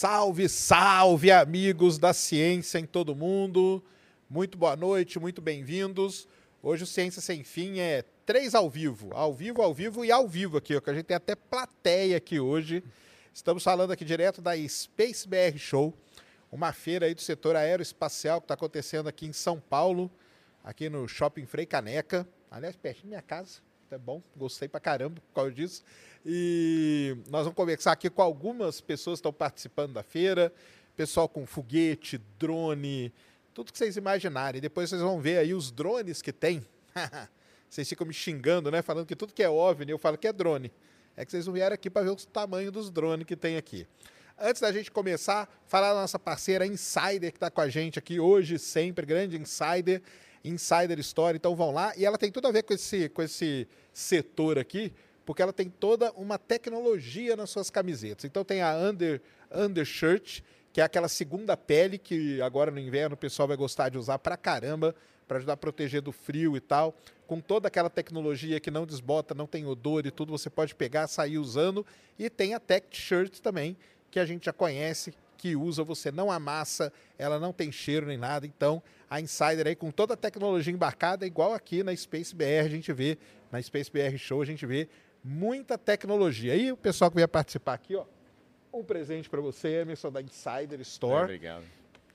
Salve, salve, amigos da ciência em todo mundo. Muito boa noite, muito bem-vindos. Hoje o Ciência Sem Fim é três ao vivo, ao vivo, ao vivo e ao vivo aqui, ó, que a gente tem até plateia aqui hoje. Estamos falando aqui direto da Space BR Show, uma feira aí do setor aeroespacial que está acontecendo aqui em São Paulo, aqui no Shopping Frei Caneca. Aliás, pertinho da minha casa. É bom, gostei pra caramba por causa disso. E nós vamos conversar aqui com algumas pessoas que estão participando da feira, pessoal com foguete, drone, tudo que vocês imaginarem. Depois vocês vão ver aí os drones que tem. vocês ficam me xingando, né? Falando que tudo que é OVNI, eu falo que é drone. É que vocês não vieram aqui para ver o tamanho dos drones que tem aqui. Antes da gente começar, falar da nossa parceira Insider, que está com a gente aqui hoje, sempre, grande Insider, Insider Story. Então vão lá. E ela tem tudo a ver com esse, com esse setor aqui, porque ela tem toda uma tecnologia nas suas camisetas. Então tem a under, undershirt, que é aquela segunda pele que agora no inverno o pessoal vai gostar de usar pra caramba, para ajudar a proteger do frio e tal. Com toda aquela tecnologia que não desbota, não tem odor e tudo, você pode pegar, sair usando. E tem a Tech Shirt também, que a gente já conhece, que usa, você não amassa, ela não tem cheiro nem nada. Então, a Insider aí com toda a tecnologia embarcada, igual aqui na Space BR a gente vê, na Space BR Show a gente vê muita tecnologia. E o pessoal que vier participar aqui, ó, um presente para você, Emerson, da Insider Store. Obrigado.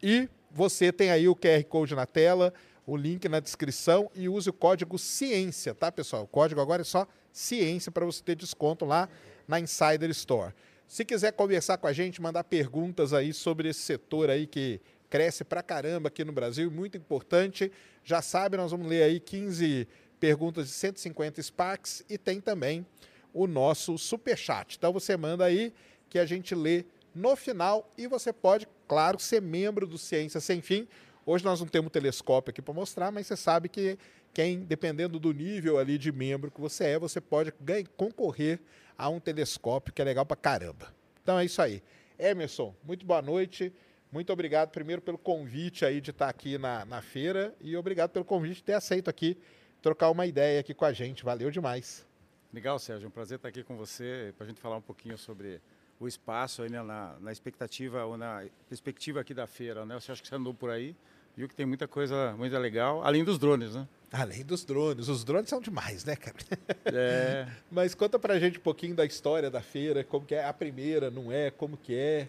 E você tem aí o QR Code na tela, o link na descrição e use o código CIência, tá, pessoal? O código agora é só CIência para você ter desconto lá na Insider Store. Se quiser conversar com a gente, mandar perguntas aí sobre esse setor aí que cresce pra caramba aqui no Brasil, muito importante. Já sabe, nós vamos ler aí 15 perguntas de 150 Sparks e tem também o nosso super chat. Então você manda aí que a gente lê no final e você pode, claro, ser membro do Ciência Sem Fim. Hoje nós não temos telescópio aqui para mostrar, mas você sabe que quem, dependendo do nível ali de membro que você é, você pode ganhar, concorrer a um telescópio que é legal para caramba. Então é isso aí. Emerson, muito boa noite. Muito obrigado primeiro pelo convite aí de estar aqui na, na feira e obrigado pelo convite de ter aceito aqui trocar uma ideia aqui com a gente. Valeu demais. Legal, Sérgio. É um prazer estar aqui com você para a gente falar um pouquinho sobre o espaço aí, né, na, na, expectativa ou na perspectiva aqui da feira. Né? Você acha que você andou por aí, viu que tem muita coisa muito legal, além dos drones, né? Além dos drones. Os drones são demais, né, cara? É. Mas conta pra gente um pouquinho da história da feira, como que é a primeira, não é, como que é.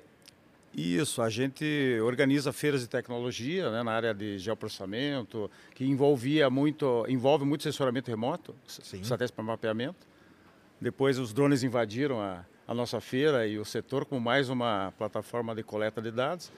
Isso, a gente organiza feiras de tecnologia né, na área de geoprocessamento, que envolvia muito, envolve muito sensoramento remoto, satélites para mapeamento. Depois os drones invadiram a, a nossa feira e o setor com mais uma plataforma de coleta de dados.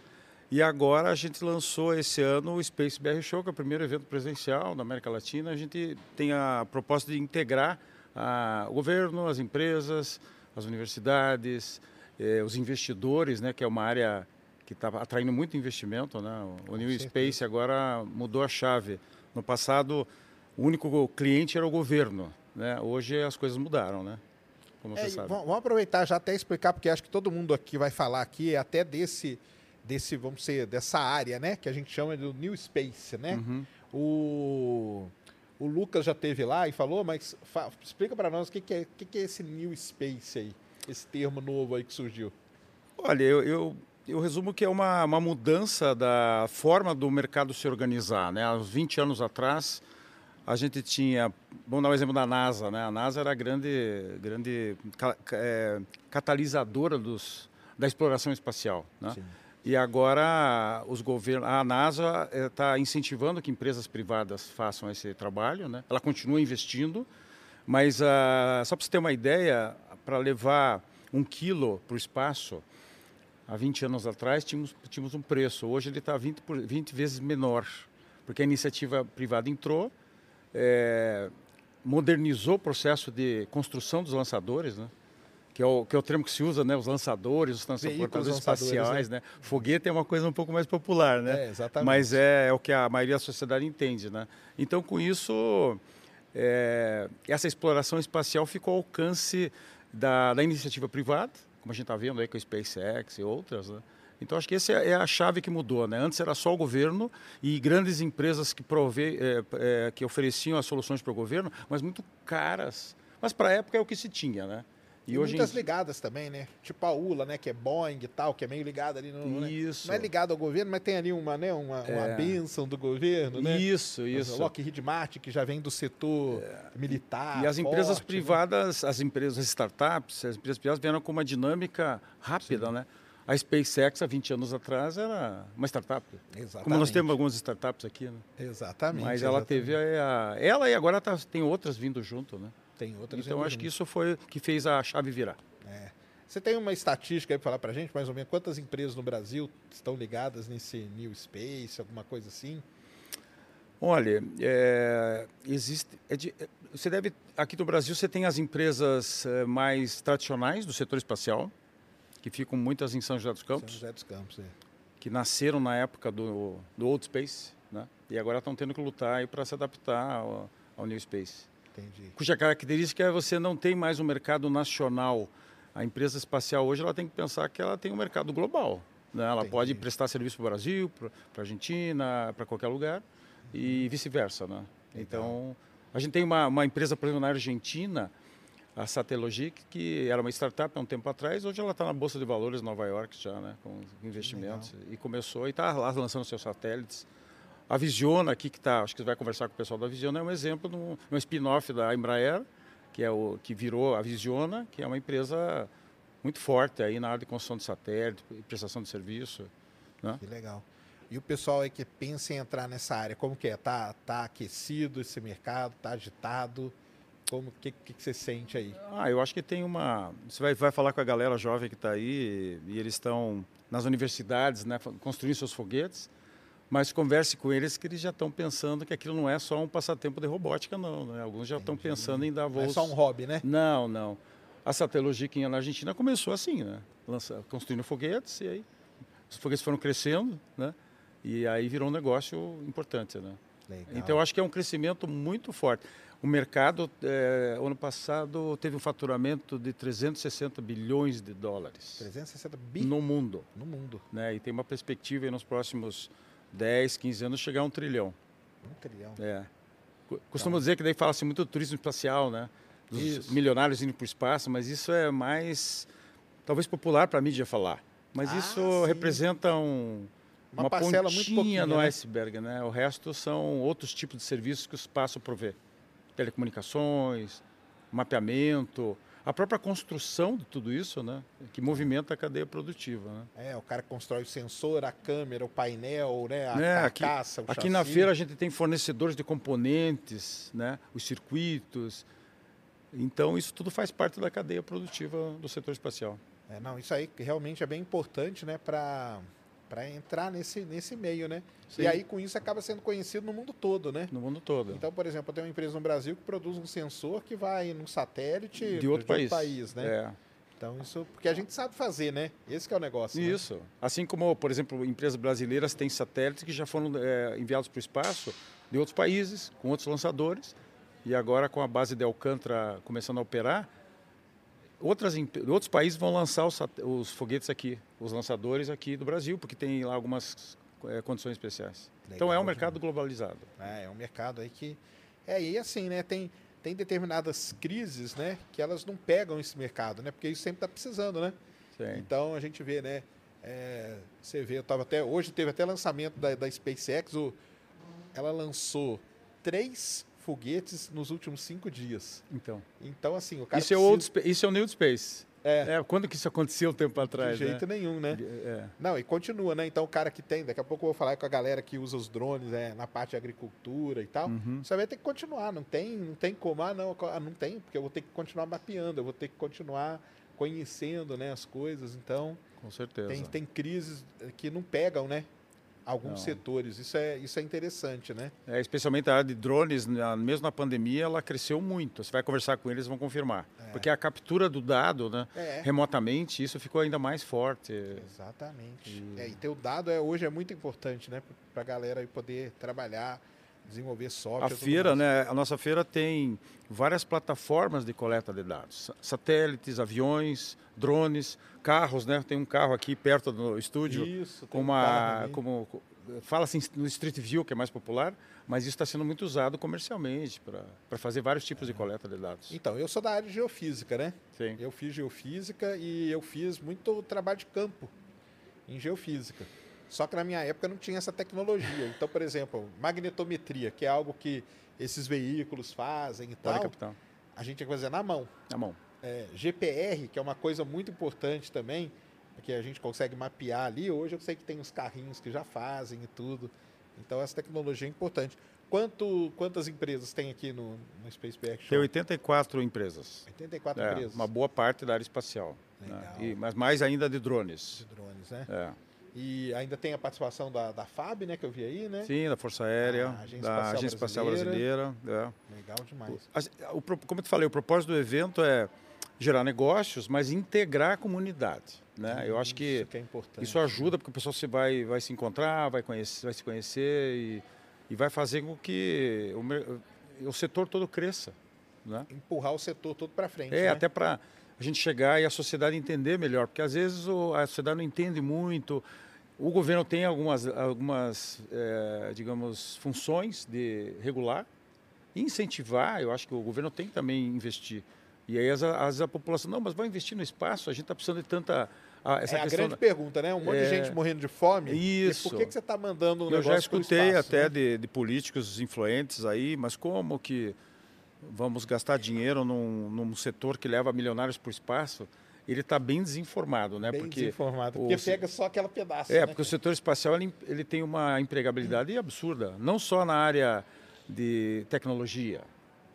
E agora a gente lançou esse ano o Space BR Show, que é o primeiro evento presencial da América Latina. A gente tem a proposta de integrar a, o governo, as empresas, as universidades, eh, os investidores, né, que é uma área que está atraindo muito investimento. Né? O New Space agora mudou a chave. No passado, o único cliente era o governo. Né? Hoje as coisas mudaram, né? Como é, você sabe. Vamos aproveitar já até explicar, porque acho que todo mundo aqui vai falar aqui até desse, desse vamos ser, dessa área, né? Que a gente chama do New Space, né? Uhum. O, o Lucas já teve lá e falou, mas fa, explica para nós o que, que, é, que, que é esse New Space aí esse termo novo aí que surgiu? Olha, eu, eu, eu resumo que é uma, uma mudança da forma do mercado se organizar. Né? Há 20 anos atrás, a gente tinha, vamos dar um exemplo da NASA, né? A NASA era a grande, grande é, catalisadora dos, da exploração espacial, né? E agora os governos, a NASA está incentivando que empresas privadas façam esse trabalho, né? Ela continua investindo, mas uh, só para você ter uma ideia, para levar um quilo para o espaço, há 20 anos atrás tínhamos, tínhamos um preço. Hoje ele está 20, 20 vezes menor, porque a iniciativa privada entrou, é, modernizou o processo de construção dos lançadores, né? Que é, o, que é o termo que se usa, né? Os lançadores, os transportadores espaciais, né? né? Foguete é uma coisa um pouco mais popular, né? É, exatamente. Mas é, é, o que a maioria da sociedade entende, né? Então, com isso, é, essa exploração espacial ficou ao alcance da, da iniciativa privada, como a gente está vendo aí com a SpaceX e outras, né? Então acho que essa é a chave que mudou, né? Antes era só o governo e grandes empresas que prove, é, é, que ofereciam as soluções para o governo, mas muito caras. Mas para a época é o que se tinha, né? E, e muitas em... ligadas também, né? Tipo a ULA, né? Que é Boeing e tal, que é meio ligada ali no. Né? Isso. Né? Não é ligado ao governo, mas tem ali uma, né? Uma, é. uma bênção do governo, né? Isso, isso. Lockheed Martin, que já vem do setor é. militar. E as forte, empresas né? privadas, né? as empresas, as startups, as empresas privadas vieram com uma dinâmica rápida, Sim. né? A SpaceX, há 20 anos atrás, era uma startup. Exatamente. Como nós temos algumas startups aqui, né? Exatamente. Mas ela exatamente. teve a, Ela e agora tá, tem outras vindo junto, né? Tem outras Então, acho que isso foi que fez a chave virar. É. Você tem uma estatística aí para falar para a gente, mais ou menos, quantas empresas no Brasil estão ligadas nesse New Space, alguma coisa assim? Olha, é, existe. É de, é, você deve. Aqui no Brasil você tem as empresas é, mais tradicionais do setor espacial, que ficam muitas em São José dos Campos. São José dos Campos, é. Que nasceram na época do, do Old Space, né? E agora estão tendo que lutar para se adaptar ao, ao, New Space. Entendi. Cuja característica é você não tem mais um mercado nacional. A empresa espacial hoje ela tem que pensar que ela tem um mercado global. Né? Ela Entendi. pode prestar serviço para o Brasil, para a Argentina, para qualquer lugar e uhum. vice-versa, né? Então, a gente tem uma, uma empresa, por exemplo, na Argentina, a Satellogic, que era uma startup há um tempo atrás, hoje ela está na Bolsa de Valores Nova York já, né, com investimentos, Legal. e começou e está lá lançando seus satélites. A Visiona aqui, que está, acho que você vai conversar com o pessoal da Visiona, é um exemplo de um, um spin-off da Embraer, que, é o, que virou a Visiona, que é uma empresa muito forte aí na área de construção de satélite prestação de serviço. Né? Que legal. E o pessoal aí que pensa em entrar nessa área, como que é? Tá, tá aquecido esse mercado? Tá agitado? Como que, que, que, você sente aí? Ah, eu acho que tem uma. Você vai, vai falar com a galera jovem que está aí e eles estão nas universidades, né, construindo seus foguetes. Mas converse com eles que eles já estão pensando que aquilo não é só um passatempo de robótica, não. Né? Alguns já estão pensando em dar voos. Não é só um hobby, né? Não, não. A Satellogic na Argentina começou assim, né? Lança, construindo foguetes e aí os foguetes foram crescendo, né? E aí virou um negócio importante, né? Legal. Então eu acho que é um crescimento muito forte. O mercado, é, ano passado, teve um faturamento de 360 bilhões de dólares. 360 bi? No mundo. No mundo. Né? E tem uma perspectiva nos próximos 10, 15 anos chegar a um trilhão. Um trilhão. É. Costumo então. dizer que daí fala-se muito do turismo espacial, né? Dos isso. milionários indo para o espaço, mas isso é mais, talvez popular para a mídia falar. Mas ah, isso sim. representa um, uma, uma parcela pontinha no né? iceberg, né? O resto são outros tipos de serviços que o espaço provê telecomunicações, mapeamento, a própria construção de tudo isso, né, que movimenta a cadeia produtiva. Né? É, o cara constrói o sensor, a câmera, o painel, né, a é, carcaça, aqui, aqui na feira a gente tem fornecedores de componentes, né, os circuitos. Então isso tudo faz parte da cadeia produtiva do setor espacial. É, não, isso aí realmente é bem importante, né, para para entrar nesse, nesse meio, né? Sim. E aí com isso acaba sendo conhecido no mundo todo, né? No mundo todo. Então, por exemplo, tenho uma empresa no Brasil que produz um sensor que vai num satélite de outro, país. país, né? É. Então isso, porque a gente sabe fazer, né? Esse é o negócio. Né? Isso. Né? Assim como, por exemplo, empresas brasileiras têm satélites que já foram é, enviados para o espaço de outros países, com outros lançadores, e agora com a base de Alcântara começando a operar, outras, outros países vão lançar os, os, foguetes aqui, os lançadores aqui do Brasil, porque tem lá algumas é, condições especiais. Legal, então é um mercado globalizado. É, é um mercado aí que. É, e assim, né? Tem, tem determinadas crises, né? Que elas não pegam esse mercado, né? Porque isso sempre está precisando, né? Sim. Então a gente vê, né? É, você vê, eu tava até. Hoje teve até lançamento da, da SpaceX, o, ela lançou três foguetes nos últimos cinco dias. Então. Então, assim, o cara. Isso, precisa... é, old, isso é o New Space. É. é. Quando que isso aconteceu um tempo atrás? De jeito né? nenhum, né? É. Não, e continua, né? Então o cara que tem, daqui a pouco eu vou falar com a galera que usa os drones é, na parte de agricultura e tal. Uhum. Você vai ter que continuar, não tem, não tem como, ah, não, ah, não tem, porque eu vou ter que continuar mapeando, eu vou ter que continuar conhecendo né, as coisas. Então. Com certeza. Tem, tem crises que não pegam, né? Alguns Não. setores. Isso é, isso é interessante, né? É, especialmente a área de drones, mesmo na pandemia, ela cresceu muito. Você vai conversar com eles, vão confirmar. É. Porque a captura do dado, né, é. remotamente, isso ficou ainda mais forte. Exatamente. E... É, e ter o dado é, hoje é muito importante, né, para a galera poder trabalhar desenvolver software. A feira, né? A nossa feira tem várias plataformas de coleta de dados, satélites, aviões, drones, carros, né? Tem um carro aqui perto do estúdio Isso, com uma, um como fala assim no Street View, que é mais popular, mas isso está sendo muito usado comercialmente para fazer vários tipos de coleta de dados. Então, eu sou da área de geofísica, né? Sim. Eu fiz geofísica e eu fiz muito trabalho de campo em geofísica. Só que na minha época não tinha essa tecnologia. Então, por exemplo, magnetometria, que é algo que esses veículos fazem e Pode tal, captar. a gente tinha que fazer na mão. Na mão. É, GPR, que é uma coisa muito importante também, porque a gente consegue mapear ali. Hoje eu sei que tem os carrinhos que já fazem e tudo. Então essa tecnologia é importante. Quanto, quantas empresas tem aqui no, no SpaceBack Show? Tem 84 empresas. 84 É, empresas uma boa parte da área espacial. né? Legal. E- mas mais ainda de drones. de drones, né? É. E ainda tem a participação da, da FAB, né? Que eu vi aí, né? Sim, da Força Aérea, A Agência da Espacial Agência Espacial Brasileira. é. Legal demais. O pro- como eu te falei, o propósito do evento é gerar negócios, mas integrar a comunidade. Né? Eu acho que Isso que é importante. isso ajuda porque o pessoal se vai, vai se encontrar, vai, conhecer, vai se conhecer e, e vai fazer com que o, o setor todo cresça. Né? Empurrar o setor todo para frente. É, né? até para a gente chegar e a sociedade entender melhor, porque às vezes o- a sociedade não entende muito. O governo tem algumas, algumas eh, digamos, funções de regular incentivar. Eu acho que o governo tem que também investir. E aí, às, vezes, a população, não, mas vai investir no espaço, a gente está precisando de tanta. a- essa é a grande da- pergunta, né? Um monte de É. gente morrendo de fome. Isso. E por que, que você está mandando um Eu já escutei espaço, até né? de, de políticos influentes aí, mas como que vamos gastar dinheiro num, num setor que leva milionários para o espaço? Ele está bem desinformado, né? Bem porque desinformado. o Porque se- pega só aquela pedaço. é, né, porque o setor espacial ele, ele tem uma empregabilidade absurda, não só na área de tecnologia,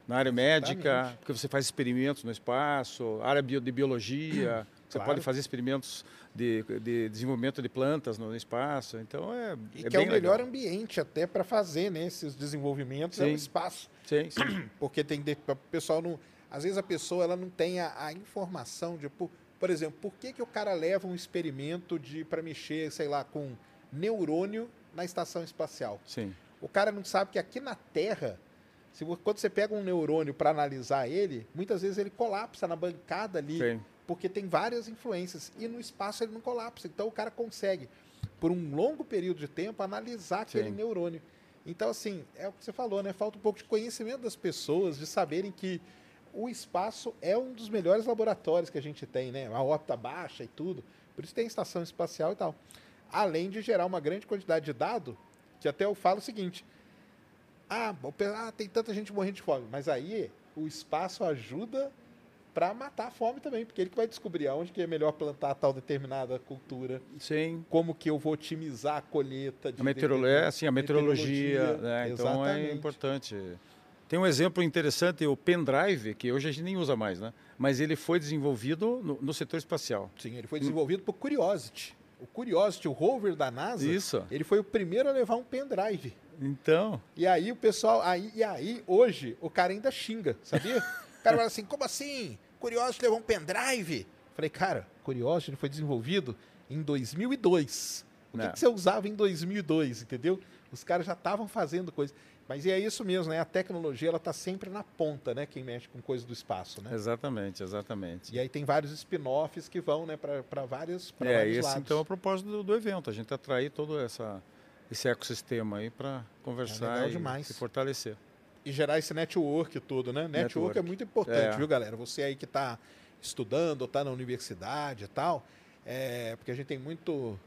na área médica, Exatamente. porque você faz experimentos no espaço, área de biologia, você Claro. pode fazer experimentos de, de desenvolvimento de plantas no espaço, então é, E é que é o melhor legal. ambiente até para fazer né, esses desenvolvimentos é o Sim. espaço. Sim, sim. Porque tem o pessoal não. Às vezes a pessoa ela não tem a, a informação de, por exemplo, por que, que o cara leva um experimento de para mexer, sei lá, com neurônio na estação espacial? sim. O cara não sabe que aqui na Terra, se, quando você pega um neurônio para analisar ele, muitas vezes ele colapsa na bancada ali, Sim. porque tem várias influências. E no espaço ele não colapsa. Então o cara consegue, por um longo período de tempo, analisar aquele Sim. neurônio. Então, assim, é o que você falou, né? Falta um pouco de conhecimento das pessoas, de saberem que o espaço é um dos melhores laboratórios que a gente tem, né? A órbita baixa e tudo. Por isso tem estação espacial e tal. Além de gerar uma grande quantidade de dado, que até eu falo o seguinte: ah, ah, tem tanta gente morrendo de fome, mas aí o espaço ajuda para matar a fome também, porque ele que vai descobrir aonde que é melhor plantar tal determinada cultura, Sim. como que eu vou otimizar a colheita. de A meteorologia, determinada- assim, a meteorologia, meteorologia, né? então é importante. Tem um exemplo interessante, o pendrive, que hoje a gente nem usa mais, né? Mas ele foi desenvolvido no, no setor espacial. Sim, ele foi desenvolvido por Curiosity. O Curiosity, o rover da NASA, Isso. ele foi o primeiro a levar um pendrive. Então, E aí o pessoal, aí, e aí hoje o cara ainda xinga, sabia? O cara fala assim, como assim? Curiosity levou um pendrive? Falei, cara, Curiosity foi desenvolvido em 2002. O que, Não. que você usava em 2002, entendeu? Os caras já estavam fazendo coisa. Mas é isso mesmo, né? A tecnologia ela está sempre na ponta, né? Quem mexe com coisa do espaço, né? exatamente, exatamente. E aí tem vários spin-offs que vão, né, para vários, pra É, vários esse lados. então é o propósito do, do evento, a gente atrair todo essa, esse ecossistema aí para conversar É e, demais. e fortalecer. e gerar esse network todo, né? Network, Network. é muito importante, É. viu, galera? Você aí que está estudando, está na universidade e tal, é, porque a gente tem muito,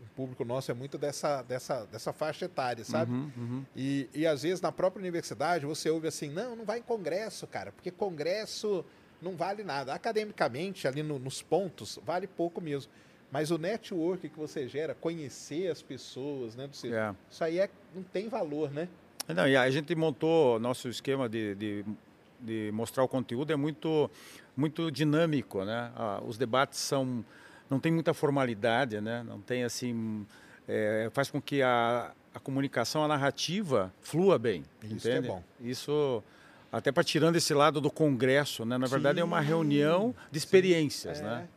o público nosso é muito dessa, dessa, dessa faixa etária, sabe? Uhum, uhum. E, e às vezes na própria universidade você ouve assim, não, não vai em congresso, cara, porque congresso não vale nada. Academicamente, ali no- nos pontos, vale pouco mesmo. Mas o network que você gera, conhecer as pessoas, né? do seu- É. Isso aí é, não tem valor, né? Não, e a gente montou nosso esquema de, de, de mostrar o conteúdo é muito muito dinâmico, né? Ah, os debates são não tem muita formalidade, né? Não tem assim é, faz com que a, a comunicação, a narrativa flua bem, Isso é entende? bom. Isso até para tirando esse lado do congresso, né? Na verdade é uma Sim, reunião de experiências, É. né?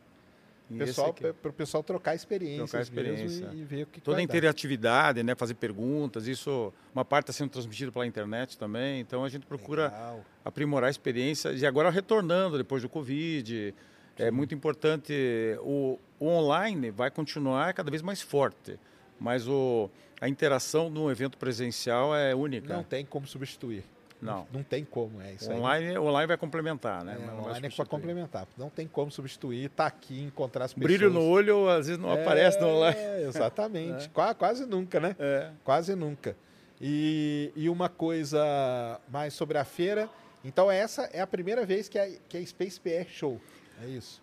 Pessoal, para o pessoal trocar experiências Trocar experiência. e, e ver o que, Toda a vai dar. interatividade, né? Fazer perguntas, isso, uma parte está sendo transmitida pela internet também, então a gente procura Legal. aprimorar a experiência e agora retornando depois do Covid, é muito importante, o, o online vai continuar cada vez mais forte, mas o, a interação no evento presencial é única. Não tem como substituir. Não. Não tem como, é isso online, aí. online vai complementar, né? É, online é para complementar. Não tem como substituir, tá aqui, encontrar as pessoas. Brilho no olho, às vezes não é, aparece no online. Exatamente. É. Quase nunca, né? É. Quase nunca. E, e uma coisa mais sobre a feira. Então, essa é a primeira vez que a, que a Space PR Show. É isso.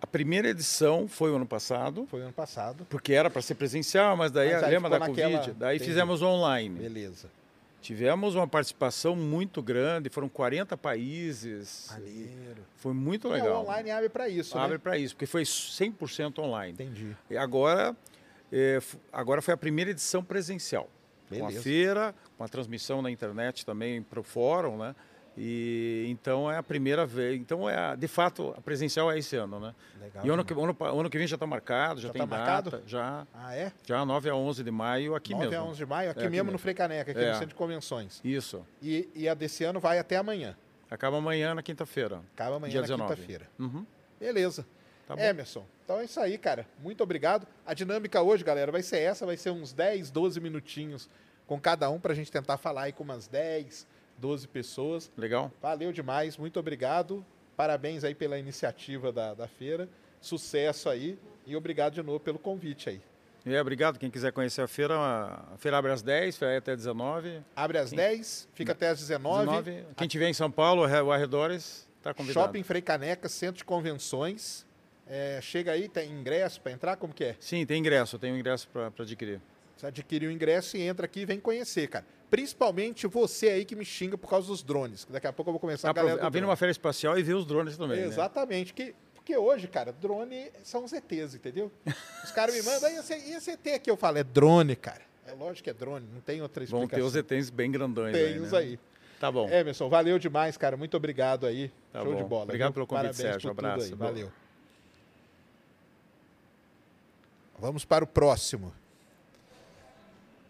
A primeira edição foi o ano passado. Foi o ano passado. Porque era para ser presencial, mas daí mas lembra da naquela... Covid? Daí Entendi. fizemos online. Beleza. Tivemos uma participação muito grande, foram 40 países. Maneiro. Foi muito legal. O online abre para isso, Abre né? para isso, porque foi 100% online. Entendi. E agora, é, agora foi a primeira edição presencial. Beleza. Com a feira, com a transmissão na internet também para o fórum, né? E então é a primeira vez. Então é de fato a presencial é esse ano, né? Legal. E ano que, ano, ano que vem já está marcado, já, já tem tá data, marcado? já. Ah, é? Já 9 a 11 de maio aqui 9 mesmo. 9 a 11 de maio aqui, é, aqui mesmo, no Frei Caneca, aqui é. no Centro de Convenções. Isso. E, e a desse ano vai até amanhã. Acaba amanhã na quinta-feira. Acaba amanhã na quinta-feira. Uhum. Beleza. Tá Emerson, então é isso aí, cara. Muito obrigado. A dinâmica hoje, galera, vai ser essa, vai ser uns 10, 12 minutinhos com cada um para a gente tentar falar aí com umas 10, 12 pessoas. Legal. Valeu demais, muito obrigado. Parabéns aí pela iniciativa da, da feira. Sucesso aí e obrigado de novo pelo convite aí. É, obrigado. Quem quiser conhecer a feira, a feira abre às 10, vai até 19. Abre às Quem... 10, fica até às 19. 19. Quem estiver em São Paulo, o arredores, está convidado. Shopping Frei Caneca, Centro de Convenções. É, chega aí, tem ingresso para entrar? Como que é? Sim, tem ingresso. Tem um ingresso para adquirir. Você adquire o ingresso e entra aqui e vem conhecer, cara. Principalmente você aí que me xinga por causa dos drones. Daqui a pouco eu vou começar a galera. A vir numa feira espacial e ver os drones também. Né? Exatamente. Né? Que, porque hoje, cara, drone são os ETs, entendeu? Os caras me mandam, e esse ET aqui? Eu falo, é drone, cara. É lógico que é drone, não tem outra explicação. Vão ter os ETs bem grandões tem aí, né? aí. Tá bom. Emerson, valeu demais, cara. Muito obrigado aí. Tá Show bom. de bola. Obrigado viu? pelo convite, Parabéns Sérgio. Um abraço. Valeu. Vamos para o próximo.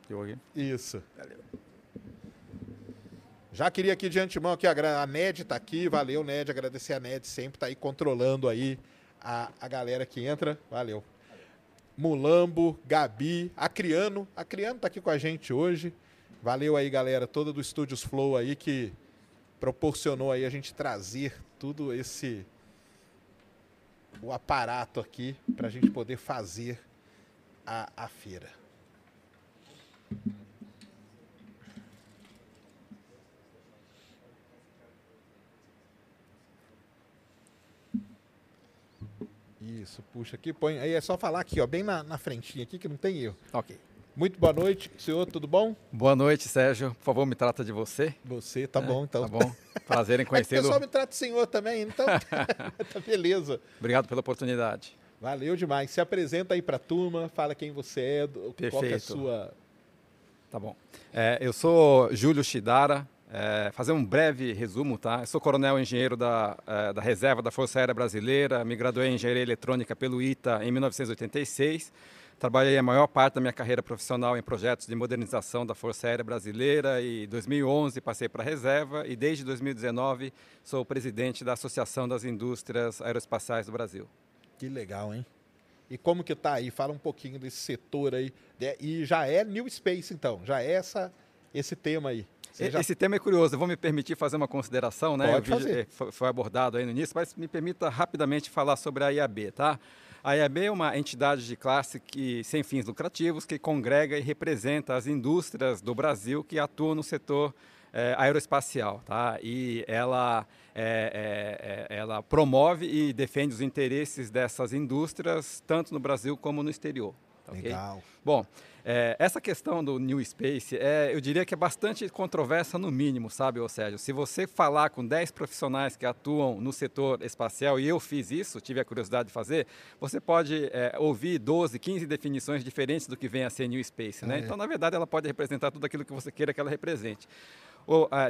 Eu aqui? Isso. Valeu. Já queria aqui de antemão aqui, a NED está aqui, valeu NED, agradecer a NED sempre está aí controlando aí a, a galera que entra, valeu. Mulambo, Gabi, Acriano, Acriano está aqui com a gente hoje, valeu aí galera, toda do Estúdios Flow aí que proporcionou aí a gente trazer tudo esse o aparato aqui para a gente poder fazer a, a feira. Isso, puxa aqui, põe. Aí é só falar aqui, ó, bem na, na frentinha aqui, que não tem erro. Ok. Muito boa noite, senhor, tudo bom? Boa noite, Sérgio. Por favor, me trata de você. Você, tá é, bom, então. Tá bom. Prazer em conhecê-lo. o pessoal me trata de senhor também, então tá beleza. Obrigado pela oportunidade. Valeu demais. Se apresenta aí para a turma, fala quem você é, Perfeito. qual é a sua... Tá bom. É, eu sou Júlio Shidara, é, fazer um breve resumo, tá? Eu sou coronel engenheiro da, é, da reserva da Força Aérea Brasileira, me graduei em engenharia eletrônica pelo ITA em 1986. Trabalhei a maior parte da minha carreira profissional em projetos de modernização da Força Aérea Brasileira e em 2011 passei para a reserva e desde 2019 sou presidente da Associação das Indústrias Aeroespaciais do Brasil. Que legal, hein? E como que tá aí? Fala um pouquinho desse setor aí. E já é New Space, então? Já é essa, esse tema aí? Já... Esse tema é curioso, eu vou me permitir fazer uma consideração, né? Pode fazer. Foi abordado aí no início, mas me permita rapidamente falar sobre a IAB, tá? A IAB é uma entidade de classe que, sem fins lucrativos que congrega e representa as indústrias do Brasil que atuam no setor é, aeroespacial, tá? E ela, é, é, ela promove e defende os interesses dessas indústrias tanto no Brasil como no exterior. Tá Legal. Okay? Bom, é, essa questão do New Space, é, eu diria que é bastante controversa no mínimo, sabe, ô Sérgio? Se você falar com 10 profissionais que atuam no setor espacial, e eu fiz isso, tive a curiosidade de fazer, você pode é, ouvir 12, 15 definições diferentes do que vem a ser New Space, né? É. Então, na verdade, ela pode representar tudo aquilo que você queira que ela represente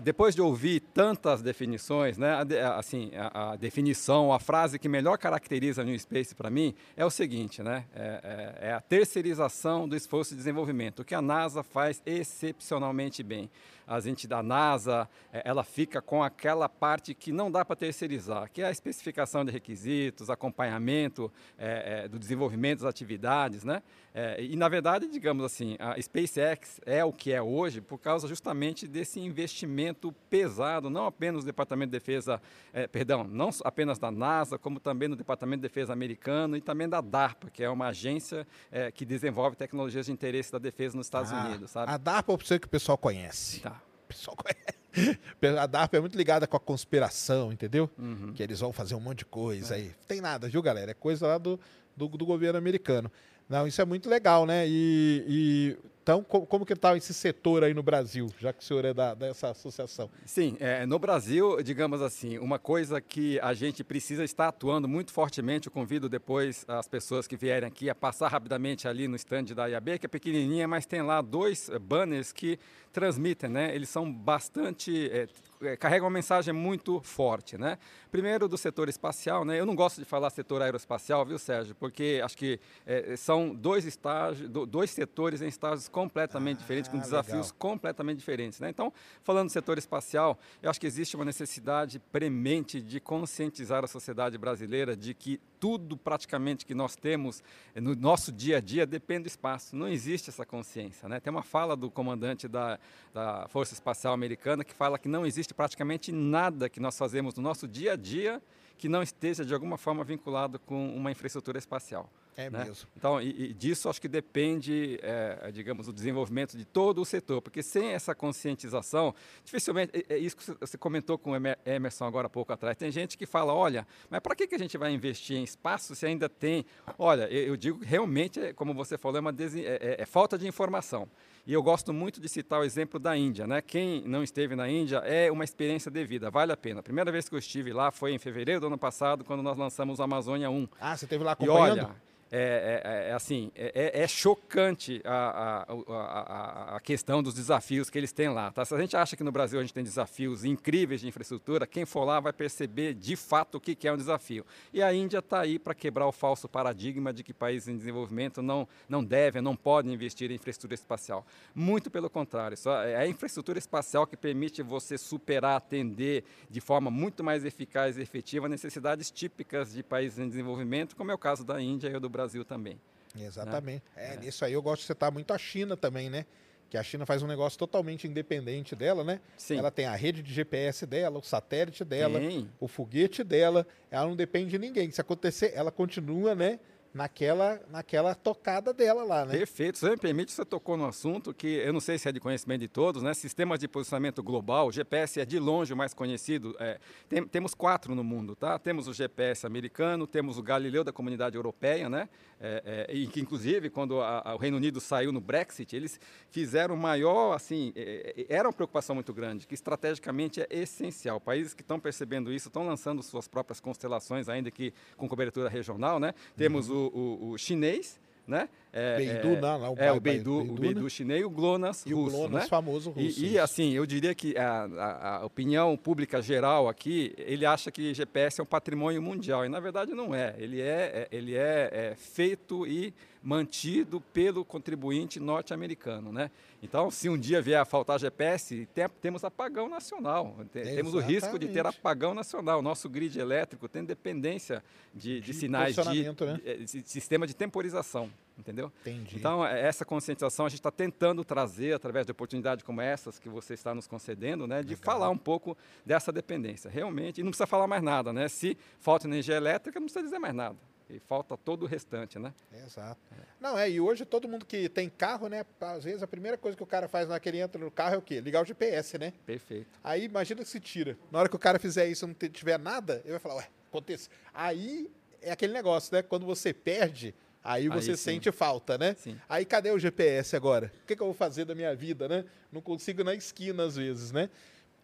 depois de ouvir tantas definições, né, assim, a, a, definição, a frase que melhor caracteriza a New Space para mim é o seguinte, né, é, é, é, a terceirização do esforço de desenvolvimento, o que a NASA faz excepcionalmente bem. as entidades, a NASA, é, ela fica com aquela parte que não dá para terceirizar, que é a especificação de requisitos, acompanhamento é, é, do desenvolvimento das atividades, né? É, e na verdade, digamos assim, a SpaceX é o que é hoje por causa justamente desse investimento pesado, não apenas no Departamento de Defesa, é, perdão, não apenas da NASA, como também no Departamento de Defesa americano e também da DARPA, que é uma agência é, que desenvolve tecnologias de interesse da defesa nos Estados ah, Unidos, sabe? A DARPA é uma que o pessoal conhece. Tá. O pessoal conhece. A DARPA é muito ligada com a conspiração, entendeu? Uhum. Que eles vão fazer um monte de coisa é. aí. Tem nada, viu, galera? É coisa lá do, do, do governo americano. Não, isso é muito legal, né? E, e então, como, como que está esse setor aí no Brasil, já que o senhor é da, dessa associação? Sim, é, no Brasil, digamos assim, uma coisa que a gente precisa estar atuando muito fortemente, eu convido depois as pessoas que vierem aqui a passar rapidamente ali no stand da IAB, que é pequenininha, mas tem lá dois banners que transmitem, né? Eles são bastante, é, é, carregam uma mensagem muito forte, né? Primeiro do setor espacial, né? Eu não gosto de falar setor aeroespacial, viu, Sérgio? Porque acho que é, são dois estágios, dois setores em estágios completamente ah, diferentes, com desafios legal. completamente diferentes. Né? Então, falando do setor espacial, eu acho que existe uma necessidade premente de conscientizar a sociedade brasileira de que tudo praticamente que nós temos no nosso dia a dia depende do espaço. Não existe essa consciência. Né? Tem uma fala do comandante da, da Força Espacial Americana que fala que não existe praticamente nada que nós fazemos no nosso dia a dia que não esteja de alguma forma vinculado com uma infraestrutura espacial. É né? mesmo. Então, e, e, disso acho que depende, é, digamos, o desenvolvimento de todo o setor, porque sem essa conscientização, dificilmente, é, é isso que você comentou com o Emerson agora há pouco atrás, tem gente que fala, olha, mas para que, que a gente vai investir em espaço se ainda tem... Olha, eu, eu digo realmente, é, como você falou, é, uma des... É, é, falta de informação. E eu gosto muito de citar o exemplo da Índia, né? Quem não esteve na Índia é uma experiência de vida, vale a pena. A primeira vez que eu estive lá foi em fevereiro do ano passado, quando nós lançamos o Amazônia 1. Ah, você esteve lá acompanhando? E olha, é, é, é, assim, é, é, é chocante a, a, a, a, questão dos desafios que eles têm lá. Tá? Se a gente acha que no Brasil a gente tem desafios incríveis de infraestrutura, quem for lá vai perceber de fato o que, é um desafio. E a Índia está aí para quebrar o falso paradigma de que países em desenvolvimento não, não devem, não podem investir em infraestrutura espacial. Muito pelo contrário, é a infraestrutura espacial que permite você superar, atender de forma muito mais eficaz e efetiva necessidades típicas de países em desenvolvimento, como é o caso da Índia e do Brasil Brasil também. Exatamente. Né? É, é, nisso aí eu gosto de citar muito a China também, né? Que a China faz um negócio totalmente independente dela, né? Sim. Ela tem a rede de GPS dela, o satélite dela, Sim. o foguete dela. Ela não depende de ninguém. Se acontecer, ela continua, né? Naquela, naquela tocada dela lá, né? Perfeito. Se me permite, você tocou no assunto que eu não sei se é de conhecimento de todos, né? Sistemas de posicionamento global, o GPS é de longe o mais conhecido. É, tem, temos quatro no mundo, tá? Temos o GPS americano, temos o Galileu da comunidade europeia, né? É, é, e que inclusive quando a, a, o Reino Unido saiu no Brexit, eles fizeram maior, assim, é, é, era uma preocupação muito grande, que estrategicamente é essencial. Países que estão percebendo isso estão lançando suas próprias constelações, ainda que com cobertura regional, né? Temos uhum. o o, o, chinês, né? É, Beidou, é, não, não, é, o Beidou, Beidou, o Beidou né? chinês e o GLONASS e russo, o GLONASS né? famoso russo. E, e, assim, eu diria que a, a, a, opinião pública geral aqui, ele acha que GPS é um patrimônio mundial, e na verdade não é. Ele é, é ele é, é feito e mantido pelo contribuinte norte-americano, né? Então, se um dia vier a faltar GPS, tem, temos apagão nacional. Tem, temos o risco de ter apagão nacional. O nosso grid elétrico tem dependência de, de, de sinais de, né? de, de, sistema de temporização entendeu? Entendi. Então, é, essa conscientização a gente está tentando trazer através de oportunidades como essas que você está nos concedendo, né, de Legal. falar um pouco dessa dependência. Realmente, e não precisa falar mais nada, né? Se falta energia elétrica, não precisa dizer mais nada. E falta todo o restante, né? Exato. É. Não, é, e hoje todo mundo que tem carro, né? Às vezes a primeira coisa que o cara faz na hora que ele entra no carro é o quê? Ligar o GPS, né? Perfeito. Aí imagina que se tira. Na hora que o cara fizer isso e não tiver nada, ele vai falar, ué, acontece. Aí é aquele negócio, né? Quando você perde, Aí você Aí, sente falta, né? Sim. Aí cadê o GPS agora? O que, que, eu vou fazer da minha vida, né? Não consigo na esquina às vezes, né?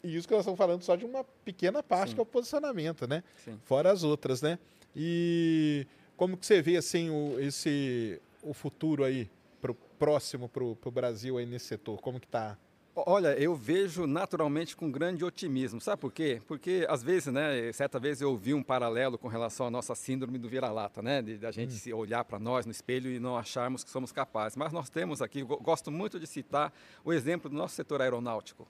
E isso que nós estamos falando só de uma pequena parte Sim. que é o posicionamento, né? Sim. Fora as outras, né? E como que você vê assim o, esse o futuro aí pro próximo para o Brasil aí nesse setor? Como que está? Olha, eu vejo naturalmente com grande otimismo. Sabe por quê? Porque às vezes, né, certa vez eu ouvi um paralelo com relação à nossa síndrome do vira-lata, né, de a gente hum. se olhar para nós no espelho e não acharmos que somos capazes. Mas nós temos aqui, gosto muito de citar o exemplo do nosso setor aeronáutico.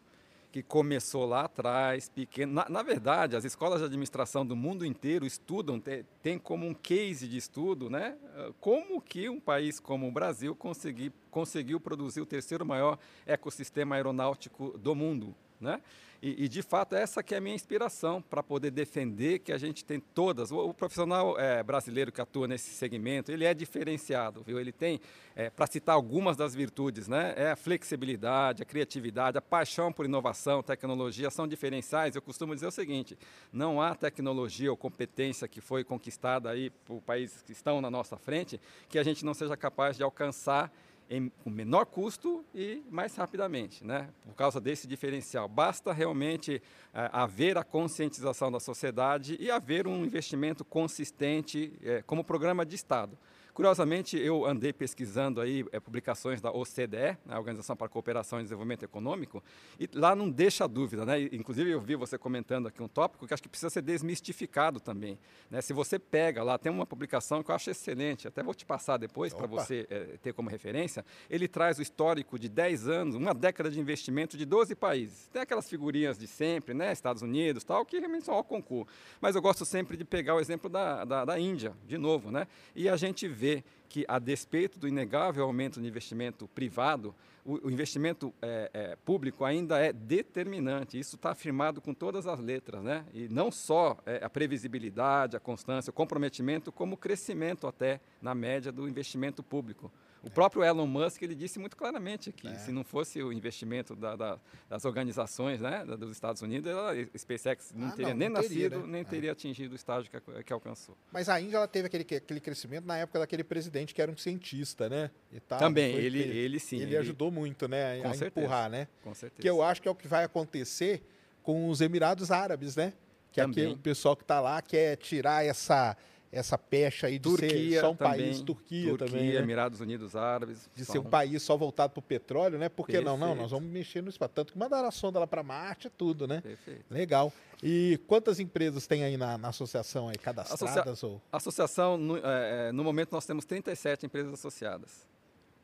Que começou lá atrás, pequeno. Na, na, verdade, as escolas de administração do mundo inteiro estudam, tem, tem como um case de estudo, né? Como que um país como o Brasil consegui, conseguiu produzir o terceiro maior ecossistema aeronáutico do mundo, né? E, e, de fato, essa que é a minha inspiração para poder defender que a gente tem todas. O, o profissional é, brasileiro que atua nesse segmento, ele é diferenciado, viu? Ele tem, é, para citar algumas das virtudes, né? É a flexibilidade, a criatividade, a paixão por inovação, tecnologia, são diferenciais. Eu costumo dizer o seguinte, não há tecnologia ou competência que foi conquistada aí por países que estão na nossa frente que a gente não seja capaz de alcançar em, com menor custo e mais rapidamente, né? por causa desse diferencial. Basta realmente é, haver a conscientização da sociedade e haver um investimento consistente é, como programa de Estado. Curiosamente, eu andei pesquisando aí é, publicações da OCDE, né, a Organização para a Cooperação e Desenvolvimento Econômico, e lá não deixa dúvida, né? Inclusive eu vi você comentando aqui um tópico que acho que precisa ser desmistificado também. Né? Se você pega lá, tem uma publicação que eu acho excelente, até vou te passar depois para você é, ter como referência. Ele traz o histórico de 10 anos, uma década de investimento de 12 países. Tem aquelas figurinhas de sempre, né? Estados Unidos, tal, que realmente são ao concurso. Mas eu gosto sempre de pegar o exemplo da, da, da Índia, de novo, né? E a gente vê vê que, a despeito do inegável aumento do investimento privado, o, o investimento é, é, público ainda é determinante. Isso está afirmado com todas as letras, né? E não só é, a previsibilidade, a constância, o comprometimento, como o crescimento até na média do investimento público. O próprio Elon Musk ele disse muito claramente que é. se não fosse o investimento da, da, das organizações né, dos Estados Unidos, a SpaceX não ah, teria não, nem não teria, nascido, né? nem é. teria atingido o estágio que, que, alcançou. Mas a Índia ela teve aquele, aquele crescimento na época daquele presidente que era um cientista, né? Tal, Também, ele, ele, ele sim. Ele, ele, ajudou muito né, a, a empurrar, né? Com certeza. Que eu acho que é o que vai acontecer com os Emirados Árabes, né? Que Também. aqui o pessoal que está lá quer tirar essa essa pecha aí de Turquia ser só um também, país, Turquia, Turquia também. Né? Emirados Unidos Árabes. De ser um país só voltado para o petróleo, né? Porque não, não, nós vamos mexer no espaço. Tanto que mandaram a sonda lá para Marte tudo, né? Perfeito. Legal. E quantas empresas tem aí na, na associação aí, cadastradas? Associa ou? Associação, no, é, é no momento nós temos 37 empresas associadas.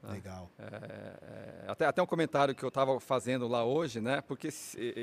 Né? Legal. É, é, até, até um comentário que eu estava fazendo lá hoje, né? Porque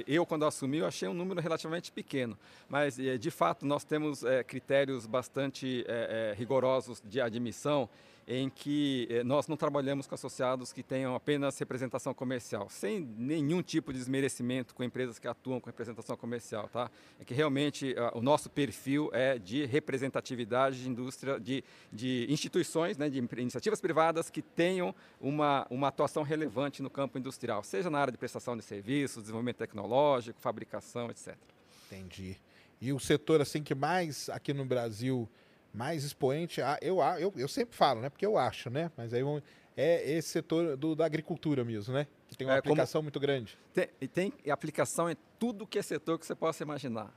eu, quando assumi, eu achei um número relativamente pequeno. Mas, de fato, nós temos é, critérios bastante é, é, rigorosos de admissão em que eh, nós não trabalhamos com associados que tenham apenas representação comercial, sem nenhum tipo de desmerecimento com empresas que atuam com representação comercial, tá? É que realmente uh, o nosso perfil é de representatividade de indústria, de, de instituições, né, de iniciativas privadas que tenham uma, uma atuação relevante no campo industrial, seja na área de prestação de serviços, desenvolvimento tecnológico, fabricação, etc. Entendi. E o setor assim que mais aqui no Brasil mais expoente, eu, eu, eu sempre falo, né? Porque eu acho, né? Mas aí é esse setor do, da agricultura mesmo, né? Que tem uma é, aplicação muito grande. Tem, tem aplicação em tudo que é setor que você possa imaginar.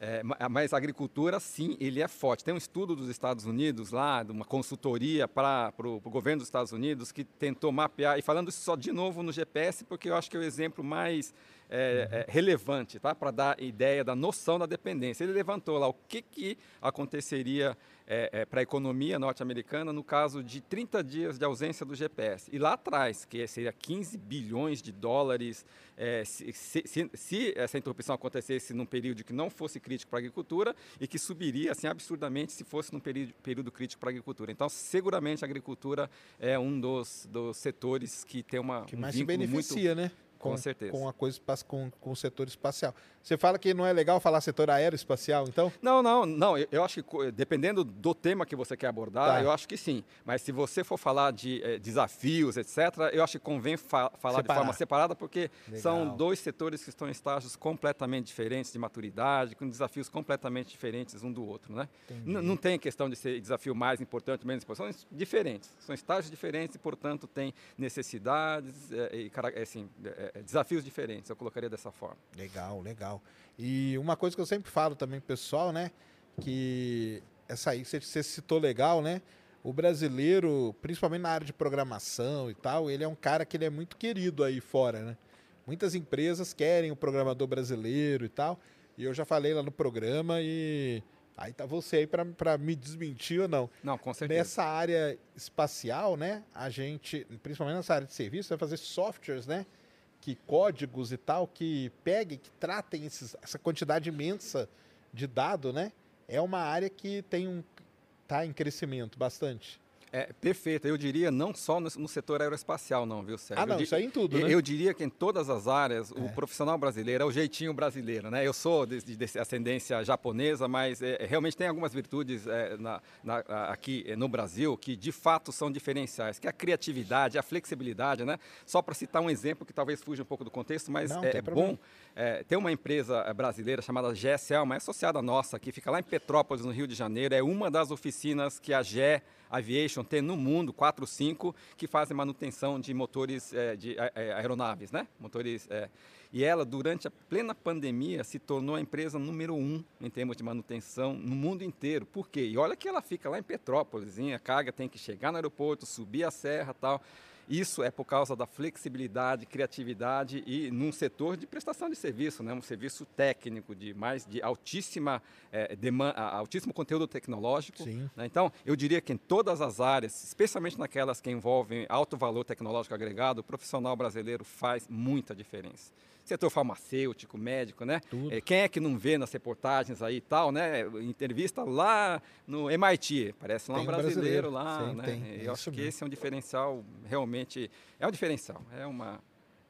É, mas a agricultura, sim, ele é forte. Tem um estudo dos Estados Unidos lá, de uma consultoria para o governo dos Estados Unidos, que tentou mapear, e falando isso só de novo no GPS, porque eu acho que é o exemplo mais é, é, relevante, tá? para dar ideia da noção da dependência. Ele levantou lá o que, que aconteceria é, é para a economia norte-americana no caso de 30 dias de ausência do GPS. E lá atrás, que seria 15 bilhões de dólares, é, se, se, se, se, essa interrupção acontecesse num período que não fosse crítico para a agricultura e que subiria assim absurdamente se fosse num período, período crítico para a agricultura. Então, seguramente a agricultura é um dos, dos setores que tem uma que mais um se beneficia, muito, né? Com, com certeza. Com a coisa com, com o setor espacial. Você fala que não é legal falar setor aeroespacial, então? Não, não, não. Eu, acho que dependendo do tema que você quer abordar, tá. eu acho que sim. Mas se você for falar de eh, desafios, etc., eu acho que convém fa falar Separar. de forma separada, porque legal. são dois setores que estão em estágios completamente diferentes de maturidade, com desafios completamente diferentes um do outro, né? Não tem questão de ser desafio mais importante, menos importante, são diferentes. São estágios diferentes e, portanto, tem necessidades eh, e assim, eh, desafios diferentes. Eu colocaria dessa forma. Legal, legal. E uma coisa que eu sempre falo também pessoal, né? Que essa aí você, você citou legal, né? O brasileiro, principalmente na área de programação e tal, ele é um cara que ele é muito querido aí fora, né? Muitas empresas querem o programador brasileiro e tal. E eu já falei lá no programa e aí tá você aí para me desmentir ou não. Não, com certeza. Nessa área espacial, né? A gente, principalmente nessa área de serviço, vai fazer softwares, né? Que códigos e tal que peguem, que tratem esses, essa quantidade imensa de dado, né? É uma área que tem um tá em crescimento bastante. É, perfeito. Eu diria não só no, no, setor aeroespacial, não, viu, Sérgio? Ah, não, eu isso aí em tudo, né? Eu diria que em todas as áreas, é. o profissional brasileiro é o jeitinho brasileiro, né? Eu sou de, de ascendência japonesa, mas é, realmente tem algumas virtudes é, na, na, aqui é, no Brasil que de fato são diferenciais, que é a criatividade, a flexibilidade, né? Só para citar um exemplo que talvez fuja um pouco do contexto, mas não, é, bom é, tem uma empresa brasileira chamada GSL, uma associada nossa, que fica lá em Petrópolis, no Rio de Janeiro, é uma das oficinas que a GE Aviation tem no mundo, quatro, cinco, que fazem manutenção de motores é, de é, aeronaves, né? Motores, é. E ela, durante a plena pandemia, se tornou a empresa número um em termos de manutenção no mundo inteiro. Por quê? E olha que ela fica lá em Petrópolis, hein? a carga tem que chegar no aeroporto, subir a serra tal. Isso é por causa da flexibilidade, criatividade e num setor de prestação de serviço, né? um serviço técnico de mais de altíssima é, demanda, altíssimo conteúdo tecnológico. Né? Então, eu diria que em todas as áreas, especialmente naquelas que envolvem alto valor tecnológico agregado, o profissional brasileiro faz muita diferença setor farmacêutico, médico, né? É, quem é que não vê nas reportagens aí e tal, né? Entrevista lá no MIT, parece lá um brasileiro, brasileiro, lá, Sim, né? Tem. Eu acho que esse é um diferencial, realmente, é um diferencial, é uma...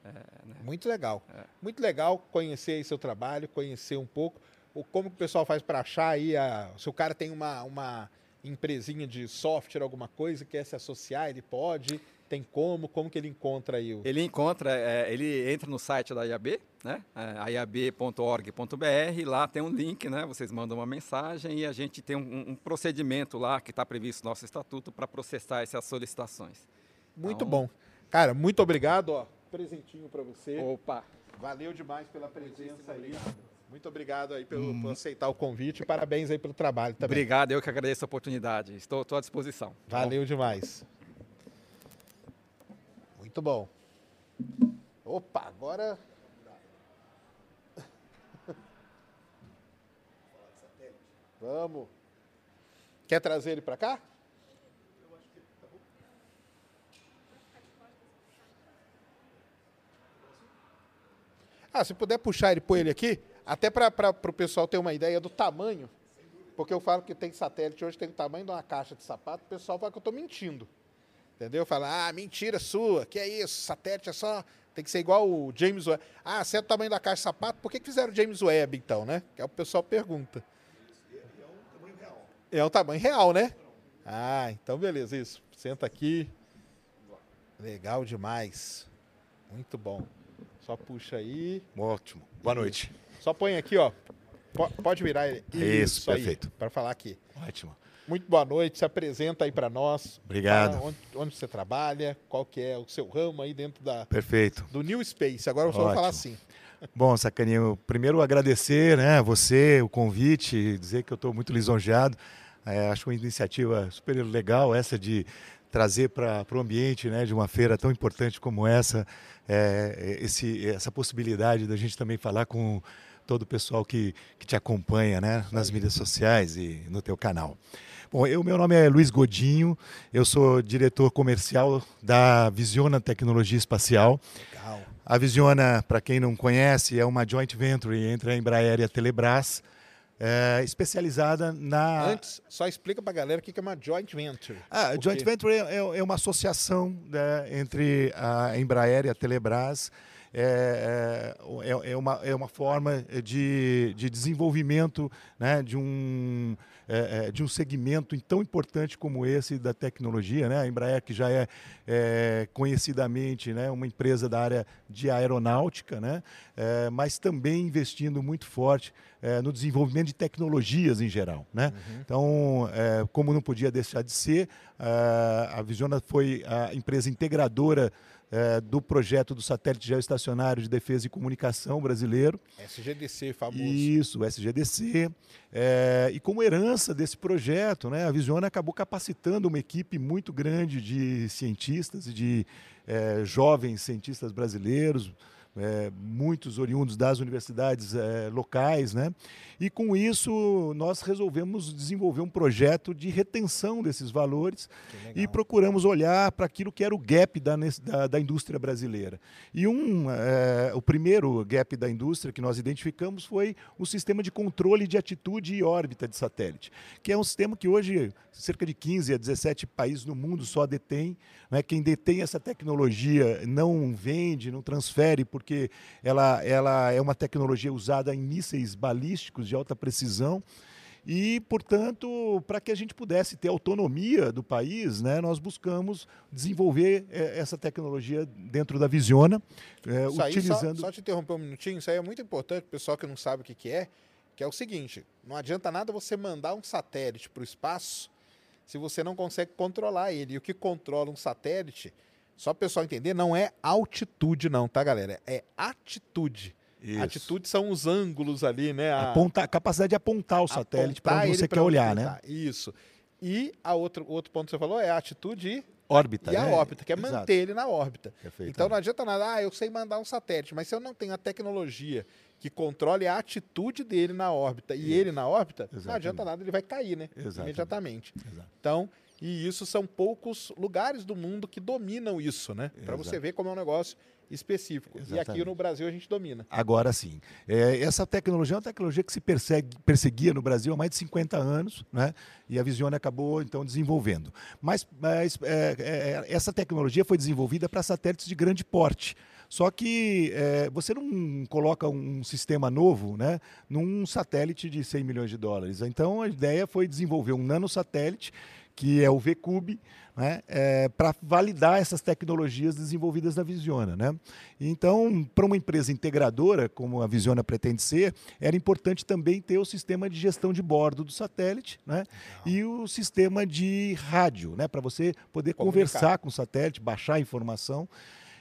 É, né? Muito legal, é. muito legal conhecer seu trabalho, conhecer um pouco, o, como o pessoal faz para achar aí, a, se o cara tem uma, uma empresinha de software, alguma coisa, quer se associar, ele pode tem como? Como que ele encontra aí? O... Ele encontra, é, ele entra no site da IAB, né? É, iab.org.br, lá tem um link, né? Vocês mandam uma mensagem e a gente tem um, um procedimento lá que está previsto no nosso estatuto para processar essas solicitações. Muito então... bom. Cara, muito obrigado, ó. Presentinho para você. Opa! Valeu demais pela presença aí. Muito obrigado aí pelo, hum. por aceitar o convite e parabéns aí pelo trabalho também. Obrigado, eu que agradeço a oportunidade. Estou, estou à disposição. Valeu demais. Muito bom. Opa, agora. Vamos. Quer trazer ele para cá? Ah, se puder puxar ele, põe ele aqui, até para o pessoal ter uma ideia do tamanho, porque eu falo que tem satélite hoje, tem o tamanho de uma caixa de sapato, o pessoal fala que eu estou mentindo. Entendeu? Fala, ah, mentira sua, que é isso, satélite é só. Tem que ser igual o James Webb. Ah, se é o tamanho da caixa de sapato, por que, que fizeram o James Webb então, né? Que é o pessoal pergunta. É um tamanho real. É um tamanho real, né? Ah, então beleza, isso. Senta aqui. Legal demais. Muito bom. Só puxa aí. Ótimo. Boa noite. Só põe aqui, ó. Pode virar ele. Isso, isso perfeito. Para falar aqui. Ótimo. Muito boa noite, se apresenta aí para nós. Obrigado. Onde, onde, você trabalha, qual que é o seu ramo aí dentro da Perfeito. do New Space. Agora vamos falar assim. Bom, Sacaninho, primeiro agradecer né, você, o convite, dizer que eu estou muito lisonjeado. É, acho uma iniciativa super legal essa de trazer para o ambiente né, de uma feira tão importante como essa, é, esse, essa possibilidade da gente também falar com todo o pessoal que, que te acompanha né, nas mídias sociais e no teu canal. Bom, o meu nome é Luiz Godinho, eu sou diretor comercial da Visiona Tecnologia Espacial. Legal. A Visiona, para quem não conhece, é uma joint venture entre a Embraer e a Telebrás, é, especializada na. Antes, só explica para a galera o que é uma joint venture. Ah, joint venture é, é, é, uma associação né, entre a Embraer e a Telebrás. É, é, é, uma, é uma forma de, de desenvolvimento né, de um é, é, de um segmento tão importante como esse da tecnologia, né? A Embraer que já é, é conhecidamente né, uma empresa da área de aeronáutica, né? É, mas também investindo muito forte é, no desenvolvimento de tecnologias em geral, né? Uhum. Então, como não podia deixar de ser, a Visiona foi a empresa integradora é, do projeto do satélite geoestacionário de defesa e comunicação brasileiro. SGDC, famoso. Isso, SGDC. É, e como herança desse projeto, né, a Visiona acabou capacitando uma equipe muito grande de cientistas e de é, jovens cientistas brasileiros, é, muitos oriundos das universidades é, locais, né? E com isso nós resolvemos desenvolver um projeto de retenção desses valores e procuramos olhar para aquilo que era o gap da, da, da indústria brasileira. E um, é, o primeiro gap da indústria que nós identificamos foi o sistema de controle de atitude e órbita de satélite, que é um sistema que hoje cerca de 15 a 17 países no mundo só detém. Né? Quem detém essa tecnologia não vende, não transfere, porque ela, ela é uma tecnologia usada em mísseis balísticos de alta precisão. E, portanto, para que a gente pudesse ter autonomia do país, né, nós buscamos desenvolver é, essa tecnologia dentro da Visiona, é, utilizando. Só, só, te interromper um minutinho, isso aí é muito importante, o pessoal que não sabe o que, que é, que é o seguinte: não adianta nada você mandar um satélite para o espaço se você não consegue controlar ele. E o que controla um satélite, só para o pessoal entender, não é altitude, não, tá, galera? É atitude. Isso. Atitude são os ângulos ali, né? A, Apontar, a capacidade de apontar o satélite para onde você quer olhar, né? Tá. Isso. E a outro, outro ponto que você falou é a atitude e órbita. E a né? órbita, que é Exato. manter ele na órbita. Então não adianta nada, ah, eu sei mandar um satélite, mas se eu não tenho a tecnologia que controle a atitude dele na órbita e ele na órbita, Exatamente. não adianta nada, ele vai cair, né? Exatamente. Imediatamente. Exato. Então, e isso são poucos lugares do mundo que dominam isso, né? Para você ver como é um negócio específico. Exatamente. E aqui no Brasil a gente domina. Agora sim. É, essa tecnologia é uma tecnologia que se persegue, perseguia no Brasil há mais de 50 anos, né? e a Visione acabou então desenvolvendo. Mas, mas é, é, essa tecnologia foi desenvolvida para satélites de grande porte. Só que é, você não coloca um sistema novo né, num satélite de 100 milhões de dólares. Então a ideia foi desenvolver um nanosatélite, que é o VCube, né, é, para validar essas tecnologias desenvolvidas na Visiona. Né? Então, para uma empresa integradora, como a Visiona pretende ser, era importante também ter o sistema de gestão de bordo do satélite né, e o sistema de rádio, né, para você poder Comunicar. conversar com o satélite, baixar informação.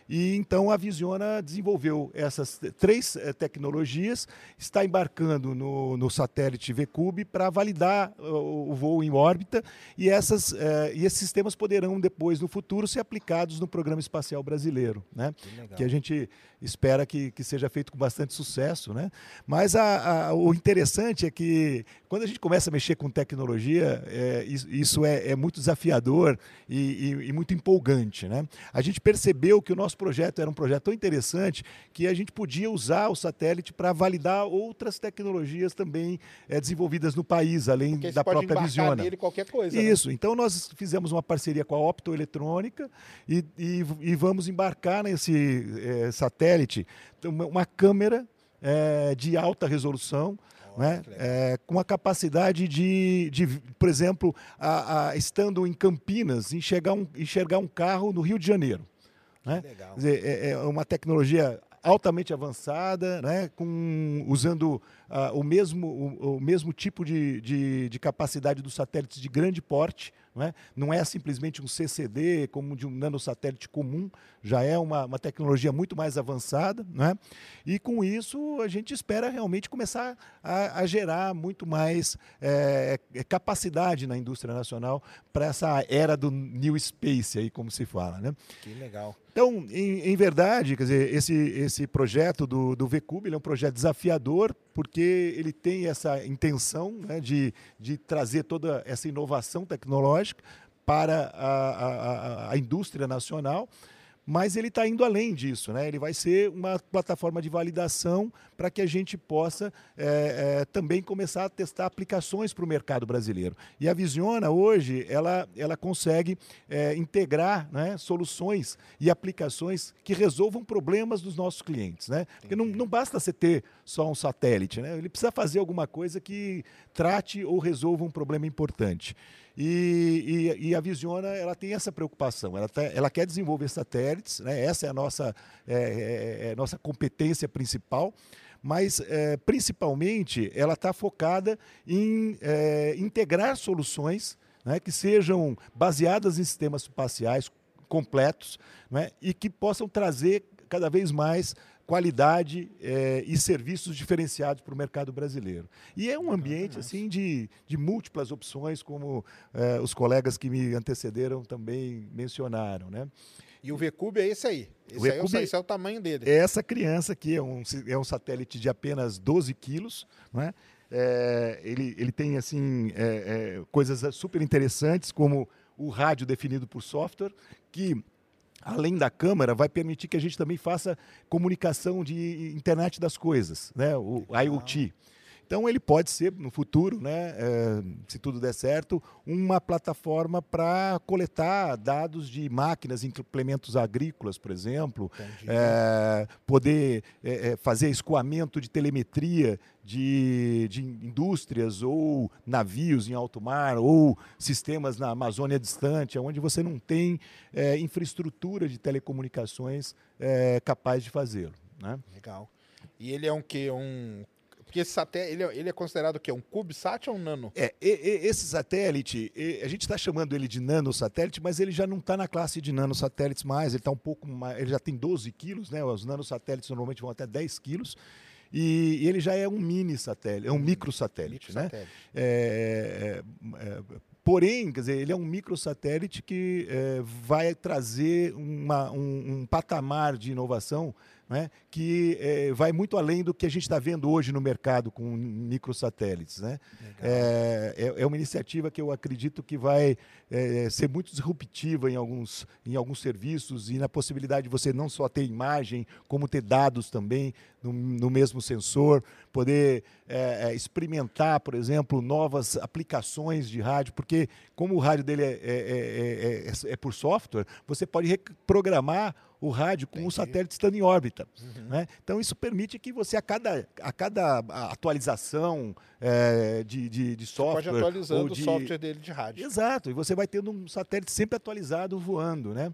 E então a Visiona desenvolveu essas três eh, tecnologias, está embarcando no, no satélite VCube para validar o, o, voo em órbita e, essas, eh, e esses sistemas poderão depois, no futuro, ser aplicados no Programa Espacial Brasileiro, né? que, que a gente espera que, que seja feito com bastante sucesso. Né? Mas a, a, o interessante é que quando a gente começa a mexer com tecnologia, é, isso é, é, muito desafiador e, e, e muito empolgante. Né? A gente percebeu que o nosso projeto era um projeto tão interessante que a gente podia usar o satélite para validar outras tecnologias também é, desenvolvidas no país, além Porque da própria Visiona. Nele qualquer coisa. Né? Isso. Né? Então nós fizemos uma parceria com a Optoeletrônica e, e, vamos embarcar nesse é, satélite uma, uma câmera é, de alta resolução. Né? É, com a capacidade de, de por exemplo, a, a, estando em Campinas, enxergar um, enxergar um carro no Rio de Janeiro. Né? Dizer, é, é uma tecnologia altamente avançada, né, com, usando uh, o, mesmo, o, o, mesmo tipo de, de, de, capacidade dos satélites de grande porte. Não é, não é simplesmente um CCD como de um nanosatélite comum, já é uma, uma tecnologia muito mais avançada. Né? E com isso a gente espera realmente começar a, a gerar muito mais é, capacidade na indústria nacional para essa era do New Space, aí, como se fala. Né? Que legal. Então, em, em, verdade, quer dizer, esse, esse projeto do, do VCube é um projeto desafiador, porque ele tem essa intenção né, de, de trazer toda essa inovação tecnológica para a, a, a indústria nacional mas ele está indo além disso, né? Ele vai ser uma plataforma de validação para que a gente possa é, é, também começar a testar aplicações para o mercado brasileiro. E a Visiona hoje ela, ela consegue é, integrar né, soluções e aplicações que resolvam problemas dos nossos clientes, né? Porque não, não basta você ter só um satélite, né? Ele precisa fazer alguma coisa que trate ou resolva um problema importante. E, e, e, a Visiona ela tem essa preocupação, ela, tá, ela quer desenvolver satélites, né? essa é a nossa, é, é, é nossa competência principal, mas é, principalmente ela está focada em é, integrar soluções né, que sejam baseadas em sistemas espaciais completos né, e que possam trazer cada vez mais qualidade é, e serviços diferenciados para o mercado brasileiro. E é um ambiente assim de, de múltiplas opções, como é, os colegas que me antecederam também mencionaram. Né? E o VCube é esse aí. Esse, aí é, o, esse é o tamanho dele. É essa criança aqui, é um, é um satélite de apenas 12 quilos, não é? É, ele, ele tem assim é, é, coisas super interessantes como o rádio definido por software que além da câmera vai permitir que a gente também faça comunicação de internet das coisas, né? O IoT. Então ele pode ser no futuro, né, é, se tudo der certo, uma plataforma para coletar dados de máquinas, implementos agrícolas, por exemplo, é, poder é, fazer escoamento de telemetria de, de indústrias ou navios em alto mar ou sistemas na Amazônia distante, onde você não tem infraestrutura de telecomunicações capaz de fazê-lo. Né? Legal. E ele é um que um porque esse satélite, ele, é, ele é considerado o quê? Um CubeSat ou um nano? É, e, e, esse satélite, e, a gente está chamando ele de nanosatélite, mas ele já não está na classe de nanosatélites mais, ele está um pouco mais, ele já tem 12 quilos, né? Os nanosatélites normalmente vão até 10 quilos. E, e ele já é um mini satélite, é um microsatélite, micro né? É, é, é, porém, quer dizer, ele é um microsatélite que é, vai trazer uma, um, um patamar de inovação né, que é, vai muito além do que a gente está vendo hoje no mercado com microsatélites. Né? É, é, é, uma iniciativa que eu acredito que vai é, ser muito disruptiva em alguns, em alguns serviços e na possibilidade de você não só ter imagem, como ter dados também no, no mesmo sensor, poder é, é, experimentar, por exemplo, novas aplicações de rádio, porque como o rádio dele é, é por software, você pode reprogramar o rádio com Entendi. o satélite estando em órbita. Uhum. Né? Então, isso permite que você, a cada, a cada atualização é, de, de, de software. Você pode atualizando de... o software dele de rádio. Exato, e você vai tendo um satélite sempre atualizado voando. Né?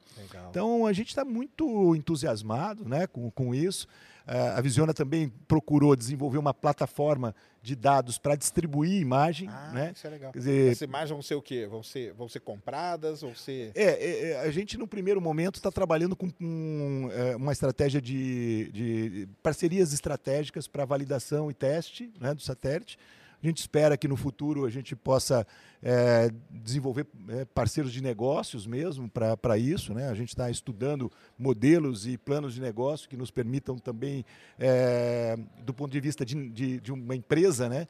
Então, a gente está muito entusiasmado né, com, com isso. A Visiona também procurou desenvolver uma plataforma de dados para distribuir imagem. Ah, né? isso é legal. Quer dizer, Essas imagens vão ser o quê? Vão ser, vão ser compradas? Vão ser... É, é, é a gente, no primeiro momento, está trabalhando com um, é, uma estratégia de, de parcerias estratégicas para validação e teste né, do satélite. A gente espera que no futuro a gente possa é, desenvolver é, parceiros de negócios mesmo para isso. Né? A gente está estudando modelos e planos de negócio que nos permitam também, é, do ponto de vista de, de, de uma empresa, né,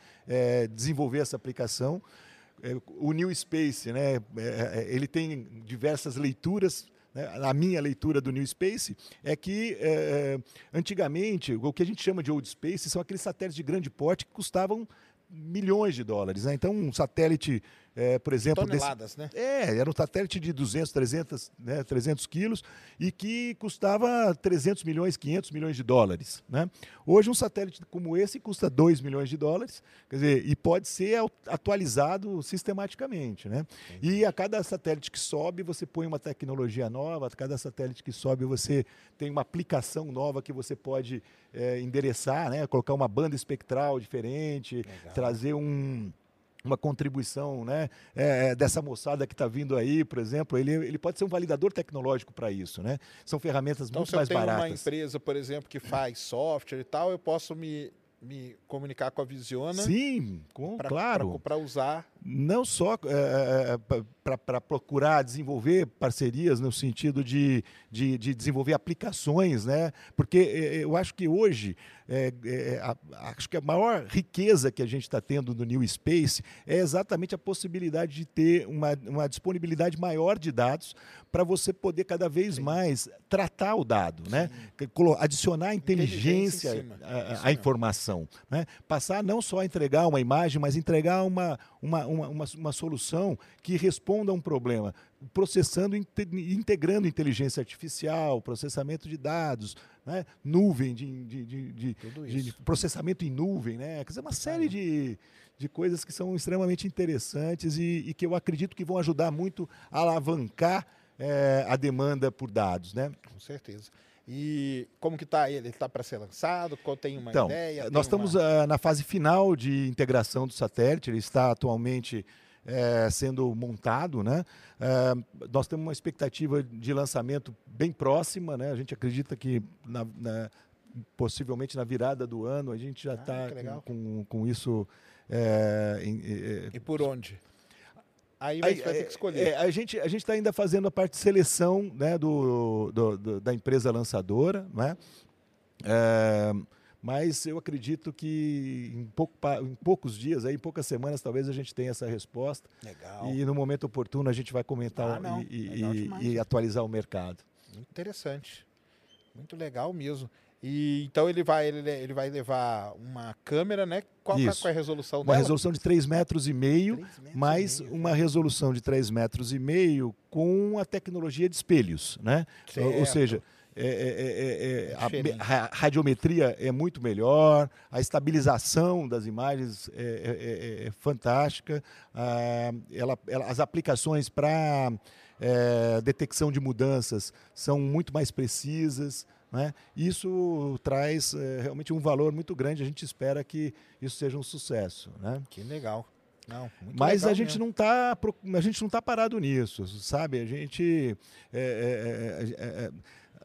desenvolver essa aplicação. O New Space, né, ele tem diversas leituras né, a minha leitura do New Space é que é, antigamente o que a gente chama de Old Space são aqueles satélites de grande porte que custavam milhões de dólares. Né? Então, um satélite é, por exemplo... Toneladas, desse, né? É, era um satélite de 200, 300, né, 300 quilos e que custava 300 milhões, 500 milhões de dólares. Né? Hoje, um satélite como esse custa 2 milhões de dólares, quer dizer, e pode ser atualizado sistematicamente. Né? E a cada satélite que sobe, você põe uma tecnologia nova, a cada satélite que sobe, você tem uma aplicação nova que você pode é, endereçar, né? colocar uma banda espectral diferente, Legal. trazer um uma contribuição né, é, é dessa moçada que está vindo aí, por exemplo, ele, ele pode ser um validador tecnológico para isso. Né? São ferramentas então, muito mais baratas. Então, se eu tenho uma empresa, por exemplo, que faz software e tal, eu posso me, me comunicar com a Visiona? Sim, com, pra, claro. Para usar. Não só é, é, é para procurar desenvolver parcerias no sentido de, de, de, desenvolver aplicações, né? Porque eu acho que hoje é, é, a, acho que a maior riqueza que a gente está tendo no New Space é exatamente a possibilidade de ter uma, uma disponibilidade maior de dados para você poder cada vez Sim. mais tratar o dado, né? Adicionar inteligência, inteligência à informação, né? Passar não só a entregar uma imagem, mas entregar uma, uma, uma, uma, uma solução que responda a um problema, processando, integrando inteligência artificial, processamento de dados, né? nuvem, de, de, de, de, processamento em nuvem, né? Quer dizer, uma série de, de coisas que são extremamente interessantes e, e que eu acredito que vão ajudar muito a alavancar é, a demanda por dados. Né? Com certeza. E como que está ele? Ele está para ser lançado? Qual tem uma então, ideia? Nós estamos uma... uh, na fase final de integração do satélite. Ele está atualmente é, sendo montado. Né? É, nós temos uma expectativa de lançamento bem próxima. Né? A gente acredita que na, na, possivelmente na virada do ano a gente já está ah, com, com, com, isso. É, em, e por onde? Aí vai, vai ter que escolher. É, a gente a está ainda fazendo a parte de seleção né, do, do, do da empresa lançadora, né? É, mas eu acredito que em, pouco, em, poucos dias, aí, em poucas semanas, talvez a gente tenha essa resposta. Legal. E no momento oportuno a gente vai comentar ah, e, e, e, atualizar o mercado. Muito interessante. Muito legal mesmo. E então ele vai, ele, ele vai levar uma câmera, né? Qual, qual é a resolução uma dela? Uma resolução de 3 metros e meio, metros mais e meio, uma resolução de 3 metros e meio com a tecnologia de espelhos, né? Ou, ou seja, é, é, é, a, a, radiometria é muito melhor, a estabilização das imagens é, fantástica, ah, ela, ela, as aplicações para detecção de mudanças são muito mais precisas. Né? Isso traz realmente um valor muito grande. A gente espera que isso seja um sucesso. Né? Que legal. Não, Mas legal a gente mesmo. não está a gente não tá parado nisso, sabe? A gente é, é, é,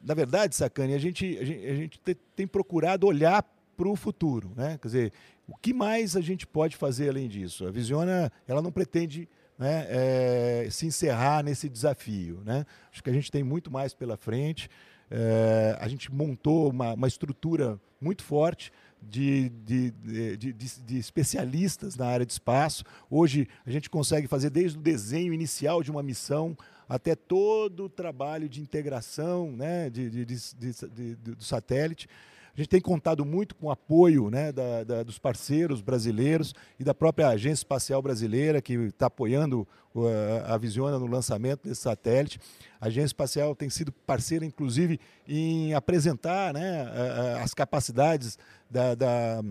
na verdade, Sacane, a gente, a gente, a gente tem procurado olhar para o futuro, né? Quer dizer, o que mais a gente pode fazer além disso? A Visiona, ela não pretende né, é, se encerrar nesse desafio, né? Acho que a gente tem muito mais pela frente. É, a gente montou uma, uma estrutura muito forte de, de, de, de, especialistas na área de espaço. Hoje a gente consegue fazer desde o desenho inicial de uma missão até todo o trabalho de integração né, de, do satélite. A gente tem contado muito com o apoio né, da, da, dos parceiros brasileiros e da própria Agência Espacial Brasileira, que está apoiando uh, a Visiona no lançamento desse satélite. A Agência Espacial tem sido parceira, inclusive, em apresentar né, as capacidades da, da,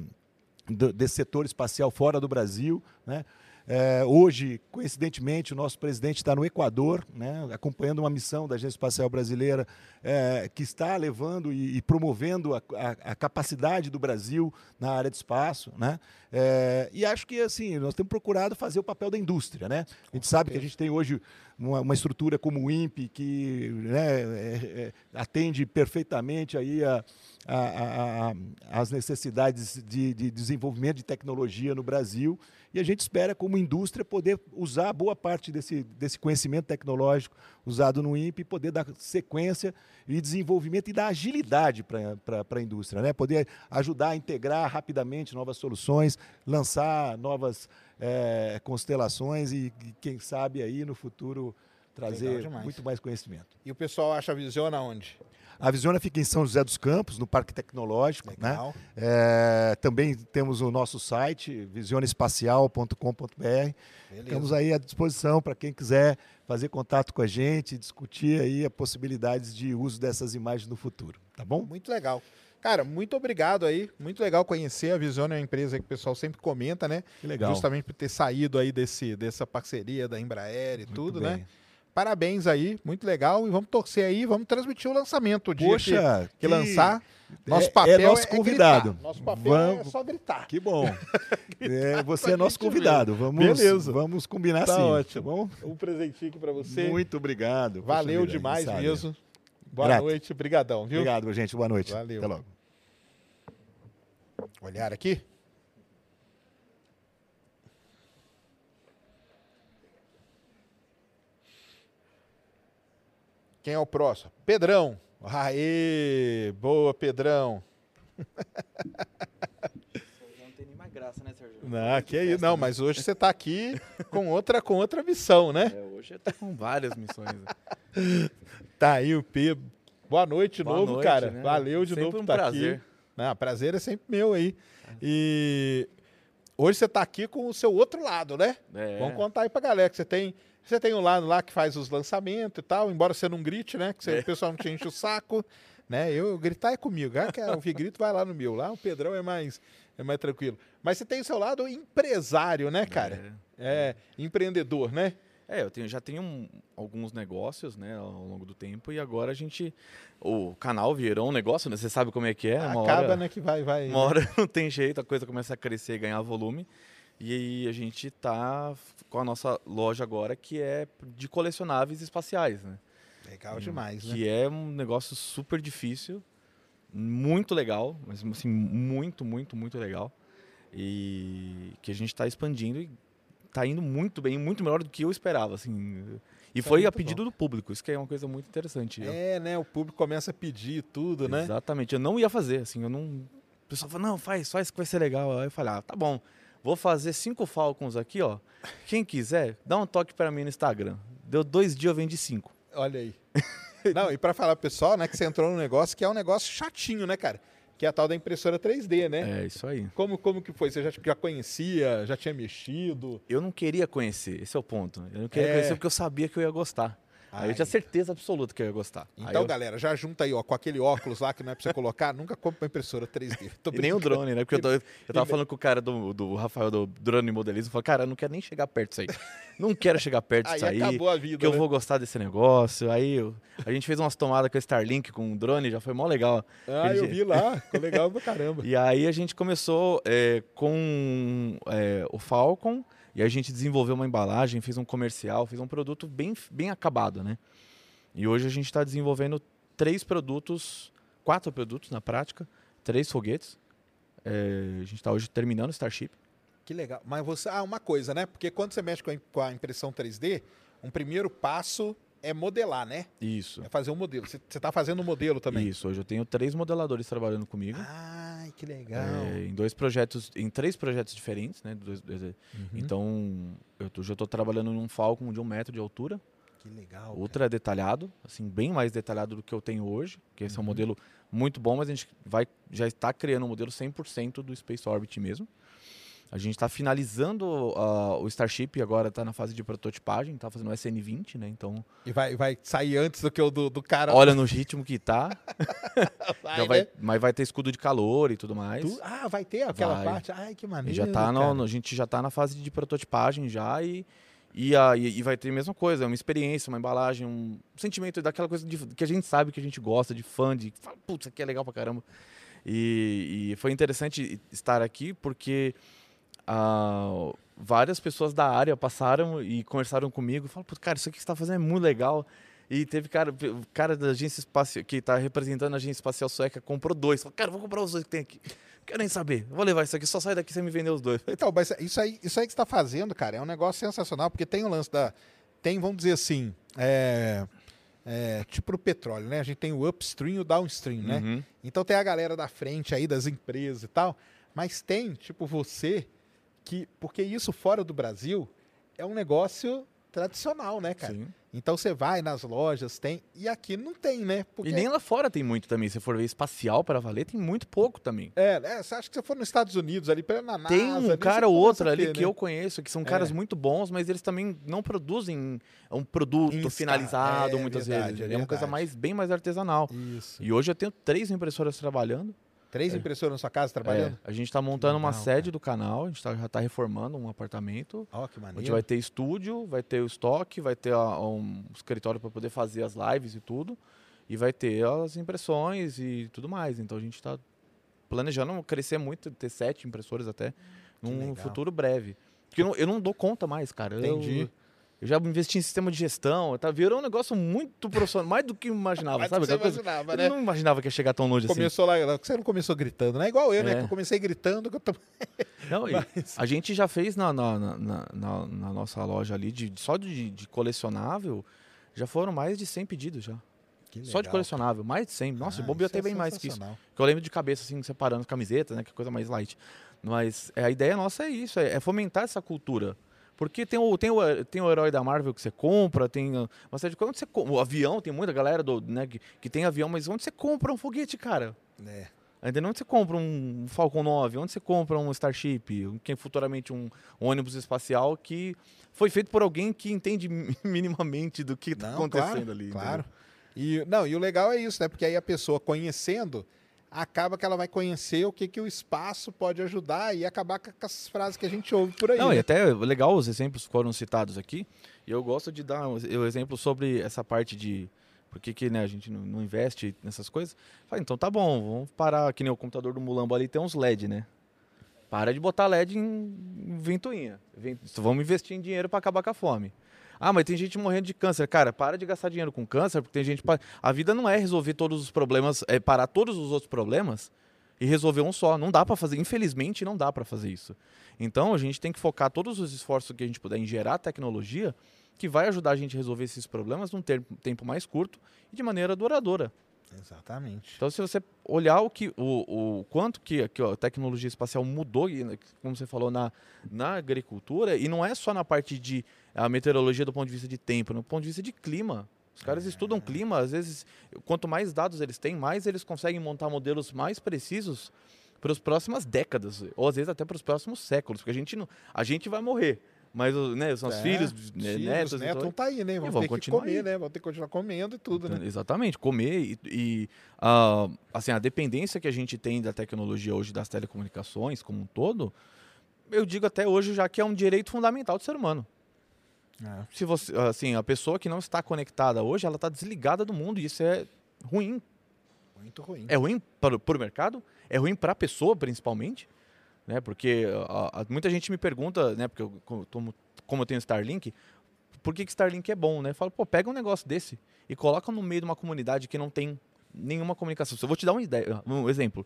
desse setor espacial fora do Brasil. Né? É, hoje, coincidentemente, o nosso presidente está no Equador, né, acompanhando uma missão da Agência Espacial Brasileira é, que está levando e, e promovendo a, a, a, capacidade do Brasil na área de espaço. Né? É, e acho que assim, nós temos procurado fazer o papel da indústria. Né? A gente sabe que a gente tem hoje uma, uma estrutura como o INPE, que né, é, é, atende perfeitamente aí a, a, as necessidades de, de desenvolvimento de tecnologia no Brasil e a gente espera, como indústria, poder usar boa parte desse, desse conhecimento tecnológico usado no INPE e poder dar sequência e desenvolvimento e dar agilidade para a indústria, né? poder ajudar a integrar rapidamente novas soluções, lançar novas é, constelações e, e, quem sabe, aí no futuro trazer muito mais conhecimento. E o pessoal acha a Visiona onde? A Visiona fica em São José dos Campos, no Parque Tecnológico. Né? É, também temos o nosso site, visionespacial.com.br. Estamos aí à disposição para quem quiser fazer contato com a gente, discutir aí as possibilidades de uso dessas imagens no futuro. Tá bom? Muito legal. Cara, muito obrigado aí. Muito legal conhecer. A Visiona é uma empresa que o pessoal sempre comenta, né? Que legal. Justamente por ter saído aí desse, dessa parceria da Embraer e muito tudo, né? bem. né? Parabéns aí, muito legal. E vamos torcer aí, vamos transmitir o lançamento. O dia Poxa, que, que, lançar. Nosso é, papel é, nosso é convidado. É nosso papel vamos... é só gritar. Que bom. é, você é nosso convidado. Vamos, Beleza. Vamos combinar tá sim. Ótimo. Tá bom? Um presentinho aqui para você. Muito obrigado. Valeu demais mesmo. Boa Grato. noite, brigadão, viu? Obrigado, gente. Boa noite. Valeu. Até logo. Olhar aqui. Quem é o próximo? Pedrão. Aê! Boa, Pedrão. Não tem graça, né, Sérgio? Não, que aí, não, mas hoje você está aqui com outra, com outra missão, né? É, hoje eu tô com várias missões. tá aí o Pedro. Boa noite de Boa novo, noite, cara. Né? Valeu de sempre novo um por estar prazer. aqui. Não, prazer é sempre meu aí. E hoje você está aqui com o seu outro lado, né? É. Vamos contar aí pra galera que você tem você tem um lado lá que faz os lançamentos e tal, embora você não grite, né? Que você, é. o pessoal não te enche o saco, né? Eu, gritar é comigo. Ah, quer ouvir grito, vai lá no meu. Lá o Pedrão é mais, é mais tranquilo. Mas você tem o seu lado empresário, né, cara? É, é empreendedor, né? É, eu tenho, já tenho um, alguns negócios, né, ao longo do tempo, e agora a gente. O canal virou um negócio, né? Você sabe como é que é. Acaba, hora, né? Que vai, vai. Uma né? hora não tem jeito, a coisa começa a crescer e ganhar volume. E aí a gente tá com a nossa loja agora que é de colecionáveis espaciais, né? Legal demais, que né? Que é um negócio super difícil, muito legal, mas assim, muito, muito, muito legal. E que a gente está expandindo e tá indo muito bem, muito melhor do que eu esperava, assim. E foi a muito pedido do público, isso que é uma coisa muito interessante. É, né? O público começa a pedir tudo, né? Exatamente. Eu não ia fazer, assim, eu não. O pessoal falou, não, faz, faz que vai ser legal. Aí eu falei, ah, tá bom. Vou fazer cinco Falcons aqui, ó. Quem quiser, dá um toque para mim no Instagram. Deu dois dias, eu vendi cinco. Olha aí. Não, e pra falar pro pessoal, né, que você entrou num negócio que é um negócio chatinho, né, cara? Que é a tal da impressora 3D, né? É, isso aí. Como, como que foi? Você já, já conhecia, já tinha mexido? Eu não queria conhecer, esse é o ponto. Eu não queria É. conhecer porque eu sabia que eu ia gostar. Aí eu tinha Ai. certeza absoluta que eu ia gostar. Aí Então, eu- galera, já junta aí, ó, com aquele óculos lá que não é pra você colocar, nunca compra uma impressora 3D. Tô E nem o drone, né? Porque eu, tô- eu tava falando com o cara do, do Rafael do drone modelismo. Falei, cara, eu não quero nem chegar perto disso aí. Não quero chegar perto Aí disso aí. acabou a vida, eu né? vou gostar desse negócio. Aí eu- a gente fez umas tomadas com a Starlink, com o drone, já foi mó legal. Ah, eu vi lá. Ficou legal pra caramba. E aí a gente começou é, com é, o Falcon, e a gente desenvolveu uma embalagem, fez um comercial, fez um produto bem, bem acabado, né? E hoje a gente está desenvolvendo três produtos, quatro produtos na prática, três foguetes. É, a gente está hoje terminando o Starship. Que legal. Mas você. Ah, uma coisa, né? Porque quando você mexe com a, com a impressão 3D, um primeiro passo é modelar, né? Isso. É fazer um modelo. Você você tá fazendo um modelo também. Isso, hoje eu tenho três modeladores trabalhando comigo. Ai, que legal. É, em dois projetos, em três projetos diferentes, né? Dois- dois- Uhum. Então, eu tô, já estou trabalhando num Falcon de um metro de altura, Que legal. ultra detalhado, assim, bem mais detalhado do que eu tenho hoje, que esse é um Uhum. modelo muito bom, mas a gente vai, já está criando um modelo 100% do Space Orbit mesmo. A gente está finalizando ah, o Starship, agora está na fase de prototipagem, está fazendo o SN20, né? Então, E vai, vai sair antes do que o do, do cara. olha no ritmo que tá, vai, vai, né? mas vai ter escudo de calor e tudo mais. Tu- Ah, vai ter aquela Vai. parte. Ai, que E maneiro. já tá no- no- a gente já está na fase de prototipagem já e, e, a- e- e vai ter a mesma coisa, uma experiência, uma embalagem, um sentimento daquela coisa de- que a gente sabe que a gente gosta, de fã, de fala, putz, isso aqui é legal pra caramba. E, e foi interessante estar aqui porque ah, várias pessoas da área passaram e conversaram comigo falaram, cara, isso aqui que você está fazendo é muito legal. E teve cara, o cara da agência espacial, que está representando a agência espacial sueca, comprou dois. Falou, cara, vou comprar os dois que tem aqui. Quero nem saber. Vou levar isso aqui, só sai daqui se você me vender os dois. Então, mas isso aí, isso aí que você está fazendo, cara, é um negócio sensacional, porque tem o lance da. Tem, vamos dizer assim, é, é, tipo o petróleo, né? A gente tem o upstream e o downstream, né? Uhum. Então tem a galera da frente aí das empresas e tal, mas tem, tipo, você que. Porque isso fora do Brasil é um negócio tradicional, né, cara? Sim. Então você vai nas lojas, tem. E aqui não tem, né? Porque E nem lá fora tem muito também. Se for ver espacial para valer, tem muito pouco também. É, né? Você acha que você for nos Estados Unidos ali, na NASA, Tem um cara ou outro ali que né? eu conheço, que são É. caras muito bons, mas eles também não produzem um produto escala. finalizado É muitas verdade, vezes. é É, uma coisa mais, bem mais artesanal. Isso. E hoje eu tenho três impressoras trabalhando. Três impressoras na sua casa trabalhando? É, a gente está montando uma sede do canal, a gente tá- já está reformando um apartamento. Ó, que A maneiro. gente vai ter estúdio, vai ter o estoque, vai ter a- um escritório para poder fazer as lives e tudo. E vai ter as impressões e tudo mais. Então a gente está planejando crescer muito, ter sete impressoras até, num legal. futuro breve. Porque eu não, eu não dou conta mais, cara. Eu- Entendi. Eu, já investi em sistema de gestão, tá? Virou um negócio muito profissional, mais do que eu imaginava, Mas sabe? você Aquela coisa- imaginava, eu né? não imaginava que ia chegar tão longe assim. Começou lá, você não começou gritando, né? Igual eu, né? É. Que eu comecei gritando, que eu tô... Não, Mas- a gente já fez na, na, na, na- na- nossa loja ali, de, só de, de colecionável, já foram mais de 100 pedidos já. Que Só de colecionável, mais de 100. Nossa, Ah, o bobeou até é bem mais que isso. Que eu lembro de cabeça, assim, separando as camisetas, né? Que é coisa mais light. Mas é, a ideia nossa é isso, é, é fomentar essa cultura. Porque tem o, tem, o, tem o herói da Marvel que você compra, tem uma série de coisas. Onde você? O avião, tem muita galera do, né, que, que tem avião, mas onde você compra um foguete, cara? É. Ainda não onde você compra um Falcon 9, onde você compra um Starship, que é futuramente um, um ônibus espacial que foi feito por alguém que entende mi- minimamente do que está acontecendo claro, ali. Claro. entendeu? E, não, e o legal é isso, né? Porque aí a pessoa conhecendo, acaba que ela vai conhecer o que, que o espaço pode ajudar e acabar com as frases que a gente ouve por aí. Não, né? e até legal os exemplos que foram citados aqui. E eu gosto de dar o exemplo sobre essa parte de por que, que né, a gente não, investe nessas coisas. Fala, então tá bom, vamos parar, que nem o computador do Mulambo ali tem uns LED, né? Para de botar LED em, ventoinha. Ven- Vamos investir em dinheiro para acabar com a fome. Ah, mas tem gente morrendo de câncer. Cara, para de gastar dinheiro com câncer, porque tem gente. A vida não é resolver todos os problemas, é parar todos os outros problemas e resolver um só. Não dá para fazer, infelizmente, não dá para fazer isso. Então a gente tem que focar todos os esforços que a gente puder em gerar tecnologia que vai ajudar a gente a resolver esses problemas num tempo mais curto e de maneira duradoura. Exatamente. Então, se você olhar o que o, o quanto que, que a tecnologia espacial mudou, né, como você falou, na, na agricultura, e não é só na parte de a meteorologia do ponto de vista de tempo, no ponto de vista de clima. Os caras estudam clima, às vezes, quanto mais dados eles têm, mais eles conseguem montar modelos mais precisos para as próximas décadas, ou às vezes até para os próximos séculos, porque a gente, não, a gente vai morrer, mas né, os nossos É, filhos, os filhos, netos, netos vão tá aí, né? Vão, vão ter que comer, aí. né? Vão ter que continuar comendo e tudo, né? Exatamente, comer e, e, ah, assim, a dependência que a gente tem da tecnologia hoje das telecomunicações como um todo, eu digo até hoje já que é um direito fundamental do ser humano. É. Se você, assim, a pessoa que não está conectada hoje, ela está desligada do mundo e isso é ruim. Muito ruim. É ruim para, para o mercado, é ruim para a pessoa principalmente, né? Porque ah, ah, muita gente me pergunta, né? Porque eu, como, como eu tenho Starlink, por que, que Starlink é bom, né? Eu falo, pô, pega um negócio desse e coloca no meio de uma comunidade que não tem nenhuma comunicação. Eu vou te dar uma ideia, um exemplo.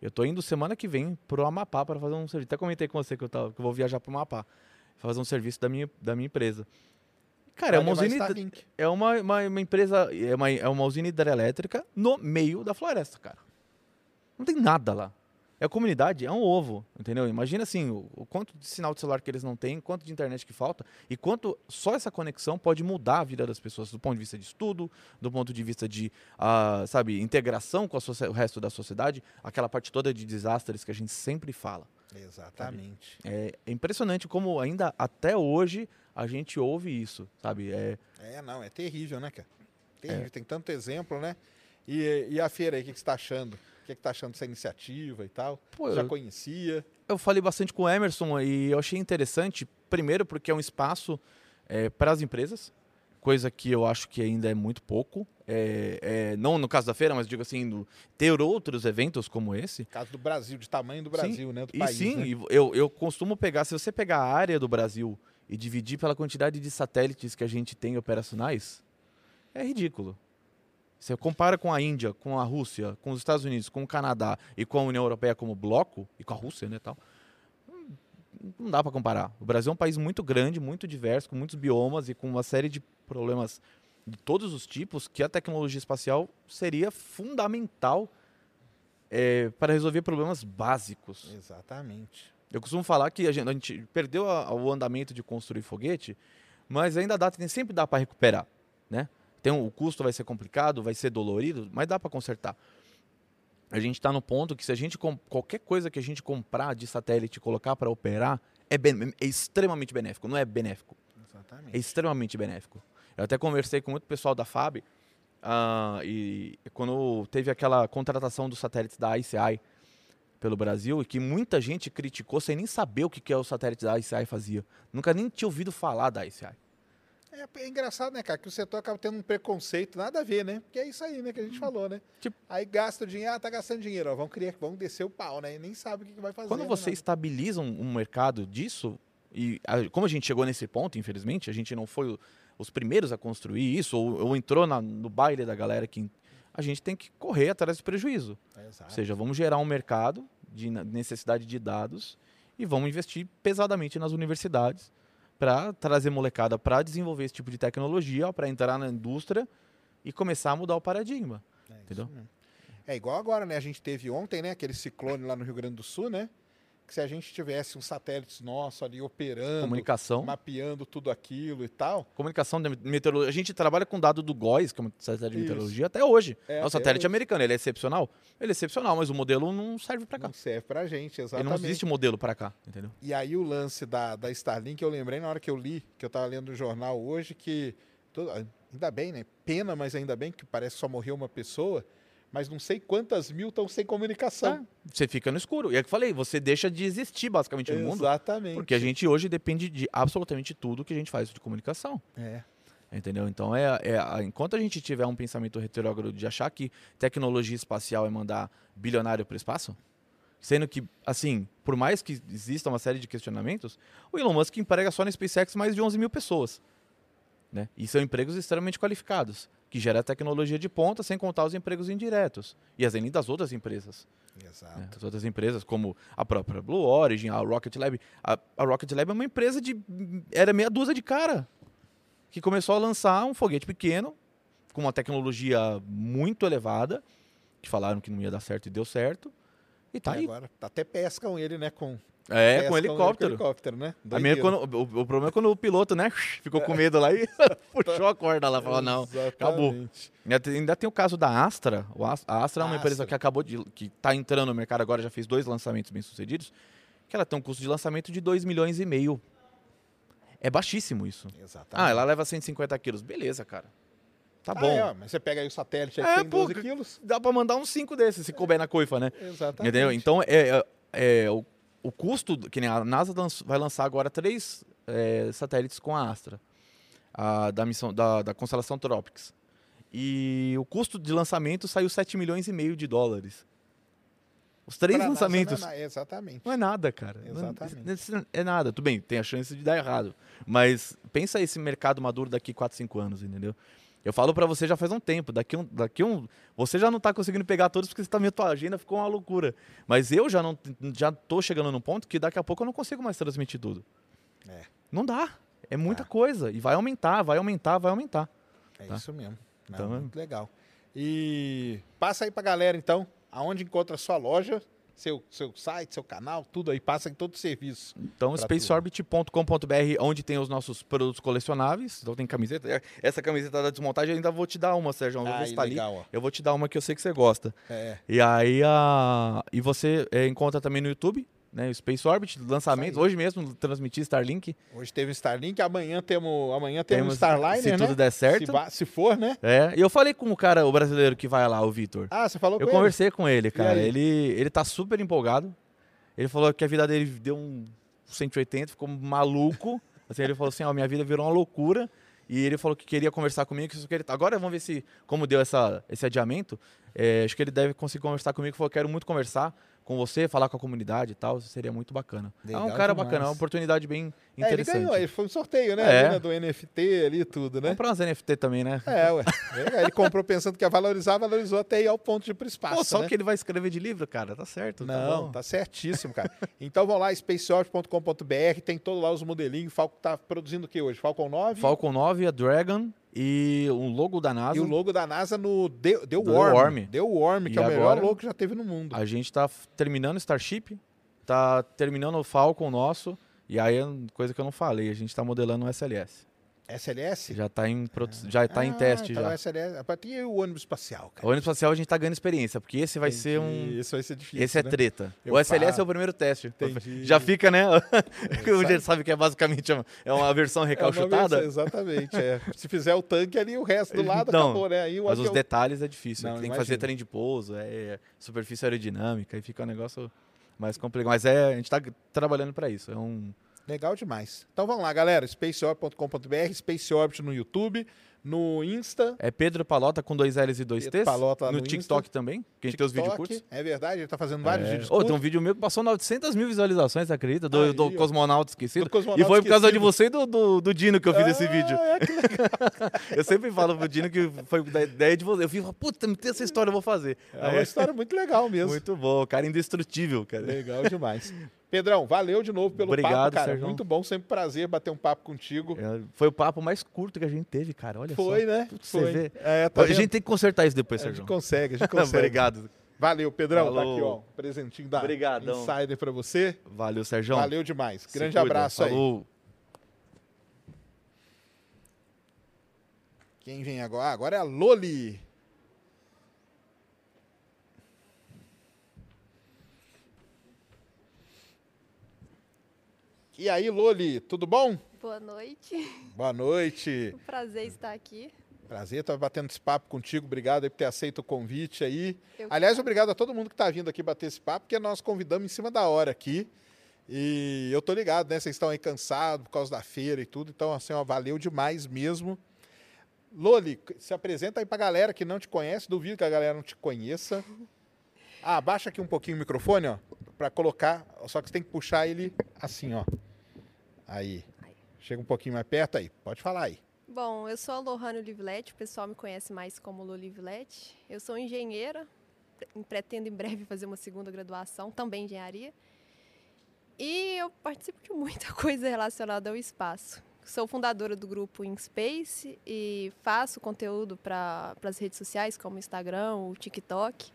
Eu tô indo semana que vem pro Amapá para fazer um serviço. Até comentei com você que eu, tava, que eu vou viajar pro Amapá. Fazer um serviço da minha, da minha empresa. Cara, é uma usina. Starlink. é uma, uma, uma empresa, é uma, é uma usina hidrelétrica no meio da floresta, cara. Não tem nada lá. É a comunidade, é um ovo, entendeu? Imagina assim, o, o quanto de sinal de celular que eles não têm, quanto de internet que falta e quanto só essa conexão pode mudar a vida das pessoas do ponto de vista de estudo, do ponto de vista de, ah, sabe, integração com o resto da sociedade, aquela parte toda de desastres que a gente sempre fala. Exatamente. É, é impressionante como ainda até hoje a gente ouve isso, sabe? É, É, não, é terrível, né, cara? Terrível, tem tanto exemplo, né? E, e a feira aí, o que, que você tá achando? O que, que tá achando dessa iniciativa e tal? Pô, Já eu- conhecia? eu falei bastante com o Emerson e eu achei interessante, primeiro porque é um espaço para as empresas, coisa que eu acho que ainda é muito pouco. É, é, não no caso da feira, mas digo assim, do- ter outros eventos como esse. Caso do Brasil, de tamanho do Brasil, né? Do E país, sim, né? eu, eu costumo pegar, se você pegar a área do Brasil e dividir pela quantidade de satélites que a gente tem operacionais, é ridículo. Você compara com a Índia, com a Rússia, com os Estados Unidos, com o Canadá e com a União Europeia como bloco, e com a Rússia, né, tal, hum, não dá para comparar. O Brasil é um país muito grande, muito diverso, com muitos biomas e com uma série de problemas de todos os tipos que a tecnologia espacial seria fundamental eh, para resolver problemas básicos. Exatamente. Eu costumo falar que a gente, a gente perdeu a- o andamento de construir foguete, mas ainda dá, sempre dá para recuperar, né? Tem um- o custo vai ser complicado, vai ser dolorido, mas dá para consertar. A gente está no ponto que se a gente qualquer coisa que a gente comprar de satélite e colocar para operar é, é extremamente benéfico, não é benéfico, é Exatamente. extremamente benéfico. Eu até conversei com muito pessoal da FAB ah, e quando teve aquela contratação dos satélites da ICI pelo Brasil e que muita gente criticou sem nem saber o que, que é o satélite da ICI fazia. Nunca nem tinha ouvido falar da ICI. É, é engraçado, né, cara, que o setor acaba tendo um preconceito, nada a ver, né? Porque é isso aí, né, que a gente falou, né? Tipo- Aí gasta o dinheiro, ah, tá gastando dinheiro, ó, vão, criar, vão descer o pau, né? E nem sabe o que, que vai fazer. Quando né, você nada. estabiliza um, um mercado disso, e a- como a gente chegou nesse ponto, infelizmente, a gente não foi o- os primeiros a construir isso, ou, ou entrou na- no baile da galera que. A gente tem que correr atrás do prejuízo. Exato. Ou seja, vamos gerar um mercado de necessidade de dados e vamos investir pesadamente nas universidades para trazer molecada para desenvolver esse tipo de tecnologia, para entrar na indústria e começar a mudar o paradigma. É Entendeu? É igual agora, né? A gente teve ontem, né? Aquele ciclone lá no Rio Grande do Sul, né? Que se a gente tivesse um satélite nosso ali operando, Comunicação. mapeando tudo aquilo e tal. Comunicação de meteorologia. A gente trabalha com dado do GOES, que é um satélite de Isso. meteorologia, até hoje. É, É, um satélite hoje. americano. Ele é excepcional? Ele é excepcional, mas o modelo não serve para cá. Não serve pra gente, Ele exatamente. não existe modelo para cá, entendeu? E aí o lance da, da Starlink, eu lembrei na hora que eu li, que eu tava lendo no jornal hoje, que. ainda bem, né? Pena, mas ainda bem que parece que só morreu uma pessoa, mas não sei quantas mil estão sem comunicação. Você fica no escuro. E é o que eu falei, você deixa de existir basicamente no mundo. Exatamente. Porque a gente hoje depende de absolutamente tudo que a gente faz de comunicação. É. Entendeu? Então, é, é- enquanto a gente tiver um pensamento retrógrado de achar que tecnologia espacial é mandar bilionário para o espaço, sendo que, assim, por mais que exista uma série de questionamentos, o Elon Musk emprega só na SpaceX mais de 11 mil pessoas. Né? E são empregos extremamente qualificados, que gera tecnologia de ponta, sem contar os empregos indiretos. E as das outras empresas. Exato. né? As outras empresas, como a própria Blue Origin, a Rocket Lab. A, a Rocket Lab é uma empresa de. Era meia dúzia de cara. Que começou a lançar um foguete pequeno, com uma tecnologia muito elevada, que falaram que não ia dar certo e deu certo. E tá E aí. agora até pescam ele, né? Com, É, pescam com helicóptero. helicóptero, né? A minha, Doideira. quando- o, o problema é quando o piloto, né, ficou com medo lá e puxou a corda lá, falou, não, acabou. Exatamente. Ainda tem- Ainda tem o caso da Astra. O As- A Astra é uma empresa Astra. que acabou de. que está entrando no mercado agora, já fez dois lançamentos bem sucedidos. Que ela tem um custo de lançamento de 2 milhões e meio. É baixíssimo isso. Exatamente. Ah, ela leva 150 quilos. Beleza, cara. Tá Ah, bom. é, ó, mas você pega aí o satélite aí É, que tem pô, 12 que- quilos. Dá pra mandar uns 5 desses, se couber na coifa, né? Exatamente. Entendeu? Então, é, é- é, o, o custo, que nem a NASA vai lançar agora três é, satélites com a Astra, a, da missão da, da constelação Tropics. E o custo de lançamento saiu 7 milhões e meio de dólares. Os três Pra lançamentos. não é exatamente. Não é nada, cara. Não- Exatamente. isso É nada. Tudo bem, tem a chance de dar errado. Mas pensa esse mercado maduro daqui 4, 5 anos, entendeu? Eu falo pra você já faz um tempo. Daqui um, daqui um. Você já não tá conseguindo pegar todos porque você tá, minha tua agenda ficou uma loucura. Mas eu já não já tô chegando num ponto que daqui a pouco eu não consigo mais transmitir tudo. É. Não dá. É muita É. coisa. E vai aumentar, vai aumentar, vai aumentar. É Tá. isso mesmo. Não, Então, é- muito legal. E passa aí pra galera, então, aonde encontra a sua loja, seu, seu site, seu canal, tudo aí. Passa em todo o serviço. Então, spaceorbit.com.br, onde tem os nossos produtos colecionáveis. Então, tem camiseta. Essa camiseta da desmontagem eu ainda vou te dar uma, Sérgio. Eu vou tá ali. legal. Eu vou te dar uma que eu sei que você gosta. É. E aí, a... e você é, encontra também no YouTube, né? O Space Orbit, lançamento. Hoje mesmo transmiti Starlink. Hoje teve Starlink, amanhã temos, amanhã temos, Temos- Starliner, se né? tudo der certo. Se, se for, né? É. E eu falei com o cara, o brasileiro que vai lá, o Vitor. Ah, você falou Eu com ele? conversei com ele, cara. Ele, ele tá super empolgado. Ele falou que a vida dele deu um 180, ficou maluco. Assim, ele falou assim, ó, minha vida virou uma loucura. E ele falou que queria conversar comigo. Que isso que ele... Agora vamos ver se, como deu essa, esse adiamento, é, acho que ele deve conseguir conversar comigo. Falou, quero muito conversar com você, falar com a comunidade e tal. Seria muito bacana. é Legal um cara demais. bacana, é uma oportunidade bem É, ele interessante. ganhou, ele foi um sorteio, né? É. né, Do NFT ali e tudo, né? Comprar umas NFT também, né? É, ué. É, Ele comprou pensando que ia valorizar, valorizou até ir ao ponto de ir pro espaço, Pô, só né? que ele vai escrever de livro, cara. Tá certo. tá Não, bom. tá certíssimo, cara. Então vão lá, spaceorbit.com.br, tem todo lá os modelinhos. Falcon tá produzindo o que hoje? Falcon 9? Falcon 9, a Dragon e o logo da NASA. E o logo da NASA no The, The The Worm. Worm. The Worm, que E é o melhor logo que já teve no mundo. A gente tá terminando o Starship, tá terminando o Falcon nosso, e aí é coisa que eu não falei, a gente tá modelando o SLS. SLS? Já tá em, já tá em teste então já. O SLS. E o ônibus espacial, cara? O ônibus espacial a gente tá ganhando experiência, porque esse vai ser um... Entendi. Isso vai ser difícil. Esse é né? treta. Eu o SLS falo. é o primeiro teste. Entendi. Já fica, né? o sabe. gente sabe que é basicamente uma, é uma versão É recalchutada, versão, exatamente. é. Se fizer o tanque ali, o resto do lado Não, acabou, né? Aí o mas os detalhes é difícil. Não, tem que fazer trem de pouso, é superfície aerodinâmica, e fica um negócio mais complicado. Mas é, a gente tá trabalhando para isso. É um... Legal demais. Então vamos lá, galera. spaceorbit.com.br, Spaceorbit no YouTube, no Insta. É Pedro Palota com dois L's e dois Pedro T's. Palota no, no TikTok também, que a gente tem os vídeos curtos. É verdade, ele tá fazendo vários É. vídeos Ô, tem um curtos. vídeo meu que passou 900 mil visualizações, acredita? Do, Aí, do. Cosmonauta Esquecido. Do Cosmonauta e foi por causa de Esquecido. você e do, do, do Dino que eu fiz esse Ah, vídeo. é, que legal. Eu sempre falo pro Dino que foi da ideia de você. Eu fiz, puta, me tem essa história, eu vou fazer. É uma história muito legal mesmo. Muito bom, cara indestrutível, cara. Legal demais. Pedrão, valeu de novo pelo Obrigado, papo, cara. Sérgio. Muito bom, sempre prazer bater um papo contigo. É, Foi o papo mais curto que a gente teve, cara. Olha Foi, só. né? Putz, Foi. Vê. É, tá a gente tem que consertar isso depois, A gente Sérgio. consegue, a gente consegue. Obrigado. Valeu, Pedrão. Tá Falou. aqui, ó. Presentinho da Obrigadão. Insider pra você. Valeu, Sérgio. Valeu demais. Se Grande cuida. abraço aí. Falou. Quem vem agora? Ah, agora é a Loli. E aí, Loli, tudo bom? Boa noite. Boa noite. Um prazer estar aqui. Prazer estar batendo esse papo contigo. Obrigado por ter aceito o convite aí. Eu Aliás, obrigado a todo mundo que está vindo aqui bater esse papo, porque nós convidamos em cima da hora aqui. E eu tô ligado, né? Vocês estão aí cansados por causa da feira e tudo. Então, assim, ó, valeu demais mesmo. Loli, se apresenta aí pra galera que não te conhece. Duvido que a galera não te conheça. Ah, abaixa aqui um pouquinho o microfone, ó, para colocar. Só que você tem que puxar ele assim, ó. Aí. Chega um pouquinho mais perto aí. Pode falar aí. Bom, eu sou a Lohane Olivilete, o pessoal me conhece mais como Lolivilete. Eu sou engenheira, pre- pretendo em breve fazer uma segunda graduação, também engenharia. E eu participo de muita coisa relacionada ao espaço. Sou fundadora do grupo InSpace e faço conteúdo para as redes sociais, como o Instagram, o TikTok.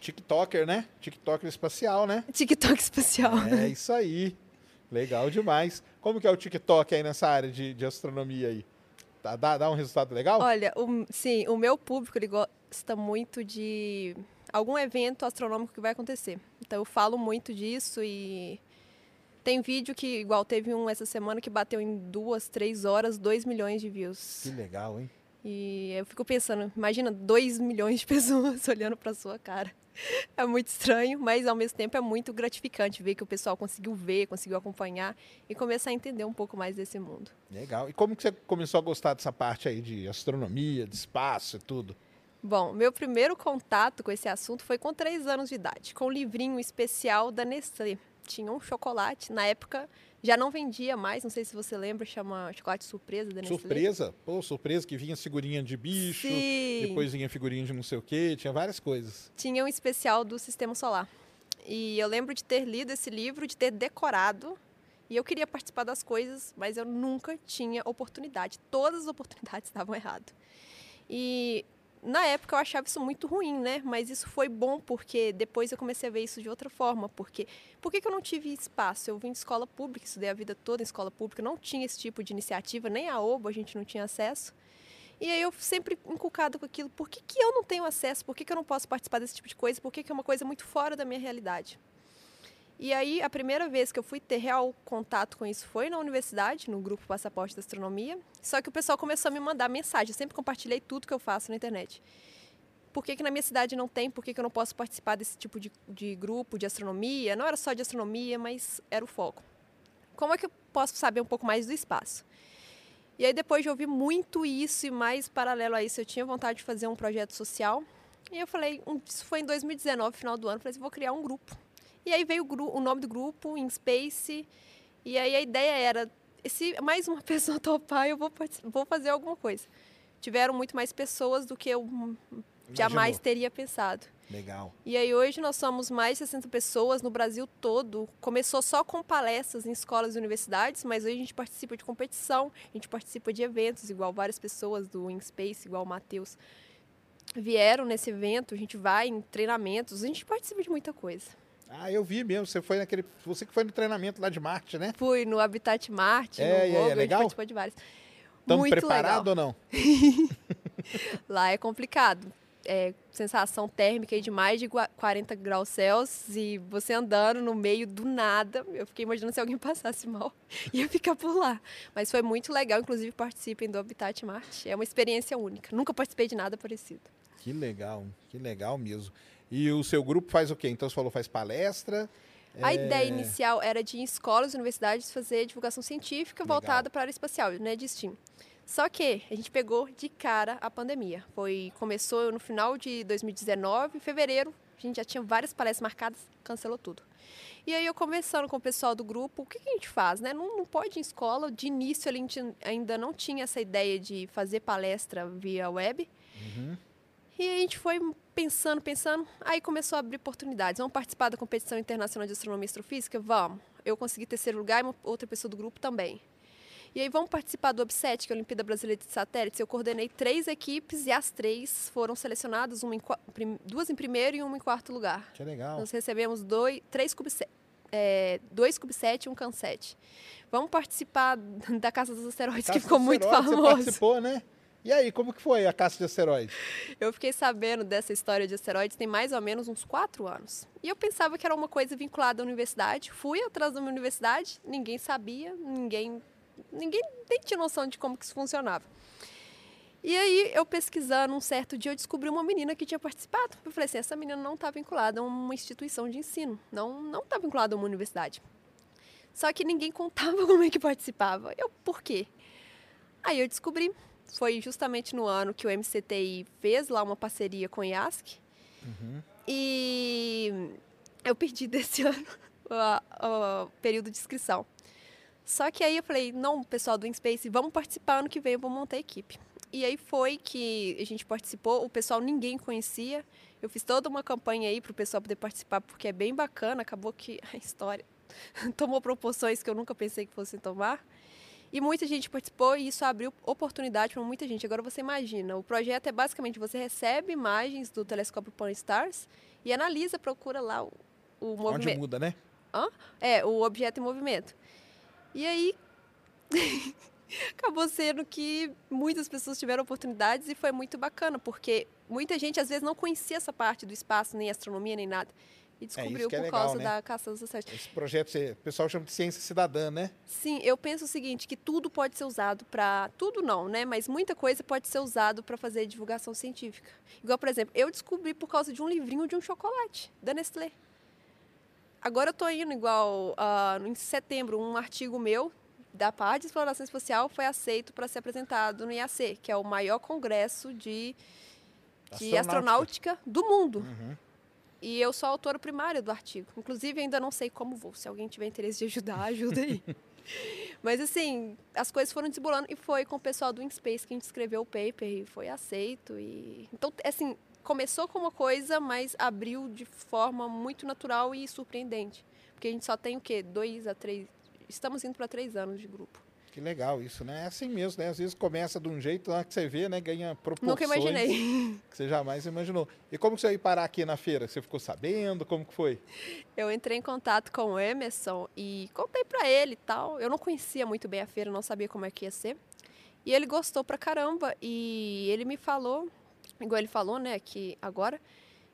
TikToker, né? TikToker espacial, né? TikTok especial. É isso aí. Legal demais. Como que é o TikTok aí nessa área de, de astronomia aí? Dá, dá, dá um resultado legal? Olha, o- sim, o meu público ele gosta muito de algum evento astronômico que vai acontecer. Então eu falo muito disso e tem vídeo que, igual teve um essa semana que bateu em duas, três horas, 2 milhões de views. Que legal, hein? E eu fico pensando, imagina 2 milhões de pessoas olhando para sua cara. É muito estranho, mas ao mesmo tempo é muito gratificante ver que o pessoal conseguiu ver, conseguiu acompanhar e começar a entender um pouco mais desse mundo. Legal. E como que você começou a gostar dessa parte aí de astronomia, de espaço e tudo? Bom, meu primeiro contato com esse assunto foi com três anos de idade, com um livrinho especial da Nestlé. Tinha um chocolate, na época já não vendia mais, não sei se você lembra, chama chocolate surpresa da Nestlé. Surpresa? Pô, surpresa que vinha figurinha de bicho, Sim. depois vinha figurinha de não sei o quê, tinha várias coisas. Tinha um especial do Sistema Solar. E eu lembro de ter lido esse livro, de ter decorado. E eu queria participar das coisas, mas eu nunca tinha oportunidade. Todas as oportunidades estavam erradas. E na época eu achava isso muito ruim, né? Mas isso foi bom porque depois eu comecei a ver isso de outra forma. Porque por que, eu não tive espaço? Eu vim de escola pública, estudei a vida toda em escola pública, não tinha esse tipo de iniciativa, nem a OBO a gente não tinha acesso. E aí eu sempre inculcado com aquilo, por que, que eu não tenho acesso? Por que, que eu não posso participar desse tipo de coisa? Por que, que é uma coisa muito fora da minha realidade? E aí, a primeira vez que eu fui ter real contato com isso foi na universidade, no grupo Passaporte da Astronomia. Só que o pessoal começou a me mandar mensagem. Eu sempre compartilhei tudo que eu faço na internet. Por que, que na minha cidade não tem? Por que, que eu não posso participar desse tipo de, de grupo de astronomia? Não era só de astronomia, mas era o foco. Como é que eu posso saber um pouco mais do espaço? E aí, depois de ouvir muito isso e mais paralelo a isso, eu tinha vontade de fazer um projeto social. E eu falei, um- isso foi em 2019, final do ano, falei assim, vou criar um grupo. E aí veio o, o nome do grupo, In Space. E aí a ideia era, se mais uma pessoa topar, eu vou, vou fazer alguma coisa. Tiveram muito mais pessoas do que eu hum, jamais Imaginou. teria pensado. Legal. E aí hoje nós somos mais de 60 pessoas no Brasil todo. Começou só com palestras em escolas e universidades, mas hoje a gente participa de competição, a gente participa de eventos, igual várias pessoas do InSpace, igual o Matheus, vieram nesse evento, a gente vai em treinamentos, a gente participa de muita coisa. Ah, eu vi mesmo. Você foi naquele. Você que foi no treinamento lá de Marte, né? Fui no Habitat Marte, É, no é Google, a gente legal? participou de vários. Estamos preparados ou não? Lá é complicado. É sensação térmica de mais de gua- 40 graus Celsius e você andando no meio do nada. Eu fiquei imaginando se alguém passasse mal, ia ficar por lá. Mas foi muito legal, inclusive participem do Habitat Marte. É uma experiência única. Nunca participei de nada parecido. Que legal, que legal mesmo. E o seu grupo faz o quê? Então você falou faz palestra. A é, ideia inicial era de em escolas e universidades fazer divulgação científica Legal. voltada para a área espacial, né, de STEAM. Só que a gente pegou de cara a pandemia. Foi começou no final de 2019, em fevereiro, a gente já tinha várias palestras marcadas, cancelou tudo. E aí eu conversando com o pessoal do grupo, o que, que a gente faz, né? Não, não pode ir em escola, de início a gente ainda não tinha essa ideia de fazer palestra via web. Uhum. E a gente foi pensando, pensando, aí começou a abrir oportunidades. Vamos participar da competição internacional de astronomia e astrofísica? Vamos. Eu consegui terceiro lugar e uma outra pessoa do grupo também. E aí vamos participar do OBSET, que é a Olimpíada Brasileira de Satélites. Eu coordenei três equipes e as três foram selecionadas, uma em duas em primeiro e uma em quarto lugar. Que legal. Nós recebemos dois, três CubeSat, é, dois CubeSat e um CanSat. Vamos participar da Caça dos Asteroides, Caça que ficou muito asteroides, Você famoso. participou, né? E aí, como que foi a caça de asteroides? Eu fiquei sabendo dessa história de asteroides tem mais ou menos uns quatro anos. E eu pensava que era uma coisa vinculada à universidade. Fui atrás da minha universidade, ninguém sabia, ninguém, ninguém nem tinha noção de como que isso funcionava. E aí, eu pesquisando, um certo dia, eu descobri uma menina que tinha participado. Eu falei assim, essa menina não está vinculada a uma instituição de ensino, não está vinculada a uma universidade. Só que ninguém contava como é que participava. Eu, por quê? Aí eu descobri, foi justamente no ano que o MCTI fez lá uma parceria com o IASC. E eu perdi desse ano o, o período de inscrição. Só que aí eu falei, não, pessoal do InSpace, vamos participar ano que vem, eu vou montar a equipe. E aí foi que a gente participou, o pessoal ninguém conhecia. Eu fiz toda uma campanha aí para o pessoal poder participar, porque é bem bacana. Acabou que a história tomou proporções que eu nunca pensei que fosse tomar. E muita gente participou e isso abriu oportunidade para muita gente. Agora você imagina, o projeto é basicamente você recebe imagens do telescópio Pan Stars e analisa, procura lá o, o movimento. Onde muda, né? Hã? É, o objeto em movimento. E aí acabou sendo que muitas pessoas tiveram oportunidades e foi muito bacana, porque muita gente às vezes não conhecia essa parte do espaço, nem astronomia, nem nada. E descobriu que é por legal, causa né? da caça aos satélites. Esse projeto, o pessoal chama de ciência cidadã, né? Sim, eu penso o seguinte, que tudo pode ser usado para tudo não, né? Mas muita coisa pode ser usado para fazer divulgação científica. Igual, por exemplo, eu descobri por causa de um livrinho de um chocolate da Nestlé. Agora eu tô indo igual ah, em setembro um artigo meu da parte de exploração espacial foi aceito para ser apresentado no IAC, que é o maior congresso de, de astronáutica do mundo. Uhum. E eu sou autora primária do artigo. Inclusive, ainda não sei como vou. Se alguém tiver interesse de ajudar, ajuda aí. Mas, assim, as coisas foram desbolando e foi com o pessoal do InSpace que a gente escreveu o paper e foi aceito. E... Então, assim, começou com uma coisa, mas abriu de forma muito natural e surpreendente. Porque a gente só tem o quê? Dois a três... Estamos indo para três anos de grupo. Que legal isso, né? É assim mesmo, né? Às vezes começa de um jeito, hora que você vê, né? Ganha proporções Nunca imaginei. que você jamais imaginou. E como que você ia parar aqui na feira? Você ficou sabendo? Como que foi? Eu entrei em contato com o Emerson e contei pra ele e tal. Eu não conhecia muito bem a feira, não sabia como é que ia ser. E ele gostou pra caramba e ele me falou, igual ele falou, né, que agora,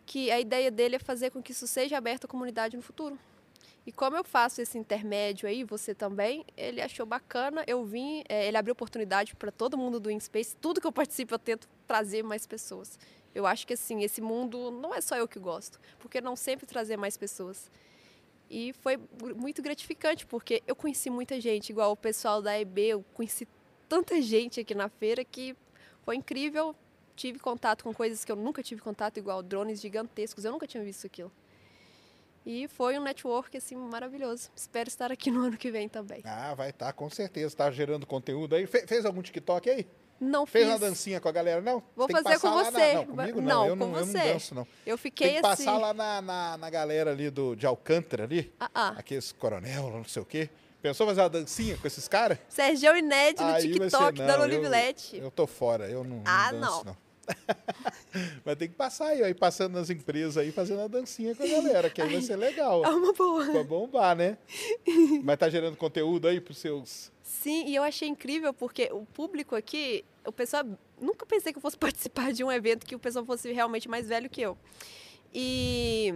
que a ideia dele é fazer com que isso seja aberto à comunidade no futuro. E como eu faço esse intermédio aí, você também, ele achou bacana. Eu vim, eh, ele abriu oportunidade para todo mundo do InSpace. Tudo que eu participo, eu tento trazer mais pessoas. Eu acho que assim, esse mundo não é só eu que gosto, porque não sempre trazer mais pessoas. E foi muito gratificante, porque eu conheci muita gente, igual o pessoal da EB, eu conheci tanta gente aqui na feira que foi incrível. Tive contato com coisas que eu nunca tive contato, igual drones gigantescos, eu nunca tinha visto aquilo. E foi um network assim maravilhoso. Espero estar aqui no ano que vem também. Ah, vai estar, com certeza. Tá gerando conteúdo aí. Fe- fez algum TikTok aí? Não Fez fiz. uma dancinha com a galera? Não? Vou Tem fazer com na- você. Não, comigo não. Não, eu com não, eu não você. danço, não. Eu Tem fiquei que passar assim. lá na, na, na galera ali do, de Alcântara ali. Ah, ah. Aqueles coronel, não sei o quê. Pensou fazer uma dancinha com esses caras? Sergio e Ned no vai ser, TikTok, não, dando eu-. Eu tô fora, eu não, não Ah, danço, não. não. Mas tem que passar aí, aí passando nas empresas aí, fazendo a dancinha com a galera, que aí vai ser legal. É uma boa. Bombar, né? Mas tá gerando conteúdo aí pros seus. Sim, e eu achei incrível porque o público aqui, o pessoal. Nunca pensei que eu fosse participar de um evento que o pessoal fosse realmente mais velho que eu. E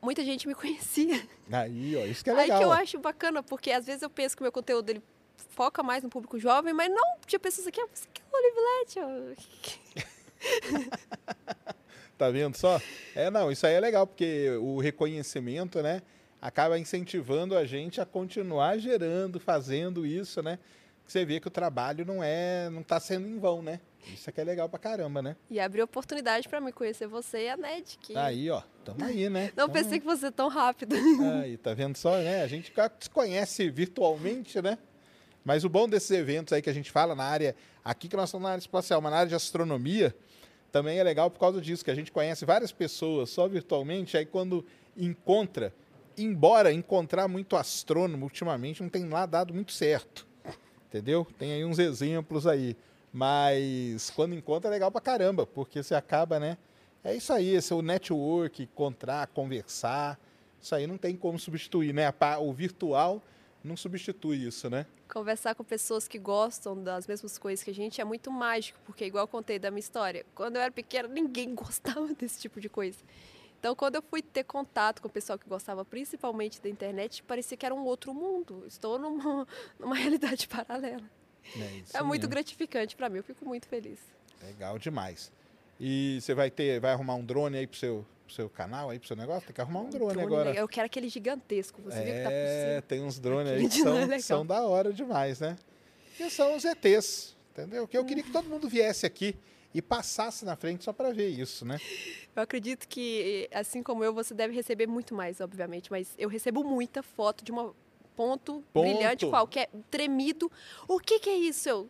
muita gente me conhecia. Aí, ó, isso que é Aí legal. que eu acho bacana, porque às vezes eu penso que o meu conteúdo ele foca mais no público jovem, mas não, tinha pessoas aqui, ah, você quer o Olivelete? Tá vendo só? É, não, isso aí é legal, porque o reconhecimento, né, acaba incentivando a gente a continuar gerando, fazendo isso, né? Você vê que o trabalho não é, não tá sendo em vão, né? Isso aqui é legal pra caramba, né? E abriu oportunidade pra me conhecer você e a Ned, que Aí, ó, tamo aí, né? não Tamo- pensei que fosse ser tão rápido. Aí, tá vendo só, né? A gente se conhece virtualmente, né? Mas o bom desses eventos aí que a gente fala na área, aqui que nós estamos na área espacial, mas na área de astronomia, também é legal por causa disso, que a gente conhece várias pessoas só virtualmente, aí quando encontra, embora encontrar muito astrônomo ultimamente não tem lá dado muito certo, entendeu? Tem aí uns exemplos aí, mas quando encontra é legal pra caramba, porque você acaba, né? É isso aí, esse é o network, encontrar, conversar, isso aí não tem como substituir, né? O virtual não substitui isso, né? Conversar com pessoas que gostam das mesmas coisas que a gente é muito mágico, porque igual eu contei da minha história, quando eu era pequena ninguém gostava desse tipo de coisa. Então, quando eu fui ter contato com o pessoal que gostava principalmente da internet, parecia que era um outro mundo. Estou numa, numa realidade paralela. É, isso É muito gratificante para mim, eu fico muito feliz. Legal demais. E você vai ter, vai arrumar um drone aí pro seu, pro seu canal, aí pro seu negócio? Tem que arrumar um drone, Drone, agora. Eu quero aquele gigantesco, você viu que tá por É, cima. tem uns drones aí que lá é são, são da hora demais, né? E são os ETs, entendeu? Que eu queria que todo mundo viesse aqui e passasse na frente só para ver isso, né? Eu acredito que, assim como eu, você deve receber muito mais, obviamente, mas eu recebo muita foto de uma ponto, Ponto. brilhante qualquer, tremido. O que, que é isso? Eu,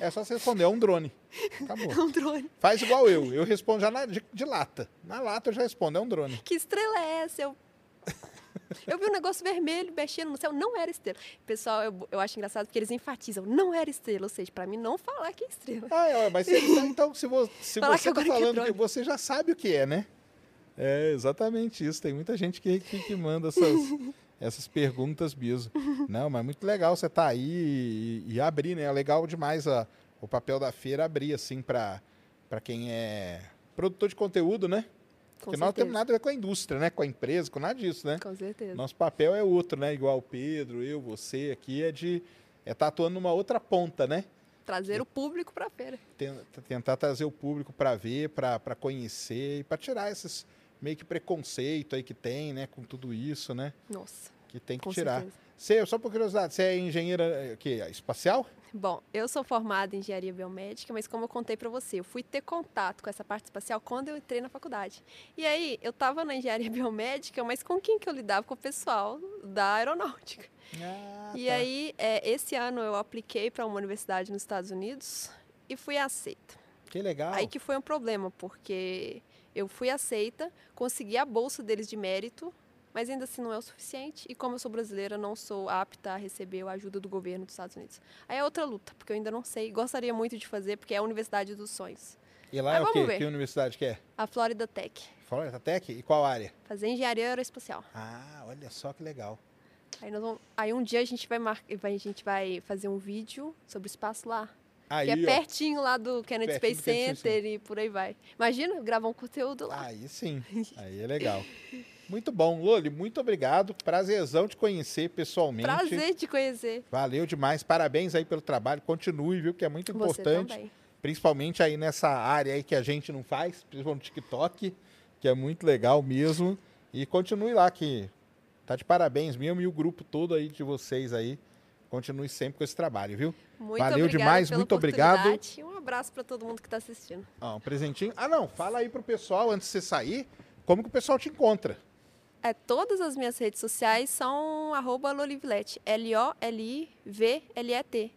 É só você responder, é um drone. Acabou. é um drone. Faz igual eu. Eu respondo já na- de, de lata. Na lata eu já respondo, é um drone. Que estrela é essa? Eu, eu vi um negócio vermelho mexendo no céu, não era estrela. Pessoal, eu, eu acho engraçado porque eles enfatizam, não era estrela. Ou seja, pra mim não falar que é estrela. Ah, é, mas você, então, se, vo- se você que tá que é falando que drone. você já sabe o que é, né? É exatamente isso. Tem muita gente que, que, que manda essas, essas perguntas mesmo. Não, mas muito legal você tá aí e, e abrir, né? É legal demais a, o papel da feira abrir, assim, para quem é produtor de conteúdo, né? Com Porque nós não temos nada a ver com a indústria, né? Com a empresa, com nada disso, né? Com certeza. Nosso papel é outro, né? Igual o Pedro, eu, você aqui, é de é estar atuando numa outra ponta, né? Trazer o público pra feira. Ten- tentar trazer o público para ver, para conhecer e para tirar esses meio que preconceito aí que tem, né? Com tudo isso, né? Nossa, Que tem que tirar. certeza. Você, só por curiosidade, você é engenheira eh, que, espacial? Bom, eu sou formada em engenharia biomédica, mas como eu contei para você, eu fui ter contato com essa parte espacial quando eu entrei na faculdade. E aí, eu estava na engenharia biomédica, mas com quem que eu lidava? Com o pessoal da aeronáutica. Ah, e tá. aí, é, esse ano eu apliquei para uma universidade nos Estados Unidos e fui aceita. Que legal. Aí que foi um problema, porque eu fui aceita, consegui a bolsa deles de mérito, mas ainda assim não é o suficiente. E como eu sou brasileira, não sou apta a receber a ajuda do governo dos Estados Unidos. Aí é outra luta, porque eu ainda não sei. Gostaria muito de fazer, porque é a Universidade dos Sonhos. E lá Mas é o quê? ver. Que universidade que é? A Florida Tech. Florida Tech? E qual área? Fazer engenharia aeroespacial. Ah, olha só que legal. Aí, vamos, aí um dia a gente vai mar... a gente vai fazer um vídeo sobre o espaço lá. Aí, que é ó. pertinho lá do Kennedy Space Kennedy Space Center e por aí vai. Imagina gravar um conteúdo lá. Aí sim. Aí é legal. Muito bom. Loli, muito obrigado. Prazerzão te conhecer pessoalmente. Prazer te conhecer. Valeu demais. Parabéns aí pelo trabalho. Continue, viu? Que é muito importante. Principalmente aí nessa área aí que a gente não faz, principalmente no TikTok, que é muito legal mesmo. E continue lá, que tá de parabéns mesmo. E o grupo todo aí de vocês aí. Continue sempre com esse trabalho, viu? Muito Valeu demais, muito obrigado. Um abraço para todo mundo que está assistindo. Ó, um presentinho. Ah, não. Fala aí pro pessoal, antes de você sair, como que o pessoal te encontra. É, todas as minhas redes sociais são arroba Lolivlet. L-O-L-I-V-L-E-T.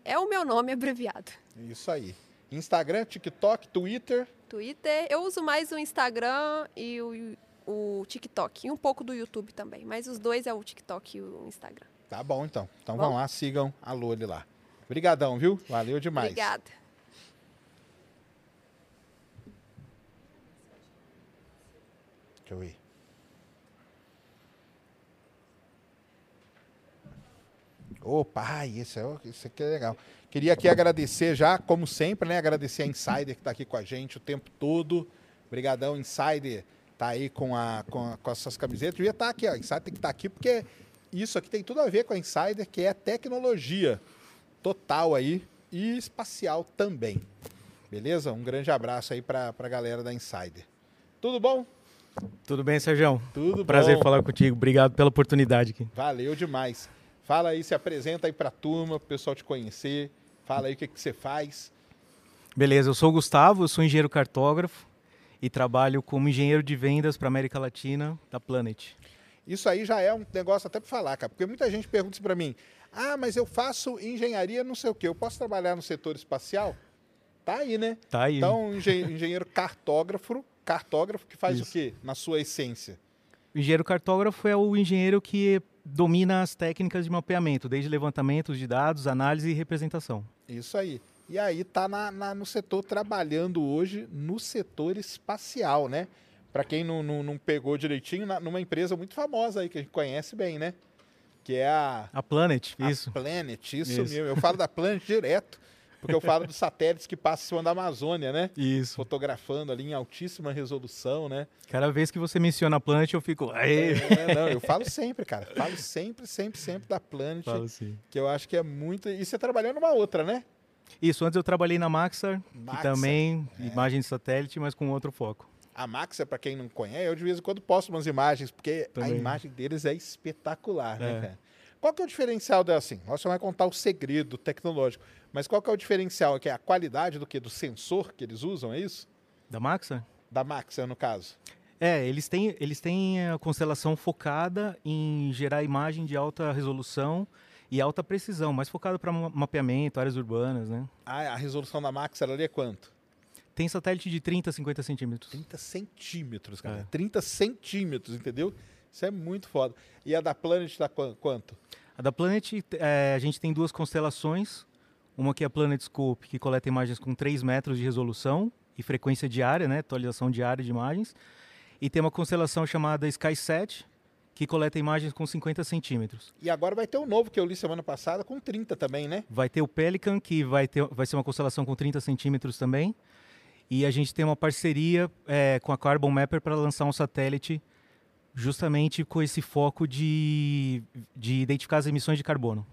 É o meu nome abreviado. Isso aí. Instagram, TikTok, Twitter. Twitter, eu uso mais o Instagram e o, o TikTok. E um pouco do YouTube também. Mas os dois é o TikTok e o Instagram. Tá bom, então. Então Bom. vão lá, sigam a Loli lá. Obrigadão, viu? Valeu demais. Obrigada. Deixa eu Opa, ai, esse, é, o- esse aqui é legal. Queria aqui agradecer já, como sempre, né? Agradecer a Insider que está aqui com a gente o tempo todo. Obrigadão, Insider. Tá aí com, a, com, a- com as suas camisetas. Devia estar aqui, ó. Insider tem que estar aqui porque isso aqui tem tudo a ver com a Insider, que é tecnologia total aí e espacial também. Beleza? Um grande abraço aí para a galera da Insider. Tudo bom? Tudo bem, Sérgio? Tudo Prazer bom. falar contigo. Obrigado pela oportunidade aqui. Valeu demais. Fala aí, se apresenta aí pra turma, pro pessoal te conhecer. Fala aí o que, que você faz. Beleza, eu sou o Gustavo, eu sou engenheiro cartógrafo e trabalho como engenheiro de vendas para América Latina da Planet. Isso aí já é um negócio até pra falar, cara. Porque muita gente pergunta isso pra mim. Ah, mas eu faço engenharia não sei o quê. Eu posso trabalhar no setor espacial? Tá aí, né? Tá aí. Então, engen- engenheiro cartógrafo, cartógrafo que faz Isso. o quê? Na sua essência. O engenheiro cartógrafo é o engenheiro que domina as técnicas de mapeamento, desde levantamentos de dados, análise e representação. Isso aí. E aí tá na, na- no setor trabalhando hoje no setor espacial, né? Para quem não, não, não pegou direitinho, na- numa empresa muito famosa aí que a gente conhece bem, né? Que é a, A Planet, a isso. Planet, isso, Isso. mesmo. Eu falo da Planet direto, porque eu falo dos satélites que passam em cima da Amazônia, né? Isso. Fotografando ali em altíssima resolução, né? Cada vez que você menciona a Planet, eu fico. Aê! É, não, eu falo sempre, cara. Falo sempre, sempre, sempre da Planet, Falo assim. que eu acho que é muito. E você trabalhou numa outra, né? Isso, antes eu trabalhei na Maxar, Maxar, que também é. imagem de satélite, mas com outro foco. A Maxa, para quem não conhece, eu de vez em quando posto umas imagens, porque a Também. imagem deles é espetacular, né, É. cara? Qual que é o diferencial dela, assim? Você vai contar o segredo tecnológico, mas qual que é o diferencial? É que é a qualidade do que? Do sensor que eles usam, é isso? Da Maxar? Da Maxa, no caso. É, eles têm, eles têm a constelação focada em gerar imagem de alta resolução e alta precisão, mais focada para mapeamento, áreas urbanas, né? Ah, a resolução da Maxar ali é quanto? Tem satélite de 30 a 50 centímetros. 30 centímetros, cara. É. 30 centímetros, entendeu? Isso é muito foda. E a da Planet dá quan- quanto? A da Planet, é, a gente tem duas constelações. Uma que é a Planet Scope, que coleta imagens com 3 metros de resolução e frequência diária, né, atualização diária de imagens. E tem uma constelação chamada SkySat, que coleta imagens com 50 centímetros. E agora vai ter um novo que eu li semana passada com 30 também, né? Vai ter o Pelican, que vai, ter, vai ser uma constelação com 30 centímetros também. E a gente tem uma parceria é, com a Carbon Mapper para lançar um satélite justamente com esse foco de, de identificar as emissões de carbono.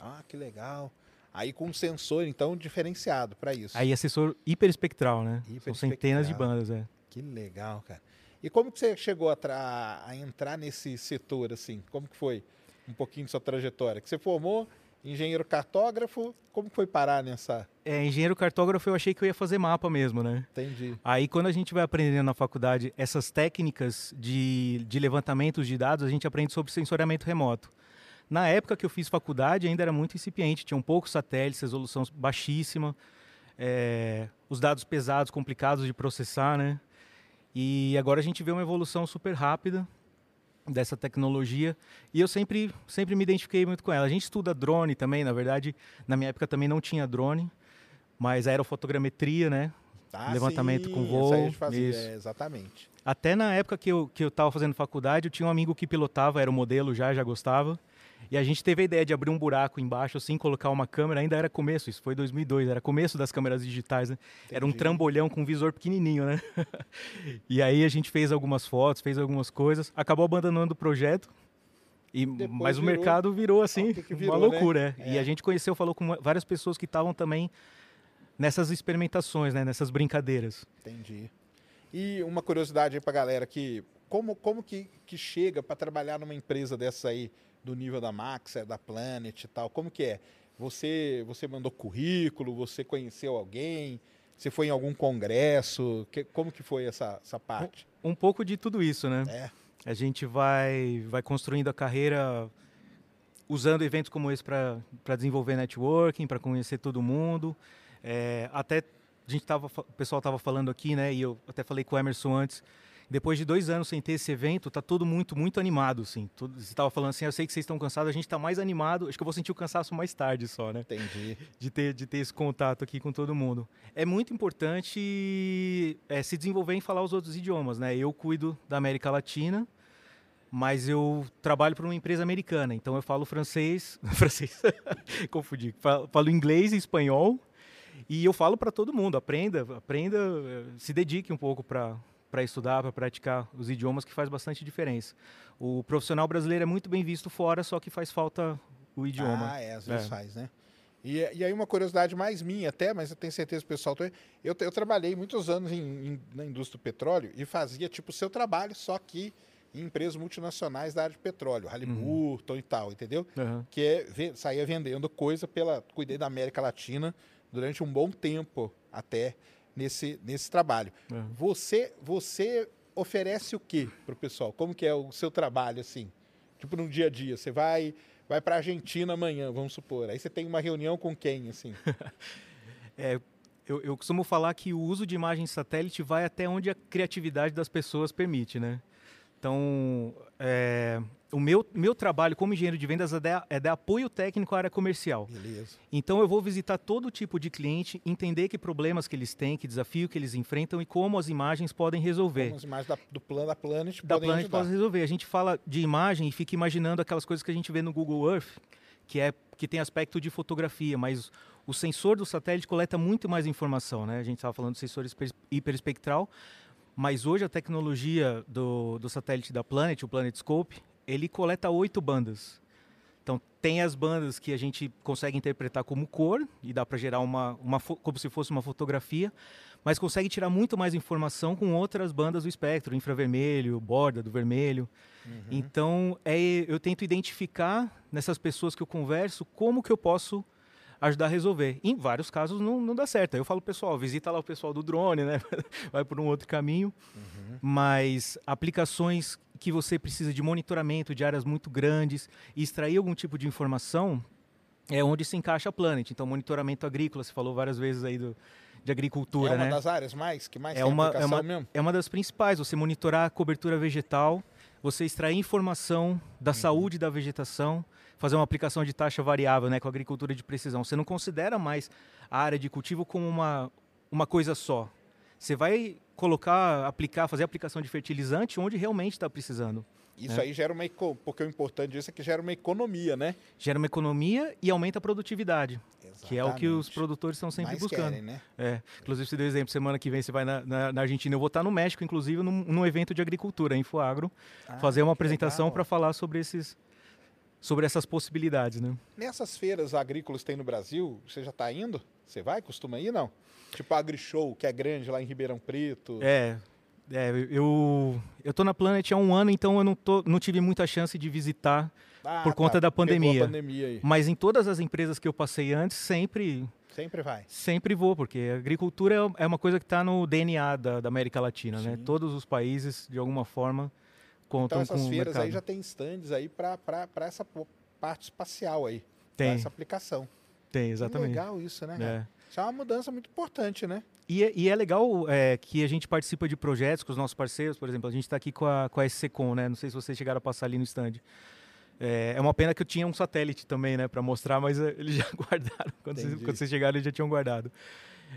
Ah, que legal. Aí com um sensor, então, diferenciado para isso. Aí é sensor hiperespectral, né? São Hiperespectral. centenas de bandas, é. Que legal, cara. E como que você chegou a, a entrar nesse setor, assim? Como que foi um pouquinho de sua trajetória? Que você formou engenheiro cartógrafo, como que foi parar nessa... É, engenheiro cartógrafo eu achei que eu ia fazer mapa mesmo, né? Entendi. Aí quando a gente vai aprendendo na faculdade essas técnicas de, de levantamento de dados, a gente aprende sobre sensoriamento remoto. Na época que eu fiz faculdade ainda era muito incipiente, tinham poucos satélites, resolução baixíssima, é, os dados pesados, complicados de processar, né? E agora a gente vê uma evolução super rápida dessa tecnologia e eu sempre, sempre me identifiquei muito com ela. A gente estuda drone também, na verdade, na minha época também não tinha drone, mas aerofotogrametria, né? Ah, Levantamento sim, com isso voo, gente fazia, isso. é, exatamente. Até na época que eu, que eu tava fazendo faculdade, eu tinha um amigo que pilotava, era o modelo já, já gostava. E a gente teve a ideia de abrir um buraco embaixo, assim, colocar uma câmera. Ainda era começo, isso foi 2002, era começo das câmeras digitais, né? Era um Entendi. trambolhão com um visor pequenininho, né? e aí a gente fez algumas fotos, fez algumas coisas, acabou abandonando o projeto. E, Depois mas o virou- mercado virou assim, o que que virou, uma né? loucura. é. E É. a gente conheceu, falou com várias pessoas que estavam também nessas experimentações, né? Nessas brincadeiras. Entendi. E uma curiosidade aí pra galera que como, como que, que chega para trabalhar numa empresa dessa aí do nível da Max, é, da Planet e tal? Como que é? Você você mandou currículo, você conheceu alguém, você foi em algum congresso? Que- como que foi essa, essa parte? Um pouco de tudo isso, né? É. A gente vai, vai construindo a carreira usando eventos como esse para desenvolver networking, para conhecer todo mundo. É, até a gente tava, o pessoal estava falando aqui, né? E eu até falei com o Emerson antes. Depois de dois anos sem ter esse evento, tá todo muito, muito animado, assim. Todo, você estava falando assim, eu sei que vocês estão cansados, a gente está mais animado. Acho que eu vou sentir o cansaço mais tarde só, né? Entendi. de ter, de ter esse contato aqui com todo mundo. É muito importante é, se desenvolver em falar os outros idiomas, né? Eu cuido da América Latina, mas eu trabalho para uma empresa americana, então eu falo francês, francês, confundi, falo, falo inglês e espanhol, e eu falo para todo mundo, aprenda, aprenda, eh, se dedique um pouco para para estudar, para praticar os idiomas, que faz bastante diferença. O profissional brasileiro é muito bem visto fora, só que faz falta o idioma. Ah, é, às vezes É. faz, né? E, e aí uma curiosidade mais minha até, mas eu tenho certeza que o pessoal... também. Eu, eu trabalhei muitos anos em- em- na indústria do petróleo e fazia tipo o seu trabalho, só que em empresas multinacionais da área de petróleo, Halliburton e tal, entendeu? Aham. Que é ve- saía vendendo coisa pela... Cuidei da América Latina durante um bom tempo até nesse, nesse trabalho. Aham. Você, você oferece o que pro pessoal? Como que é o seu trabalho, assim? Tipo, no dia a dia, você vai vai para Argentina amanhã, vamos supor. Aí você tem uma reunião com quem, assim? É, eu, eu costumo falar que o uso de imagem satélite vai até onde a criatividade das pessoas permite, né? Então, é, o meu, meu trabalho como engenheiro de vendas é dar, é dar apoio técnico à área comercial. Beleza. Então, eu vou visitar todo tipo de cliente, entender que problemas que eles têm, que desafio que eles enfrentam e como as imagens podem resolver. Como as imagens da- do plano da Planet da podem Planet resolver. A gente fala de imagem e fica imaginando aquelas coisas que a gente vê no Google Earth, que é que tem aspecto de fotografia, mas o sensor do satélite coleta muito mais informação, né? A gente estava falando do sensor hiper- hiperespectral, mas hoje a tecnologia do, do satélite da Planet, o Planet Scope, ele coleta oito bandas. Então tem as bandas que a gente consegue interpretar como cor e dá para gerar uma, uma como se fosse uma fotografia, mas consegue tirar muito mais informação com outras bandas do espectro, infravermelho, borda do vermelho. Então é, eu tento identificar nessas pessoas que eu converso como que eu posso ajudar a resolver. Em vários casos não, não dá certo. Aí eu falo, pessoal, visita lá o pessoal do drone, né? Vai por um outro caminho. mas aplicações que você precisa de monitoramento de áreas muito grandes e extrair algum tipo de informação é onde se encaixa a Planet. Então, monitoramento agrícola, você falou várias vezes aí do, de agricultura, é uma né? das áreas mais que mais É uma- é uma- mesmo? É uma das principais, você monitorar a cobertura vegetal, você extrair informação da Uhum. saúde da vegetação, fazer uma aplicação de taxa variável, né, com agricultura de precisão. Você não considera mais a área de cultivo como uma, uma coisa só. Você vai colocar, aplicar, fazer aplicação de fertilizante onde realmente está precisando. Isso É. aí gera uma porque o importante disso é que gera uma economia, né? Gera uma economia e aumenta a produtividade, que é o que os Exatamente. produtores estão sempre Mais buscando. querem, né? É, inclusive você deu exemplo, semana que vem você vai na, na- na Argentina, eu vou estar no México, inclusive, num, num evento de agricultura, Infoagro, fazer uma Ah, apresentação para falar sobre esses sobre essas possibilidades, né? Nessas feiras agrícolas que tem no Brasil, você já está indo? Você vai? Costuma ir, não? Tipo a AgriShow, que é grande lá em Ribeirão Preto. É, é, eu eu tô na Planet há um ano, então eu não, tô, não tive muita chance de visitar, Ah, por conta da pegou pandemia. pandemia mas em todas as empresas que eu passei antes, sempre Sempre vai. sempre vou, porque a agricultura é- uma coisa que está no DNA da, da América Latina, né? Sim. Todos os países, de alguma forma, contam Então com essas o feiras mercado. aí já tem stands aí para essa parte espacial aí. Tem, essa aplicação. tem, Que exatamente. legal isso, né? É. Isso é uma mudança muito importante, né? E, é- e é legal é, que a gente participa de projetos com os nossos parceiros, por exemplo, a gente está aqui com a, com a SCCOM, né? Não sei se vocês chegaram a passar ali no stand. É, é uma pena que eu tinha um satélite também, né, para mostrar, mas é, eles já guardaram. Quando vocês, quando vocês chegaram, eles já tinham guardado.